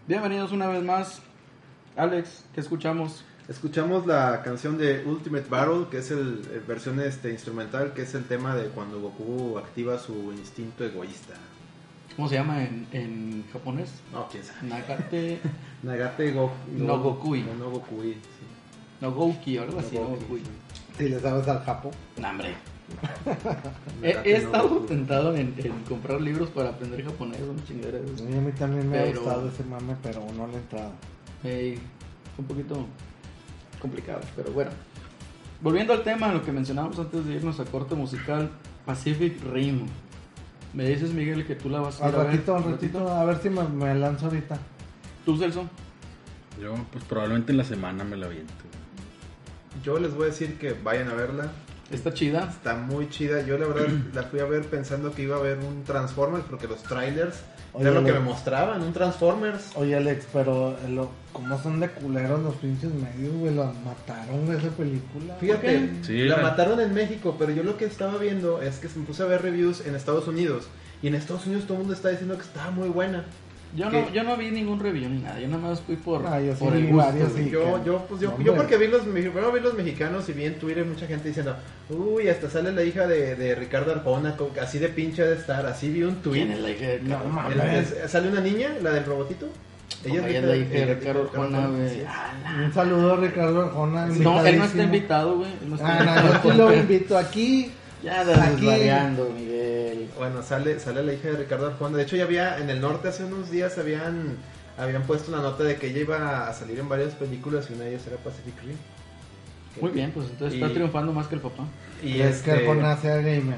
Bienvenidos una vez más. Alex, ¿qué escuchamos? Escuchamos la canción de Ultimate Battle, que es el, el versión este, instrumental, que es el tema de cuando Goku activa su instinto egoísta. ¿Cómo se llama en, en japonés? No, quién sabe. Nagate Nagate Go, No Gokui. No, no Gokui, sí. no Gouki o algo No así, no Gokui, sí. Si le sabes al Japo. No, hombre. He, he estado tentado en, en comprar libros para aprender japonés, una chingadera. de esas. Y a mí también me ha Pero- gustado ese mame, pero no le he entrado. Ey, un poquito complicado, pero bueno. Volviendo al tema, lo que mencionábamos antes de irnos a corte musical, Pacific Rim. Me dices, Miguel, que tú la vas a Al ir a ver. ratito, al ratito, a ver si me, me lanzo ahorita. ¿Tú, Celso? Yo, pues probablemente en la semana me la aviento. Yo les voy a decir que vayan a verla. ¿Está chida? Está muy chida. Yo la verdad la fui a ver pensando que iba a haber un Transformers porque los trailers Oye, era lo que me mostraban, un Transformers. Oye, Alex, pero eh, lo, ¿cómo son de culeros los pinches medios, güey? Lo mataron de esa película. Fíjate, Sí, la la- mataron en México, pero yo lo que estaba viendo es que me puse a ver reviews en Estados Unidos. Y en Estados Unidos todo el mundo está diciendo que estaba muy buena. Yo ¿Qué? no, yo no vi ningún review ni nada, yo nada más fui por, Ah, yo sí por vi el gusto. varios, güey. sí. yo, yo, pues yo, yo porque vi los, me- primero vi los mexicanos y vi en Twitter mucha gente diciendo, uy, hasta sale la hija de, de Ricardo Arjona, con- así de pinche de estar, así vi un tweet. ¿Quién es la hija de No. El- es- sale una niña, la del robotito. Ella es la hija de Ricardo Arjona, güey. sí. Un saludo a Ricardo Arjona. No, él no está invitado, güey. no está Ah, no, yo sí lo invito aquí. Ya andas desvariando, Miguel. Bueno, sale, sale la hija de Ricardo Arjona. De hecho, ya había en el norte hace unos días habían, habían puesto una nota de que ella iba a salir en varias películas y una de ellas era Pacific Rim. Muy bien, pues entonces Y- está triunfando más que el papá. Y es este, que Arjona sea gamer.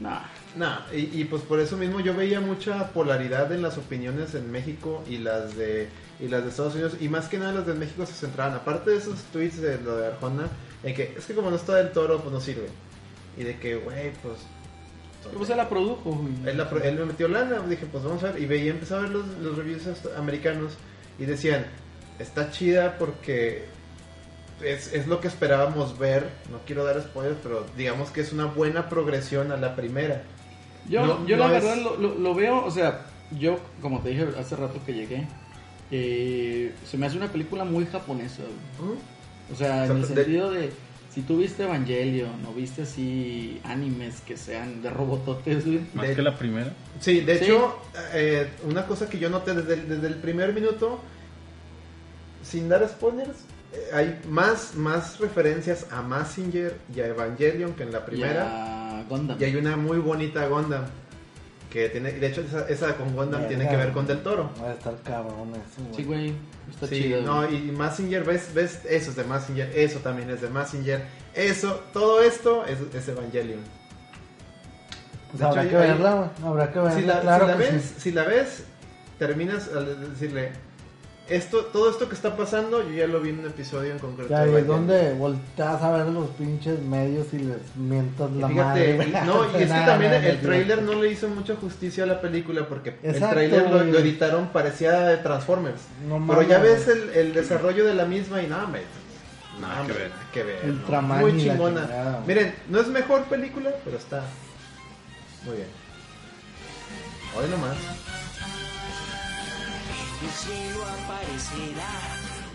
Nah. nah, y, y pues por eso mismo yo veía mucha polaridad en las opiniones en México y las de y las de Estados Unidos y más que nada las de México se centraban aparte de esos tweets de lo de Arjona en que es que como no está del toro pues no sirve y de que güey pues Pues él la produjo, güey. Él, la pro- él me metió lana, dije, pues vamos a ver. Y veía, empezaba a ver los, los reviews americanos y decían, está chida porque es, es lo que esperábamos ver. No quiero dar spoilers, pero digamos que es una buena progresión a la primera. Yo, No, yo no la es- verdad lo, lo- lo veo, o sea, yo, como te dije hace rato que llegué, eh, se me hace una película muy japonesa, güey. ¿Mm? O sea, en el de- sentido de, si tú viste Evangelion, no viste así animes que sean de robototes, güey. Más De- que la primera. Sí, de Sí. hecho, eh, una cosa que yo noté desde el, desde el primer minuto, sin dar spoilers, eh, hay más, más referencias a Massinger y a Evangelion que en la primera. Gundam. Y hay una muy bonita Gundam. Que tiene, de hecho, esa, esa con Gundam tiene que ver con Del Toro. Va a estar cabrón eso, güey. Sí, güey, está Sí, chido. no, y Massinger, ves, ves, eso es de Massinger, eso también es de Massinger, eso, todo esto es, es Evangelion. Pues De habrá hecho, que hay- verla, güey. Habrá que verla, Si la, claro si la que ves, sí. si la ves, terminas al decirle, esto, todo esto que está pasando, yo ya lo vi en un episodio en concreto. Ya, y es Evangelion. donde volteas a ver los pinches medios y les mientas la Fíjate, madre. y- no, y es que Nada, también nada, el no, trailer no le hizo mucha justicia a la película porque el trailer lo, editaron parecía de Transformers. No Pero mames, ya ves el, el desarrollo de la misma y nada, hombre, Nada hombre, que ver. nada que ver. ¿no? Muy chingona. chingada. Miren, no es mejor película, pero está muy bien. Hoy nomás. Del cielo aparecerá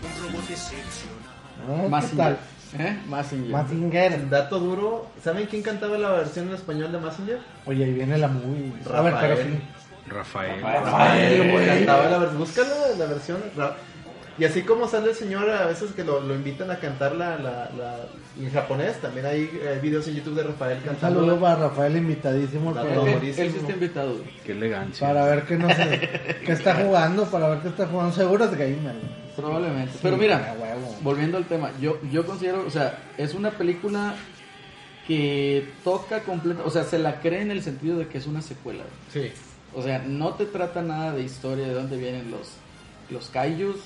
un robot excepcional. Ah, ¿qué Mazinger. tal? ¿Eh? Mazinger. Mazinger. Dato duro, ¿saben quién cantaba la versión en español de Massinger? Oye, ahí viene la movie. güey. A ver, pero Rafael. sí. Rafael. Rafael, güey. Cantaba la versión, búscala la versión. Ra- Y así como sale el señor a veces que lo, lo invitan a cantar la, la, la- en japonés, también hay eh, videos en YouTube de Rafael Un cantando. saludo para Rafael, invitadísimo. al programa. él- él sí está invitado. Qué elegancia. Para ver qué, no sé, qué está jugando, para ver qué está jugando. Seguro es gamer. Probablemente. Sí, Pero mira, volviendo al tema, yo, yo considero, o sea, es una película que toca completa, o sea, se la cree en el sentido de que es una secuela. Sí. O sea, no te trata nada de historia, de dónde vienen los, los kaijus.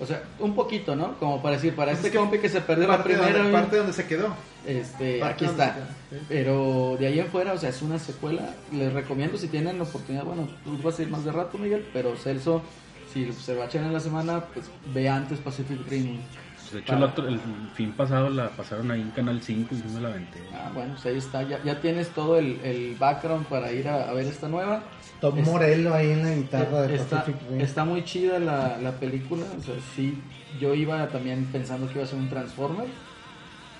O sea, un poquito, ¿no? Como para decir, para Pues este es que compi que se perdió la primera, donde, parte donde se quedó. este, parte aquí está. se quedó, sí. Pero de ahí en fuera, o sea, es una secuela. Les recomiendo si tienen la oportunidad, bueno, tú vas a ir más de rato, Miguel, pero Celso, si se va a echar en la semana, pues ve antes Pacific Rim. De hecho, el, otro- el fin pasado la pasaron ahí en Canal 5 y sí me la aventé. Ah, bueno, pues ahí está. Ya, ya tienes todo el, el background para ir a, a ver esta nueva. Tom Es- Morello ahí en la guitarra de está, está muy chida la, la película. O sea, sí, yo iba también pensando que iba a ser un Transformer,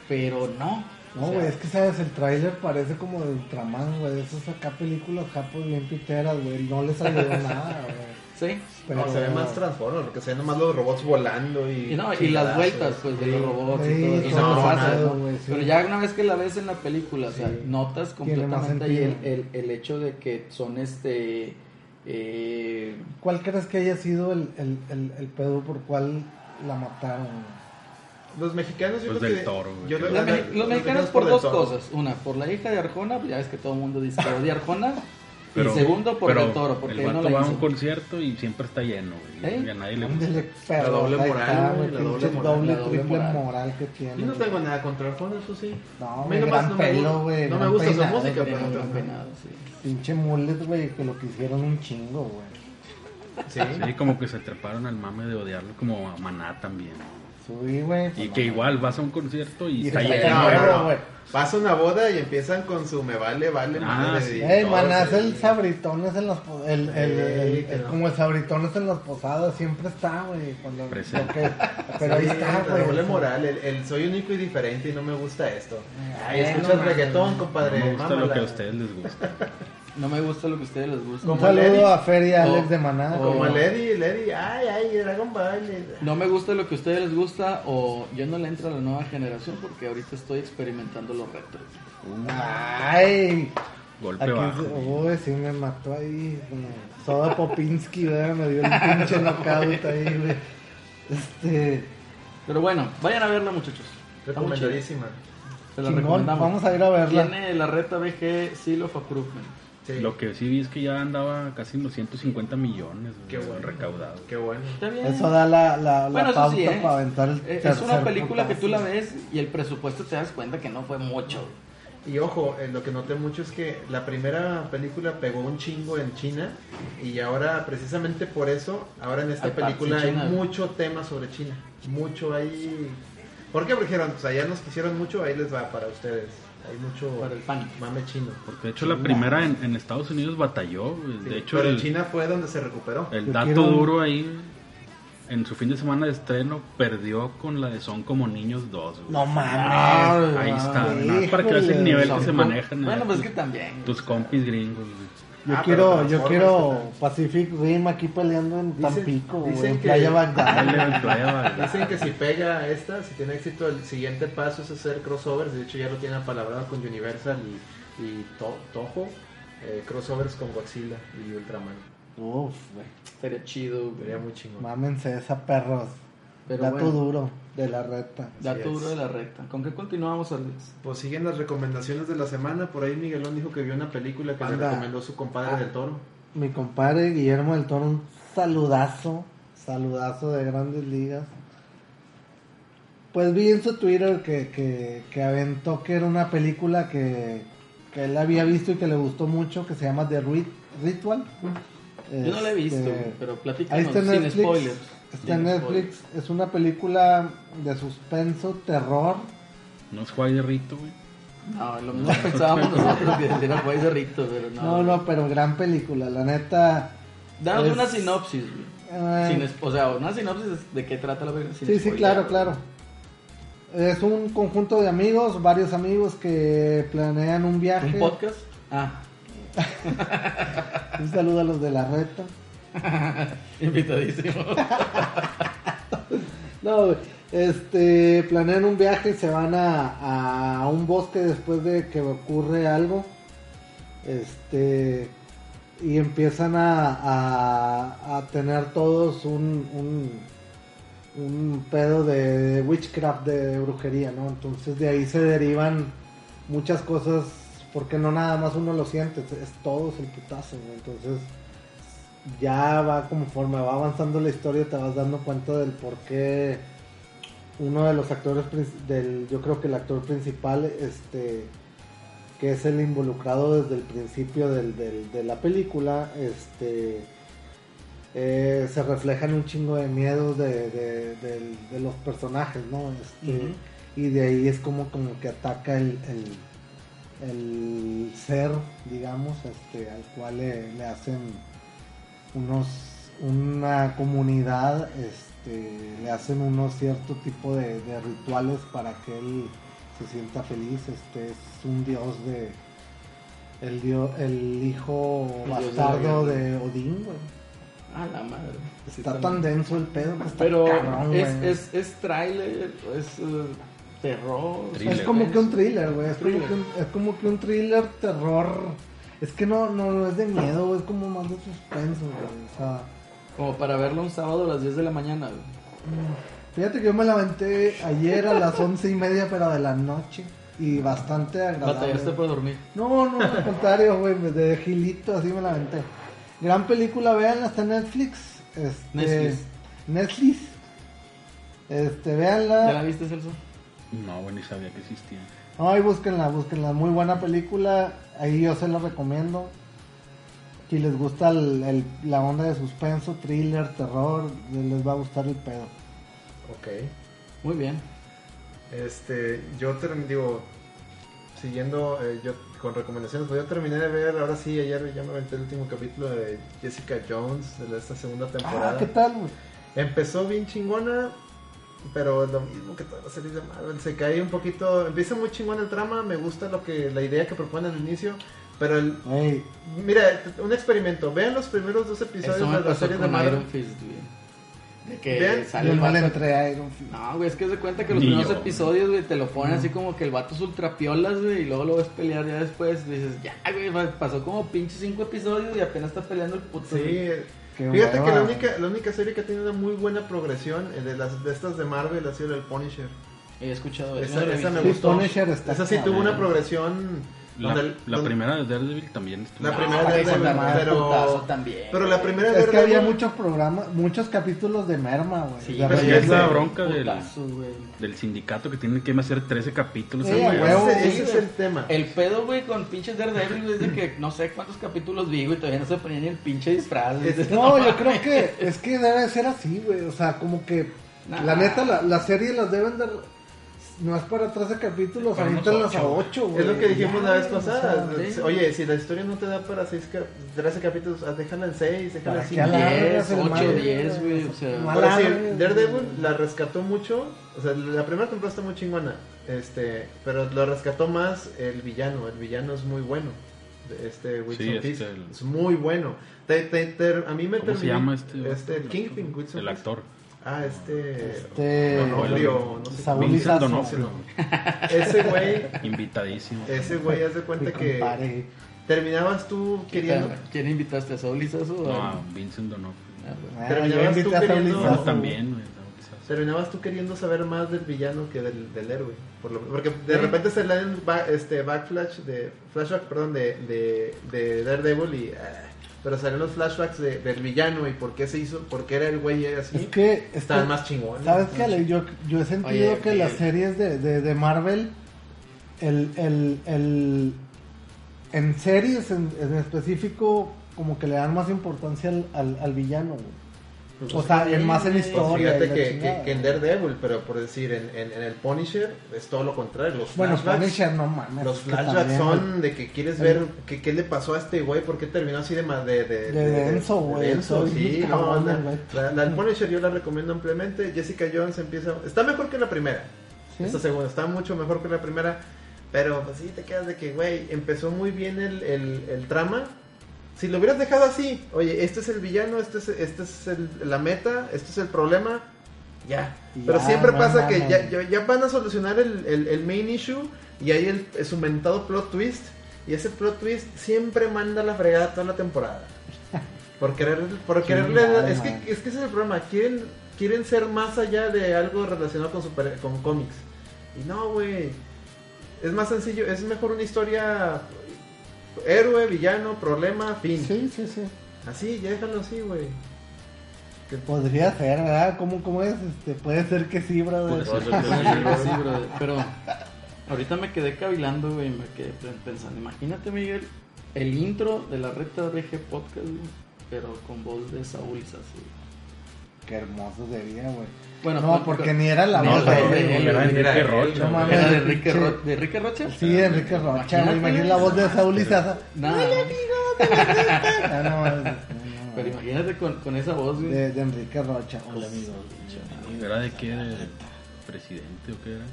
pero no. No, O sea, güey, es que sabes, el tráiler parece como de Ultraman, güey. Esas acá películas japos bien piteras, güey. No le salió nada, güey. Sí. Pero No, se ve más Transformers, porque se ven nomás los robots volando y... Y, no, y las vueltas pues de los robots y Sí, todo sí. Pero ya una vez que la ves en la película, o sea, notas completamente ahí el, el, el hecho de que son este... Eh, ¿Cuál crees que haya sido el, el, el, el pedo por cual la mataron? Los mexicanos yo Los creo del que... Toro, güey. yo creo los, que- mex- los mexicanos por dos cosas. Una, por la hija de Arjona, ya ves que todo el mundo dice odia a Arjona. Pero- y segundo, por pero el toro, porque el no vato la va a un concierto y siempre está lleno, güey. ¿Eh? Y a nadie le gusta. Perro, doble moral, está, güey, la doble moral. doble, La doble triple moral. moral que tiene. Yo no güey. tengo nada contra Arjona, eso sí. No, güey, nomás gran no me pelo, gusta- güey. no me gusta su música, pero- gran peinado, sí. Pinche mullet, güey, que lo quisieron un chingo, güey. Sí. Sí, como que se treparon al mame de odiarlo como a Maná también. Sí, güey. Y que igual vas a un concierto y, Y está lleno. No, no, no. güey. Pasa una boda y empiezan con su me vale, vale, Ah, sí. Ey, maná, es el sabritones en los el, el, el- el- no. como el sabritones en los posados siempre está, güey, cuando que- pero ahí está, güey. doble moral, el, el soy único y diferente y no me gusta esto. Ay, Ay, escuchas no mames. reggaetón, No compadre. me gusta lo que a ustedes les gusta. No me gusta lo que a ustedes les gusta. Un saludo a Fer y a Alex O- de Maná. o- Como Eddie, el Eddie, ay, ay, Dragon Ball. No me gusta lo que a ustedes les gusta o yo no le entro a la nueva generación porque ahorita estoy experimentando los retros. Ay, Golpe bajo. uy, sí me mató ahí, Soda Popinski, ¿verdad? me dio el pinche knockout ahí, güey. Este, Pero bueno, vayan a verla muchachos. Recomendadísima. Se la chingón, recomendamos. vamos a ir a verla. Tiene la reta BG Seal of Approvement. Sí. Lo que sí vi es que ya andaba casi en los 150 millones Qué bueno. recaudados. Qué bueno. Está bien. Eso da la, la, la Bueno, pauta sí, ¿eh? para aventar el Es tercer una película que tú la ves y el presupuesto te das cuenta que no fue mucho. Y ojo, eh, lo que noté mucho es que la primera película pegó un chingo en China y ahora precisamente por eso, ahora en esta película hay China. mucho tema sobre China. Mucho ahí... ¿Por qué? Porque dijeron, pues allá nos quisieron mucho, ahí les va para ustedes. Hay mucho Para el pan. mame chino. Porque de hecho la primera en, en Estados Unidos batalló. Sí, de hecho, pero en el, China fue donde se recuperó. el Yo dato quiero- duro ahí, en su fin de semana de estreno, perdió con la de Son como niños 2. güey. No mames. Ah, Ahí está, Híjole. nada más para que veas el nivel que se manejan Bueno, pues que también. tus compis gringos. güey. Yo Ah, quiero, yo quiero. Pacific Rim aquí peleando en Dicen- Tampico, dicen en que- Playa en. Dicen que si pega esta, si tiene éxito, el siguiente paso es hacer crossovers. De hecho, ya lo tienen apalabrado con Universal y, y To- Toho. eh, crossovers con Godzilla y Ultraman. Uf, güey. Sería chido, güey. Sería muy chingón. Mámense esa perros. Pero Dato bueno, duro de la reta. dato duro de la recta. ¿Con qué continuamos, Alex? Pues siguen las recomendaciones de la semana. Por ahí Miguelón dijo que vio una película que le recomendó su compadre Ah. del toro. Mi compadre Guillermo del Toro, un saludazo, saludazo de grandes ligas. Pues vi en su Twitter que, que, que aventó que era una película que, que él había visto y que le gustó mucho, que se llama The Rit- Ritual. Yo no la he visto, Este, pero Ahí platícanos está en sin Netflix. spoilers. Está en Netflix. Es una película de suspenso, terror. No es Juay de Rito, güey. No, lo mismo pensábamos nosotros que era Juez de Rito, pero no. No, no, pero gran película. La neta. Danos es- una sinopsis, güey. eh, Sin es- o sea, una sinopsis de qué trata la película. sin Sí, sí, claro, güey. claro. Es un conjunto de amigos, varios amigos que planean un viaje. ¿Un podcast? Ah, Un saludo a los de la reta. invitadísimo. No, este, planean un viaje, se van a, a un bosque después de que ocurre algo. Este, y empiezan a, a, a tener todos un, un, un pedo de witchcraft, de brujería, ¿no? Entonces de ahí se derivan muchas cosas, porque no nada más uno lo siente, es, es todos el putazo, ¿no? Entonces ya va conforme va avanzando la historia te vas dando cuenta del por qué uno de los actores del yo creo que el actor principal este que es el involucrado desde el principio del, del- de la película este eh, se reflejan un chingo de miedos de, de, los personajes, ¿no? Este. Y de ahí es como, como que ataca el, el, el ser, digamos, este, al cual le, le hacen unos una comunidad, este, le hacen unos cierto tipo de, de rituales para que él se sienta feliz. Este es un dios de el dios, el hijo El de bastardo guerra. de Odín, güey. Ah, la madre. Sí, Está tan denso el pedo que está Pero cabrón, es, es, es tráiler, es eh, terror. Thriller. Es como que un thriller, güey. Es, como Thriller. que un- es como que un thriller, terror. Es que no, no, no es de miedo, es como más de suspenso, güey. O sea, Como para verlo un sábado a las 10 de la mañana. güey. fíjate que yo me la aventé ayer a las once y media, pero de la noche. Y bastante agradable. Batallaste por dormir. No, no, al contrario, güey, de gilito, así me la aventé. Gran película, vean, está en Netflix. Este, Netflix. Netflix. Este, ¿Ya véanla. la viste, Celso? No, güey, ni sabía que existía. Ay, búsquenla, búsquenla. Muy buena película. Ahí yo se la recomiendo. Si les gusta el- el- la onda de suspenso, thriller, terror, les va a gustar el pedo. Ok. Muy bien. Este, yo term- digo, siguiendo eh, yo con recomendaciones, pues yo terminé de ver, ahora sí, ayer ya me aventé el último capítulo de Jessica Jones de esta segunda temporada. Ah, ¿qué tal? Empezó bien chingona, pero es lo mismo que todas las series de Marvel. Se cae un poquito, empieza muy chingona el trama, me gusta lo que la idea que propone al inicio, pero el mira, un experimento, vean los primeros dos episodios Eso me de la serie de Marvel. Iron Fist, güey. De que Vean, sale el vato- entré a Iron Fist. No, güey, es que se cuenta que los Ni primeros yo. episodios, güey, te lo ponen así como que el vato es ultra piolas, güey, y luego lo ves pelear ya después, dices, ya, güey, pasó como pinche cinco episodios y apenas está peleando el puto. Sí, güey. Qué fíjate hueva. que la única, la única serie que ha tenido una muy buena progresión eh, de las de estas de Marvel ha sido el Punisher. He escuchado eso. Esa, no esa me gustó. Punisher está esa sí tuvo una progresión. La, donde el- la donde- primera de Daredevil también estuvo. La primera de Daredevil, de pero- putazo también. Pero la primera Es que Daredevil- había muchos programas, muchos capítulos de merma, güey. Sí, De pero Sí, ya es la bronca del, Putazos, güey. del sindicato que tienen que hacer 13 capítulos. Sí, ese, es el tema. El pedo, güey, con pinches Daredevil, güey, es de que no sé cuántos capítulos vi, güey, todavía no se ponía ni el pinche disfraz. Es- No, yo creo que es que debe ser así, güey. O sea, como que Nah. la neta, la, la serie las deben de. No es para 13 capítulos, unos aviéntalas a ocho, 8, güey. Es lo que dijimos Ya, la vez o pasada. sea, sí. Oye, si la historia no te da para seis cap- 13 capítulos, ah, déjala en 6, déjala en ¿Para qué 5. alargas 10, el 8, madre, 10, güey, o sea. Sí, alargues, Daredevil la rescató mucho. O sea, la primera temporada está muy chingona. Este, pero lo rescató más el villano. El villano es muy bueno. Este Wilson Sí, Fisk. este, el- Es muy bueno. Te- te- te- a mí me ¿Cómo se llama este? Este, el Kingpin, Wilson El Fisk. Ah, este. Este. Donofrio, no sé Saúl. Donofrio. Ese güey, Invitadísimo. ese güey, haz de cuenta que compadre. terminabas tú queriendo. ¿Quién invitaste a Saúl Lizazo? No, a Vincent Donofrio. Ah. Ah, Terminabas tú queriendo-. No, también, güey. Terminabas tú queriendo saber más del villano que del, del héroe. Por lo- porque de repente se le dan este backflash de flashback, perdón, de, de, de Daredevil y ah, pero salen los flashbacks de- del villano y por qué se hizo, por qué era el güey así. Es que. es Estaban que- más chingones. ¿Sabes qué? Yo, yo he sentido Oye, que Miguel. las series de, de, de Marvel, el, el, el, en series en, en específico, como que le dan más importancia al, al, al villano, güey. Pues, O sea, en más en pues, historia. fíjate y la que, que, que en Daredevil, pero por decir, en, en, en el Punisher es todo lo contrario. Los Bueno, flashbacks, Punisher no mames. los es flashbacks son de que quieres ver que, qué le pasó a este güey, por qué terminó así de de, de, De denso, güey, de denso, sí, no, la, la, la del Punisher yo la recomiendo ampliamente. Jessica Jones empieza, está mejor que la primera. ¿Sí? Esta segunda está mucho mejor que la primera, pero pues sí te quedas de que, güey, empezó muy bien el, el, el trama. Si lo hubieras dejado así, oye, este es el villano, este es, este es el- la meta, este es el problema, ya. Pero ya, siempre no pasa que mames. ya, ya, ya van a solucionar el, el, el main issue y hay el, el su mentado plot twist. Y ese plot twist siempre manda la fregada toda la temporada. Por querer, por quererle, es que, es que ese es el problema. Quieren, quieren ser más allá de algo relacionado con super, con cómics. Y no, güey. Es más sencillo, es mejor una historia héroe, villano, problema, fin. Sí, sí, sí. Así, ya déjalo así, güey. Que- Podría ser, ¿verdad? ¿Cómo, cómo es? Este, puede ser que sí, brother. Puede ser que sí, brother, Pero ahorita me quedé cavilando, güey. Me quedé pensando. Imagínate, Miguel, el intro de la Reta BG Podcast, güey. pero con voz de Saúl Sassy. Qué hermoso sería, güey. Bueno, no, con- porque ni era la No, voz de de él. Era Enrique Rocha, no. ¿Era de Enrique, Sí. Ro- de Enrique Rocha? Sí, Enrique Rocha. Imagínate la voz de Saúl y Sasa. Ah, no, mames, no, no, pero imagínate con, con esa voz, güey. de, de Enrique Rocha. Hola, amigo. ¿Era de qué? ¿De presidente o qué era?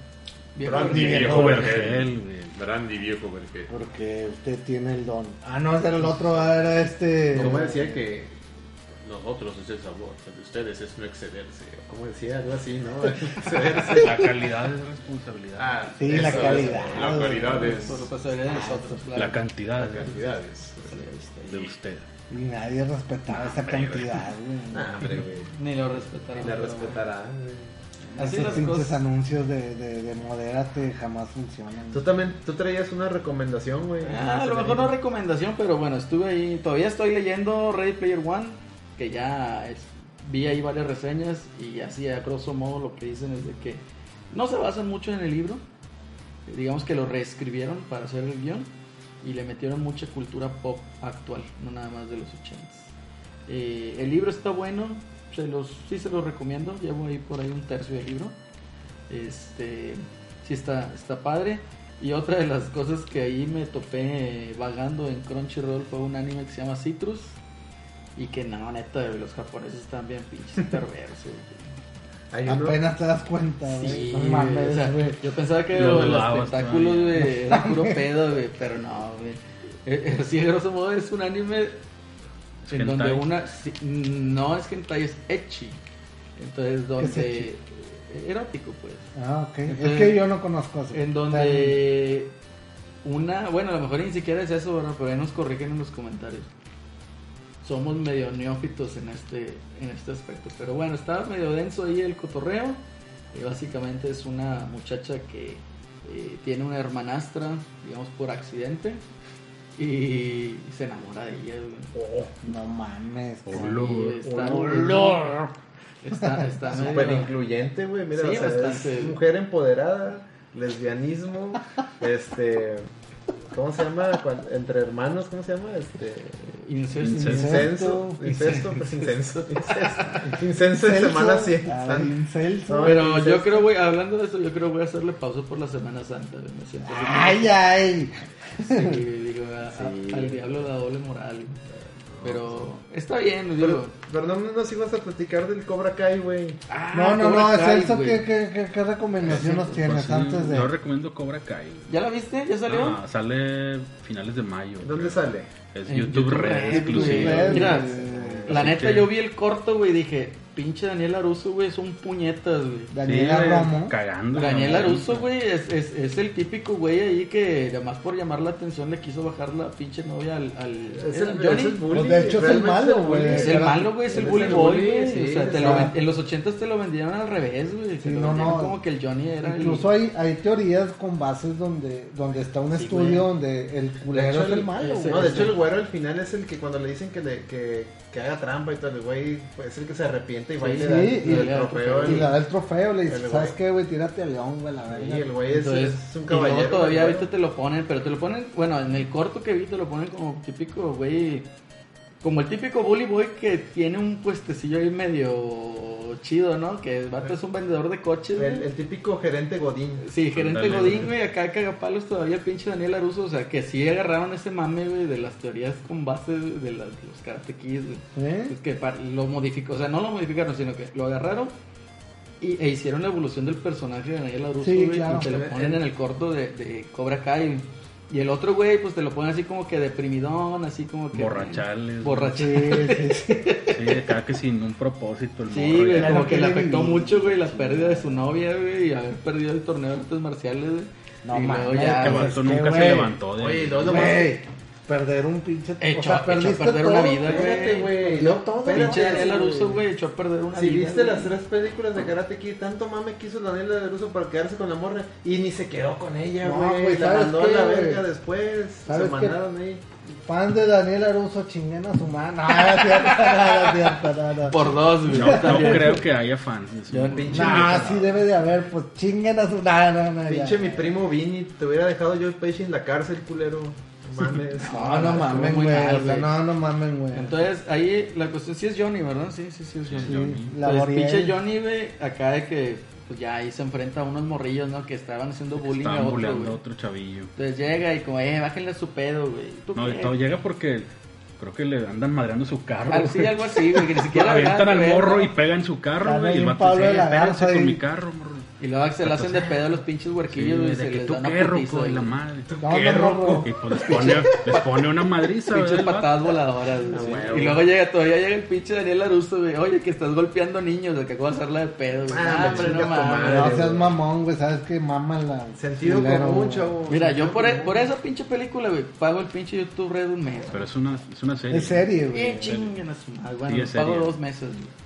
Viejo, Brandy viejo. Vergel. Brandy viejo vergel. Porque usted tiene el don. Ah, no, ese era el otro, era este. ¿Cómo decía que Nosotros es el sabor, el de ustedes es no excederse. ¿Cómo decía? Algo así, ¿no? Excederse. La calidad es responsabilidad. Ah, Sí, la es. calidad. La calidad es. Por responsabilidad de nosotros, claro. La cantidad La cantidad es. de usted. Y nadie respetaba esa cantidad, güey. Ni lo respetaron. Y la bueno. Así Esos pinches cosas. anuncios de, de, de modérate jamás funcionan. Tú también, tú traías una recomendación, güey. Ah, a lo mejor no recomendación, pero bueno, estuve ahí. Todavía estoy leyendo Ready Player One, que ya es- vi ahí varias reseñas y así a grosso modo lo que dicen es de que no se basan mucho en el libro. Digamos que lo reescribieron para hacer el guion y le metieron mucha cultura pop actual, no nada más de los 80 Eh, el libro está bueno, se los, sí se los recomiendo. Llevo ahí por ahí un tercio del libro. Este, sí está, está padre. Y otra de las cosas que ahí me topé vagando en Crunchyroll fue un anime que se llama Citrus. Y que no, neta, los japoneses están bien pinches perversos. Hay uno, Apenas te das cuenta, güey. Sí, no güey, mames, o sea, güey. yo pensaba que Lo los dudabas espectáculos todavía. güey, era puro pedo, güey, pero no, güey. Eh, eh, Sí, a grosso modo es un anime ¿Es en hentai? donde una sí, no es hentai, es ecchi. Entonces donde ecchi? erótico pues. Ah, ok. Entonces, es que yo no conozco eso. En donde una, bueno, a lo mejor ni siquiera es eso, ¿verdad? Pero ahí nos corrigen en los comentarios. Somos medio neófitos en este, en este aspecto. Pero bueno, está medio denso ahí el cotorreo. Y básicamente es una muchacha que eh, tiene una hermanastra, digamos por accidente. Y se enamora de ella, güey. No mames. Sí, está, Olor. está, está medio- súper incluyente, güey. Mira, Sí, o sea, bastante. es mujer empoderada, lesbianismo, este. ¿Cómo se llama? Entre hermanos, ¿cómo se llama? Este. Incenso. Incesto. pues, Incenso. Incesto. Incenso de Semana Ah, 100. incelso. No, Pero Incesto. yo creo, güey, hablando de eso, yo creo que voy a hacerle pausa por la Semana Santa. güey, Me siento así como- Ay, ay. Sí, digo, a- a- Sí. al diablo la doble moral. güey. Pero está bien, Pero, digo. pero no nos ibas a platicar del Cobra Kai, güey. Ah, No, no, Cobra no, Kai, Celso, güey. ¿qué, qué, qué, qué recomendación nos tienes Pues antes de...? Yo recomiendo Cobra Kai. ¿Ya la viste? ¿Ya salió? Ah, sale finales de mayo. ¿Dónde creo. sale? Es En YouTube, YouTube Red Red, exclusivo. Mira, la que- neta, yo vi el corto, güey, y dije, pinche Daniel Aruso, güey, son puñetas, güey. Daniela Sí, Romo. Cagando. Daniel. Aruso, güey, es, es, es el típico güey ahí que, además por llamar la atención, le quiso bajar la pinche novia al, al Es ¿era el, Johnny. es el bully. Pues, de hecho, es el malo, güey. Es el malo, güey, es el bully boy, bully, güey. sí, o sea, te lo en los ochentas te lo vendieron al revés, güey. Sí, no, no. como que el Johnny era el- Incluso hay, hay teorías con bases donde, donde está un Sí, estudio güey. donde el De culero hecho, es el malo, ese- güey. No, de hecho el güero al final es el que cuando le dicen que le que, que haga trampa y todo, el güey pues, es el que se arrepiente y va y Sí, le da el- sí, y el le da el trofeo. trofeo. Y el- le da el trofeo, le dice, el. ¿sabes qué, güey? Tírate al león, güey, la Sí, el güey es, Entonces, es un y luego caballero. todavía ahorita te lo ponen, pero te lo ponen, bueno, en el corto que vi te lo ponen como típico, güey, como el típico bully boy que tiene un puestecillo ahí medio chido, ¿no? Que el vato es un vendedor de coches. El, el típico gerente Godín. Sí, gerente Godín, güey. acá cagapalos todavía el pinche Daniel Aruso, o sea, que sí agarraron ese mame, güey, de las teorías con base de, la- de los Karate Kids, güey. ¿Eh? Es que lo modificó, o sea, no lo modificaron, sino que lo agarraron y, e hicieron la evolución del personaje de Daniel LaRusso, Sí, güey, claro. y te lo ponen en el corto de, de Cobra Kai. Y el otro güey, pues te lo ponen así como que deprimidón, así como que... Borrachales. Borrachales. Sí, sí, sí. Sí, acá que sin un propósito el Sí, morro, güey, como que le afectó mucho, güey, la pérdida de su novia, güey, y haber perdido el torneo de artes marciales, güey. No y luego ya, Que pues, vato que, nunca se levantó de Oye, Güey, perder un pinche... Echó- o sea, echó a perdiste perder una vida, güey. Espérate, güey. No, todo. pinche Daniel güey. LaRusso, güey, echó a perder una Si vida. viste güey. las tres películas de Karate Kid, tanto mame quiso Daniel LaRusso para quedarse con la morra y ni se quedó con ella, güey. la ¿sabes mandó a la verga después. ¿Sabes Se mandaron ahí. Fan de Daniel Aruso, chinguen a su mano. No. Por dos, güey. No, creo que haya fans. Yo- Pinche, Nah, mi, sí debe de haber, pues chinguen a su... No, no, no, ya. pinche mi primo Vini, te hubiera dejado yo el Page en la cárcel, culero. Mames. No, no mamen, güey. no, no mamen, güey. Entonces, ahí la cuestión sí es Johnny, ¿verdad? Sí, sí, sí es Johnny. Sí, Johnny. pinche Johnny, güey, acá de que pues ya ahí se enfrenta a unos morrillos, ¿no? Que estaban haciendo bullying a Estaban otro, a güey. otro chavillo. Entonces llega y como, eh, bájenle a su pedo, güey. ¿Tú No, qué? y todo llega porque creo que le andan madreando su carro. Ah, sí, algo así, güey, que ni siquiera avientan al morro y pegan su carro, güey. Y el vato dice, espérense Garza con ahí". mi carro, morro. Y luego se le hacen de pedo a los pinches Sí, huerquillos, güey, de se que les tú qué, roco, y la madre. No, no, morro. Y pues les pone, les pone una madriza, güey. Pinches patadas voladoras, güey. Ah, sí. Y luego llega, todavía llega el pinche Daniel Arusto, güey. Oye, que estás golpeando niños, de que acabo de hacerla de pedo, güey. Ah, Ah, hombre, chinga no mames. No seas mamón, güey. Sabes que la. Sentido común, güey. chavo. Mira, yo por, e- por esa pinche película, güey, pago el pinche YouTube Red un mes. Pero es una, es una serie. Es serie, güey. chinguen a su madre. Bueno, Sí, pago dos meses, güey.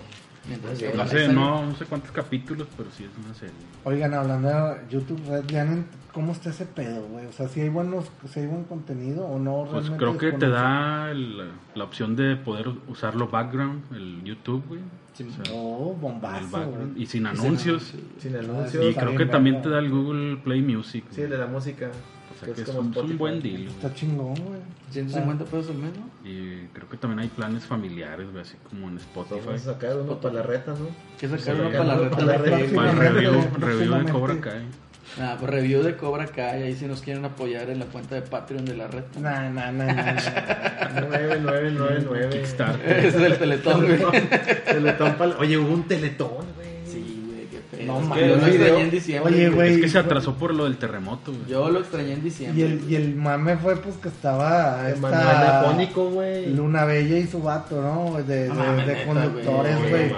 Que No sé, no, no sé cuántos capítulos, pero sí es una serie. Oigan, hablando de YouTube Red, ¿ya no- ¿cómo está ese pedo, güey? O sea, si hay buenos, si hay buen contenido o no. Pues realmente creo que te da el- la opción de poder usarlo background, el YouTube, güey. Sí, O sea, Oh, el bombazo, background. güey. Y sin anuncios. Sin Ah, anuncios. Y creo que también te da el Google Play Music. Sí, de la música. O sea que que es es, un, es un buen deal. Está chingón, güey. 150 pesos al mes, ¿no? Y creo que también hay planes familiares, güey, así como en Spotify. Vamos a sacar uno para la reta, ¿no? Sí, sacaron sacaron para la uno reta. para la reta. Para el review, review de Cobra Kai. Ah, pues review de Cobra Kai, ahí si nos quieren apoyar en la cuenta de Patreon de la red. Nah, nah, nah, nah, nah. 9999. Kickstarter. Ese es el teletón, güey. Teletón pa'l- Oye, hubo un teletón, güey. No Es que yo lo Video. extrañé en diciembre. Oye, güey. Es que se atrasó por lo del terremoto, güey. Yo lo extrañé en diciembre. Y el, y el mame fue pues que estaba Apónico, güey. Luna Bella y su vato, ¿no? De, No de, mames, de neta, conductores, güey.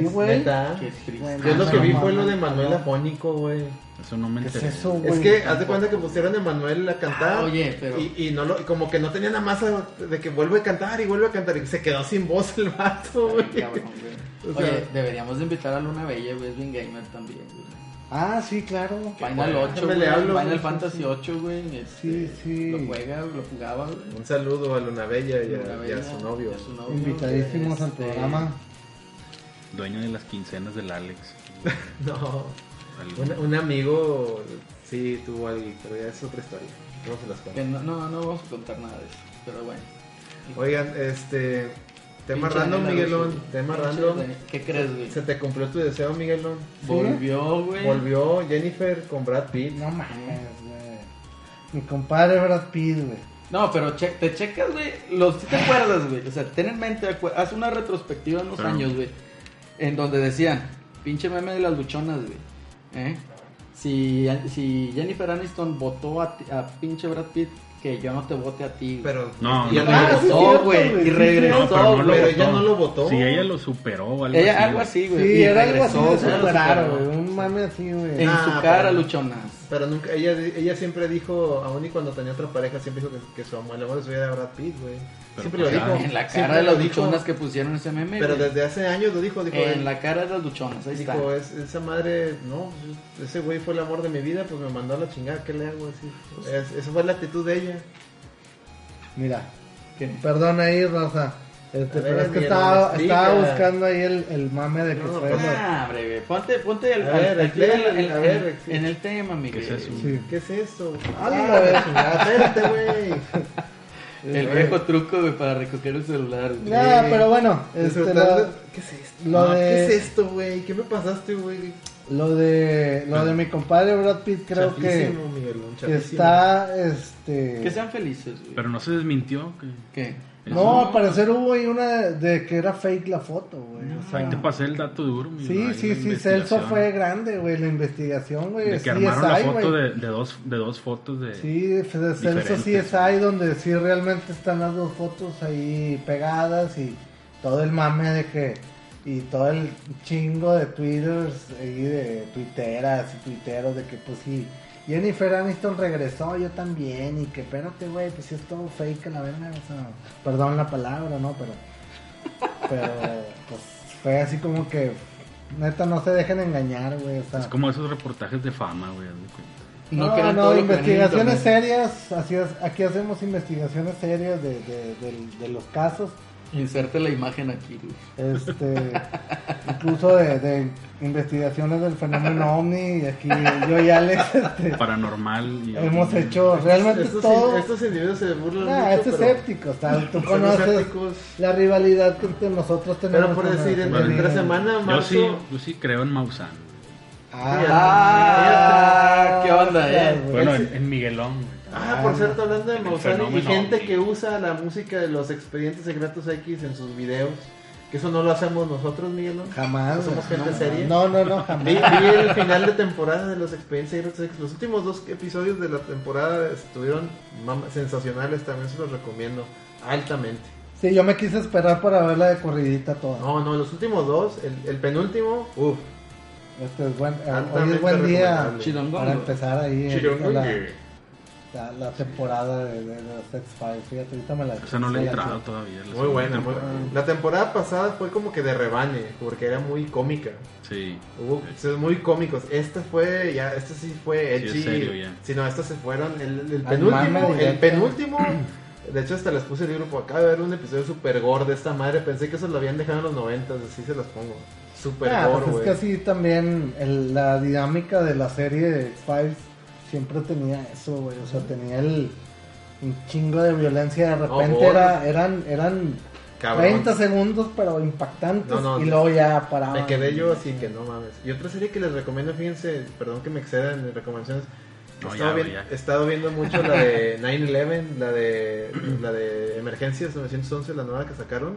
Sí, güey. neta. Qué triste. Bueno, Yo lo que vi fue lo de Manuel no. Afónico, güey. Eso no me ¿Qué es enteré. eso, güey? Es que, haz de cuenta que pusieron a Emanuel a cantar. Ah, oye, pero- Y, y no lo, y como que no tenía nada más a- de que vuelve a cantar y vuelve a cantar. Y se quedó sin voz el vato, güey. Cabrón, güey. O sea- Oye, deberíamos de invitar a Luna Bella, güey, es bien gamer también, güey. Ah, sí, claro. Final 8, Déjame güey, le hablo. Final Fantasy 8, güey. este, Sí, sí. Lo juega, lo jugaba, güey. Un saludo a Luna Bella y a, y su novio. a su novio, Invitadísimos al este, programa. Dueño de las quincenas del Alex. No, un, un amigo sí tuvo algo, pero ya es otra historia. No se las cuento. no, no, no vamos a contar nada de eso, pero bueno. Oigan, este. Tema Pinche random, Miguelón. Aruso. Tema random. ¿Qué crees, güey? Se te cumplió tu deseo, Miguelón. Volvió, güey. Volvió Jennifer con Brad Pitt. No mames, güey. Mi compadre Brad Pitt, güey. No, pero che- te checas, güey. Los, ¿sí te acuerdas, güey? O sea, ten en mente, haz una retrospectiva en unos Pero- años, güey. En donde decían, pinche meme de las luchonas, güey. ¿Eh? Si, si Jennifer Aniston votó a, ti- a pinche Brad Pitt, que yo no te vote a ti. Pero. No, y no, ella Ah, güey. güey, y regresó, No, pero no pero votó. ella no lo votó. Sí, ella lo superó. Algo Ella, así, algo güey. así, güey. Sí, y era algo regresó, así de superar, güey. Un mame así, güey. En Ah, su cara, pero- luchonas. Pero nunca, ella, ella siempre dijo, aún y cuando tenía otra pareja, siempre dijo que, que su amor, el amor de su vida era Brad Pitt, güey. Siempre lo pues, dijo. En la cara de las dijo, luchonas que pusieron ese meme, Pero güey. desde hace años lo dijo, dijo, En la cara de las luchonas, ahí está. dijo es, esa madre, no, pues, ese güey fue el amor de mi vida, pues me mandó a la chingada, ¿qué le hago así? Es- esa fue la actitud de ella. Mira, ¿Qué? perdón ahí, Rosa. Este, pero ver, es que Miguel, estaba, estaba buscando ahí el, el mame de que No, fue Ah, güey. Ponte, ponte el, A ver, aquí explica, el- en- a ver, en- el tema, Miguel. ¿Qué es eso? Sí. ¿Qué es esto? Ah, Ah, espérate, güey. El viejo truco, güey, para recoger el celular. güey. Nah, pero bueno, este, lo, ¿Qué es esto? lo Ah, de- ¿Qué es esto, güey? ¿Qué me pasaste, güey? lo de lo de mi compadre Brad Pitt creo que, Miguelón, que está este Que sean felices, güey. Pero no se desmintió. Que... ¿Qué? No, al parecer hubo ahí una de que era fake la foto, güey. o sea, Ahí te pasé el dato duro. mi sí, sí, sí, Celso fue grande, güey, la investigación, güey. De que armaron la foto de, de, dos, de dos fotos de... Sí, de Celso. CSI, donde sí realmente están las dos fotos ahí pegadas y todo el mame de que. Y todo el chingo de twitters ahí de tuiteras y tuiteros de que, pues sí, Jennifer Aniston regresó, yo también. Y que, espérate, güey, pues sí es todo fake a la verga. O sea, perdón la palabra, ¿no? Pero. Pero, pues fue así como que. Neta, no se dejen engañar, güey. O sea, Es como esos reportajes de fama, güey. No, no, no, investigaciones serias. Así es, aquí hacemos investigaciones serias de, de, de- de los casos. Inserte la imagen aquí, güey. este, incluso de, de investigaciones del fenómeno ovni y aquí yo y Alex este, Paranormal. Y hemos hecho realmente estos, todo. estos individuos se burlan Ah, mucho, es pero- escéptico, o sea, tú conoces escépticos. la rivalidad que entre nosotros tenemos. Pero por decir, el- en- con el- entre semana, Yo marzo... sí, yo sí creo en Maussan. Ah, Ah, ¿qué onda, eh? güey. Bueno, en, en Miguelón. güey. Ah, por cierto, hablando de Maussan y gente que usa la música de los expedientes secretos X en sus videos, que eso no lo hacemos nosotros, Miguel. Jamás. ¿No somos gente no, seria? No, no, no, jamás. Vi, vi el final de temporada de los expedientes secretos X. Los últimos dos episodios de la temporada estuvieron sensacionales, también se los recomiendo altamente. Sí, yo me quise esperar para verla de corridita toda. No, no, los últimos dos, el, el penúltimo, uff, Este es buen, eh, hoy es buen día para empezar ahí la. La, la temporada de, de, de los X-Files. Fíjate, ahorita me la Esa no le he entrado todavía. la muy buena. muy- temporada. La temporada pasada fue como que de rebane, porque era muy cómica. Sí. Hubo episodios muy cómicos. Este fue, ya, este sí fue Sí, edgy. es serio ya. Sí, no, estos se fueron. El, el penúltimo, el penúltimo. De hecho, hasta les puse el grupo. Acabo de ver un episodio super gore de esta madre. Pensé que eso lo habían dejado en los 90, así se los pongo. Super Ah, gore, pues es que así también el- la dinámica de la serie de X-Files siempre tenía eso, güey. O sea, tenía el un chingo de violencia. De repente era, eran, eran Cabrón. 30 segundos, pero impactantes. No, no, y luego ya paraban. Me quedé yo así que no mames. Y otra serie que les recomiendo, fíjense, perdón que me exceda en recomendaciones. He No, estado, ya, vi- ya. he estado viendo mucho la de 9-11, la de, la de Emergencias 911, la nueva que sacaron.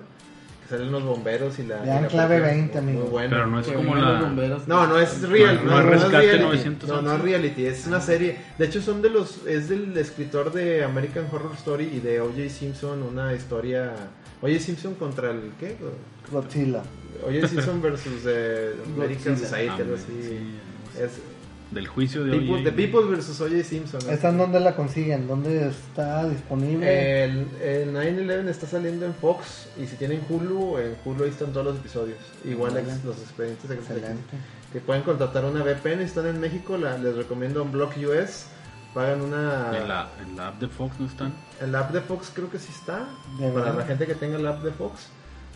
Salen los bomberos y la. Ya en y la clave policía. 20, Muy amigo. bueno. Pero no es Que como la. bomberos. No, no es real, No, no, no no es Rescate reality. 911. No, no es reality, es una serie. De hecho, son de los. Es del escritor de American Horror Story y de O.J. Simpson, una historia. O.J. Simpson contra el. ¿Qué? Godzilla. O.J. Simpson versus eh, American. Society, Ah, algo sí, así. sí. Es Del juicio de People, hoy. The People versus O.J. Simpson. ¿no? ¿Esta en dónde la consiguen? ¿Dónde está disponible? El, el 9-11 está saliendo en Fox y si tienen Hulu, en Hulu ahí están todos los episodios. Igual ex- los expedientes secretos. Excelente. que pueden contratar una VPN, están en México, la- les recomiendo Unblock US, pagan una... En la, en la app de Fox no están. En la app de Fox creo que sí está, ¿De para verdad? la gente que tenga la app de Fox.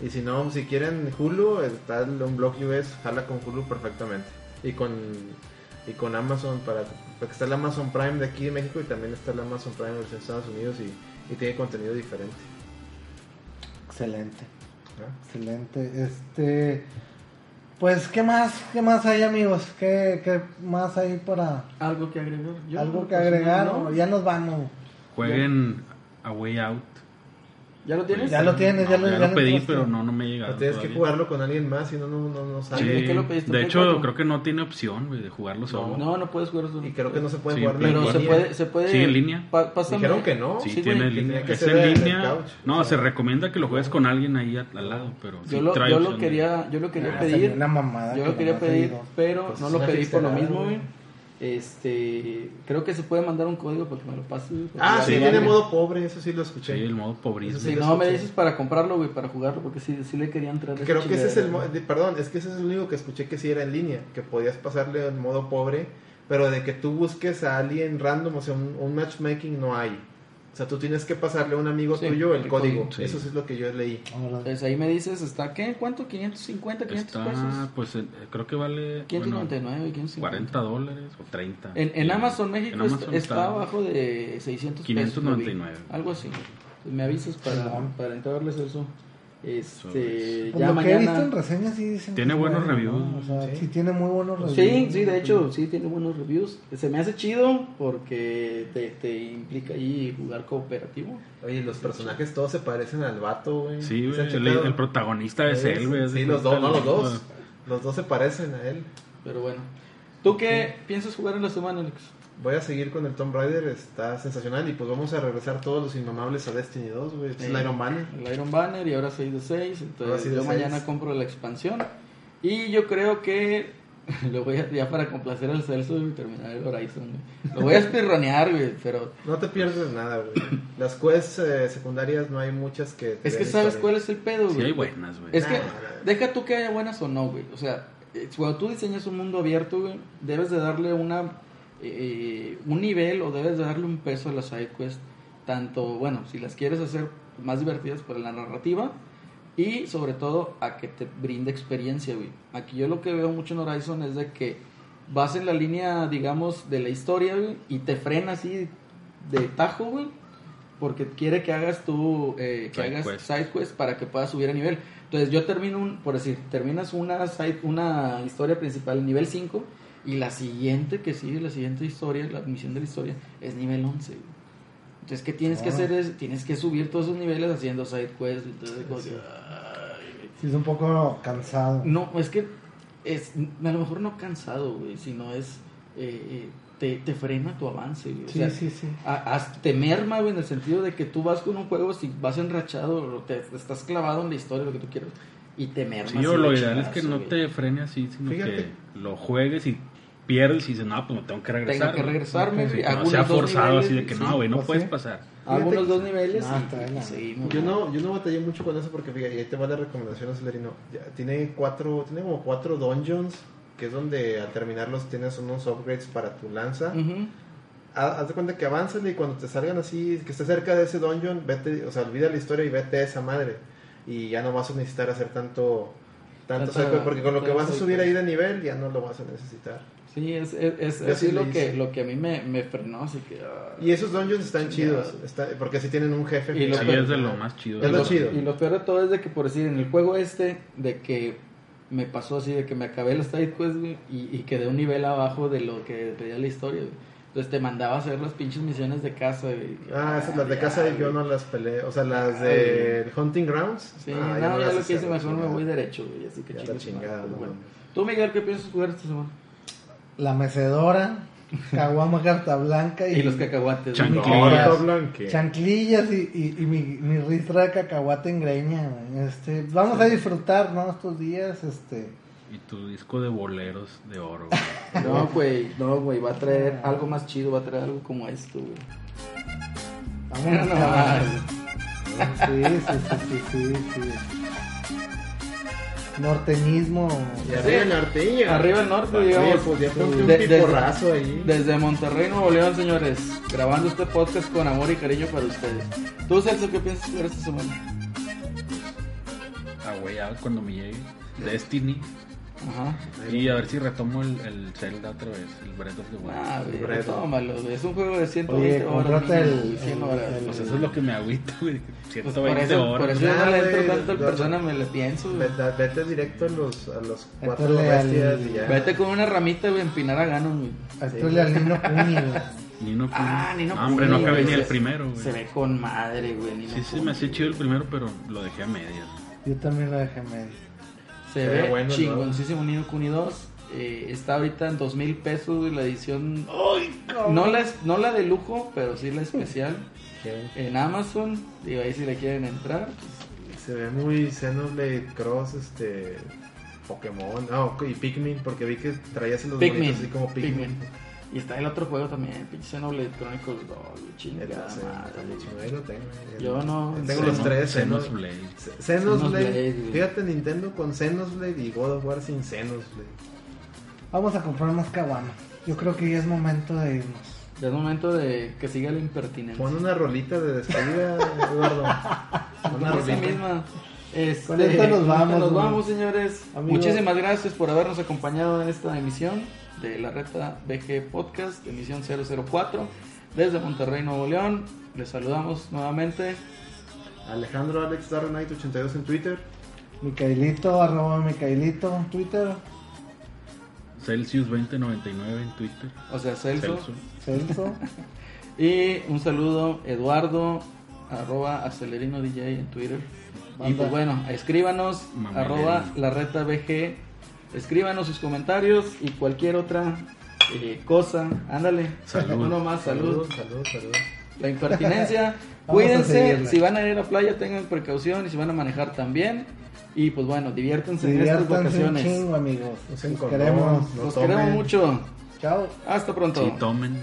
Y si no, si quieren Hulu, está el Unblock US, jala con Hulu perfectamente. Y con, y con Amazon, para, porque está el Amazon Prime de aquí de México y también está el Amazon Prime de los Estados Unidos y, y tiene contenido diferente. Excelente. ¿no? Excelente. Este. Pues, ¿qué más? ¿Qué más hay, amigos? ¿Qué, qué más hay para Algo que agregar. Yo, algo que pues, agregar? no, ya nos vamos. Jueguen A Way Out. ¿Ya lo tienes? Ya lo tienes, ya lo ya ya lo pedí, pero no, no me. O tienes que jugarlo con alguien más, si no, no, no, no Sí, sale. ¿De qué lo pediste? de ¿Play hecho, cuatro? creo que no tiene opción, de jugarlo solo. No, no puedes jugar solo. Y creo que no se puede Sí, jugar Pero en se línea. puede, se puede. Sí, en línea. Pa- pásame. Dijeron que no. Sí, Sí, tiene en línea. que Es en línea. couch. No, O sea, se recomienda que lo juegues con alguien ahí al, lado, pero sí Yo lo, trae yo lo quería, yo lo quería Ah, pedir. sería una mamada Yo lo quería pedir, pero Pues no lo pedí por lo mismo, güey. Este, creo que se puede mandar un código para que me lo porque Ah, sí, me tiene modo pobre, eso sí lo escuché. Sí, el modo pobrismo. Si sí, no, me escuché. dices para comprarlo, güey, para jugarlo, porque sí, sí le quería entrar. Creo que ese es el de- perdón, es que ese es el único que escuché que sí era en línea, que podías pasarle en modo pobre, pero de que tú busques a alguien random, o sea, un, un matchmaking no hay. O sea, tú tienes que pasarle a un amigo Sí, tuyo el, el código. código, sí. Eso sí es lo que yo leí. Pues ahí me dices, ¿está qué? ¿Cuánto? ¿550, 500 Está, pesos? pues eh, creo que vale 599 bueno, y 550. 40 dólares o 30. En, en Amazon México en está- Amazon está, abajo de 600 599. pesos. lo vi. Algo así. Me avisas para, para entrarles eso. Este, ya lo que he visto en reseñas sí dicen Tiene buenos bueno, reviews, ¿no? O sea, sí. sí. tiene muy buenos reviews. Sí, sí, de hecho, sí tiene buenos reviews. Se me hace chido porque te, te implica ahí jugar cooperativo. Oye, los personajes todos se parecen al vato, güey. Sí, ¿Se han güey, el, protagonista es él, güey. Sí, los dos, no, los dos. Los dos se parecen a él. Pero bueno. ¿Tú qué piensas jugar en la semana, Alex? Voy a seguir con el Tomb Raider, está sensacional. Y pues vamos a regresar todos los inmamables a Destiny 2, güey. Es Sí. el Iron Banner. El Iron Banner y ahora 6 de 6. Ahora Entonces de yo mañana compro la expansión. Y yo creo que lo voy a, ya para complacer al Celso y terminar el Horizon. güey. Lo voy a espirronear, güey, pero No te pierdes nada, güey. Las quests eh, secundarias no hay muchas que... te es que sabes historia. cuál es el pedo, güey. Sí, hay buenas, güey. Es que Nah, nah. deja tú que haya buenas o no, güey. O sea, eh, cuando tú diseñas un mundo abierto, güey, debes de darle una eh, un nivel o debes de darle un peso a las side quests. Tanto, bueno, si las quieres hacer más divertidas por la narrativa, y sobre todo a que te brinde experiencia, güey. Aquí yo lo que veo mucho en Horizon es de que vas en la línea, digamos, de la historia, güey, y te frena así de tajo, güey, porque quiere que hagas tú, eh, que Side hagas quest. side quest para que puedas subir a nivel. Entonces yo termino, un, por decir, terminas una, side, una historia principal nivel 5 y la siguiente que sigue, la siguiente historia, la misión de la historia, es nivel 11. güey. Entonces, ¿qué tienes que Ah. hacer? Es, tienes que subir todos esos niveles haciendo side quests. Entonces, que, ay, Sí, es un poco cansado. no, es que es, a lo mejor no cansado, güey, sino es, eh, eh, te, te frena tu avance, güey. O Sí, sea, sí, sí. a- haz- te merma, güey, en el sentido de que tú vas con un juego, si vas enrachado, o te, estás clavado en la historia, lo que tú quieras, y te merma. Sí, o lo ideal es que no güey. te frene así, sino Fíjate. que lo juegues y pierdes y dices, no, pues me tengo que regresar. Tengo que regresarme, Sí, güey, no sea forzado niveles, así de que sí, no, güey, no pues puedes sí. pasar. Hago Fíjate unos que- dos niveles y- está bien, y, la- seguimos. Yo no, yo no batallé mucho con eso porque fíjate, ahí te va la recomendación, Acelerino. Tiene cuatro, tiene como cuatro dungeons, que es donde al terminarlos tienes unos upgrades para tu lanza. Haz de cuenta que avanzan y cuando te salgan así, que estés cerca de ese dungeon, vete, o sea, olvida la historia y vete a esa madre. Y ya no vas a necesitar hacer tanto, tanto porque con lo que vas a subir ahí de nivel ya no lo vas a necesitar. Sí, es, es, es, Yo sí lo que, lo que a mí me, me frenó, así que... ah. Y esos dungeons están Ya. chidos, está- porque así tienen un jefe. Y lo Sí, final. es de lo más chido. Es lo lo- chido. Y lo peor de todo es de que, por decir, en el juego este, de que me pasó así, de que me acabé los side quests, güey, y, y quedé un nivel abajo de lo que pedía la historia, güey. Entonces te mandaba a hacer las pinches misiones de casa, güey. Ah, esas las de ya, casa yo güey. no las peleé. O sea, las Ah, de Hunting Grounds. Sí, ah, no, ya las lo hice que hice mejor me chingada. voy derecho, güey, así que Ya chingada, madre, no, bueno. no. Tú, Miguel, ¿qué piensas jugar esta semana? La mecedora, caguama carta blanca y, Y los cacahuates. Chanclillas. Blanque. chanclillas y, y, y mi, mi ristra de cacahuate en greña. Este, vamos a disfrutar, ¿no? Estos días, este... Y tu disco de boleros de oro. güey. No, güey, no, güey, va a traer algo más chido, va a traer algo como esto, güey. Vamos No, a no, Sí, sí, sí, sí, sí, sí. Norteñismo. Y arriba el norteño. Arriba el norte, Oye, digamos. pues ya ponte un De- desde- piporrazo ahí. Desde Monterrey, Nuevo León, señores, grabando este podcast con amor y cariño para ustedes. ¿Tú, Celso, qué piensas jugar esta semana? Ah, güey, cuando me llegue. Destiny. Ajá. Y a ver si retomo el, el Zelda otra vez, el Breath of the Wild. Ah, güey. Es un juego de 120 Oye, horas. cómprate mínimo, el- güey, 100 el- horas. el- Pues eso es lo que me agüita, güey. Pues por 120 eso, por horas. eso yo no le entro güey, tanto al lo- persona, me le pienso, güey. Vete, vete directo a los, a los cuatro Métele al- bestias y ya. Vete con una ramita, güey, empinar a Ganon, güey. Al niño Kuni, güey. Nino Kuni. Ah, Nino No, hombre, Kuni, no acabé güey, ni el se- primero, güey. Se ve con madre, güey. Nino Sí, sí, Kuni, me hacía güey. chido el primero, pero lo dejé a medias. Yo también lo dejé medio. Se Se ve ve bueno, ¿no? chingoncísimo Nino Kuni 2. Eh, está ahorita en dos mil pesos la edición. No la, no la de lujo, pero sí la especial. en Amazon. Digo, ahí si le quieren entrar. pues, Se ve muy Xenoblade Cross, este. Pokémon. Ah, ok, y Pikmin, porque vi que traías los Pikmin. bonitos así como Pikmin. Pikmin. Y está el otro juego también, pinche Xenoblade Chronicles 2, güey, chingada ahí lo tengo. Yo no- Tengo Xeno- los tres. Xenoblade, güey. Fíjate, Nintendo con Xenoblade y God of War sin Xenoblade. Vamos a comprar más caguama. Yo creo que ya es momento de irnos. Ya es momento de que siga la impertinencia. Pon una rolita de despedida, Eduardo. Una rolita. misma. Este, Con esta nos vamos, Nos vamos, señores. Amigos. Muchísimas gracias por habernos acompañado en esta emisión de la Reta BG Podcast, emisión 004, desde Monterrey, Nuevo León. Les saludamos nuevamente. Alejandro Alex Dark Knight 82 en Twitter. Micaelito, arroba Micaelito en Twitter. Celsius 2099 en Twitter. O sea, Celso. Celso. Y un saludo, Eduardo, arroba Acelerino DJ en Twitter. Y pues bueno, escríbanos, arroba la reta BG. Escríbanos sus comentarios y cualquier otra eh, cosa. Ándale, Salud. uno más, salud. Salud, salud. La impertinencia. Cuídense, si van a ir a la playa tengan precaución y si van a manejar también. Y pues bueno, diviértanse en estas Diviértanse un vacaciones. chingo, amigos. Los condón, queremos. no Los tomen. queremos mucho. Chao. Hasta pronto. Sí, tomen.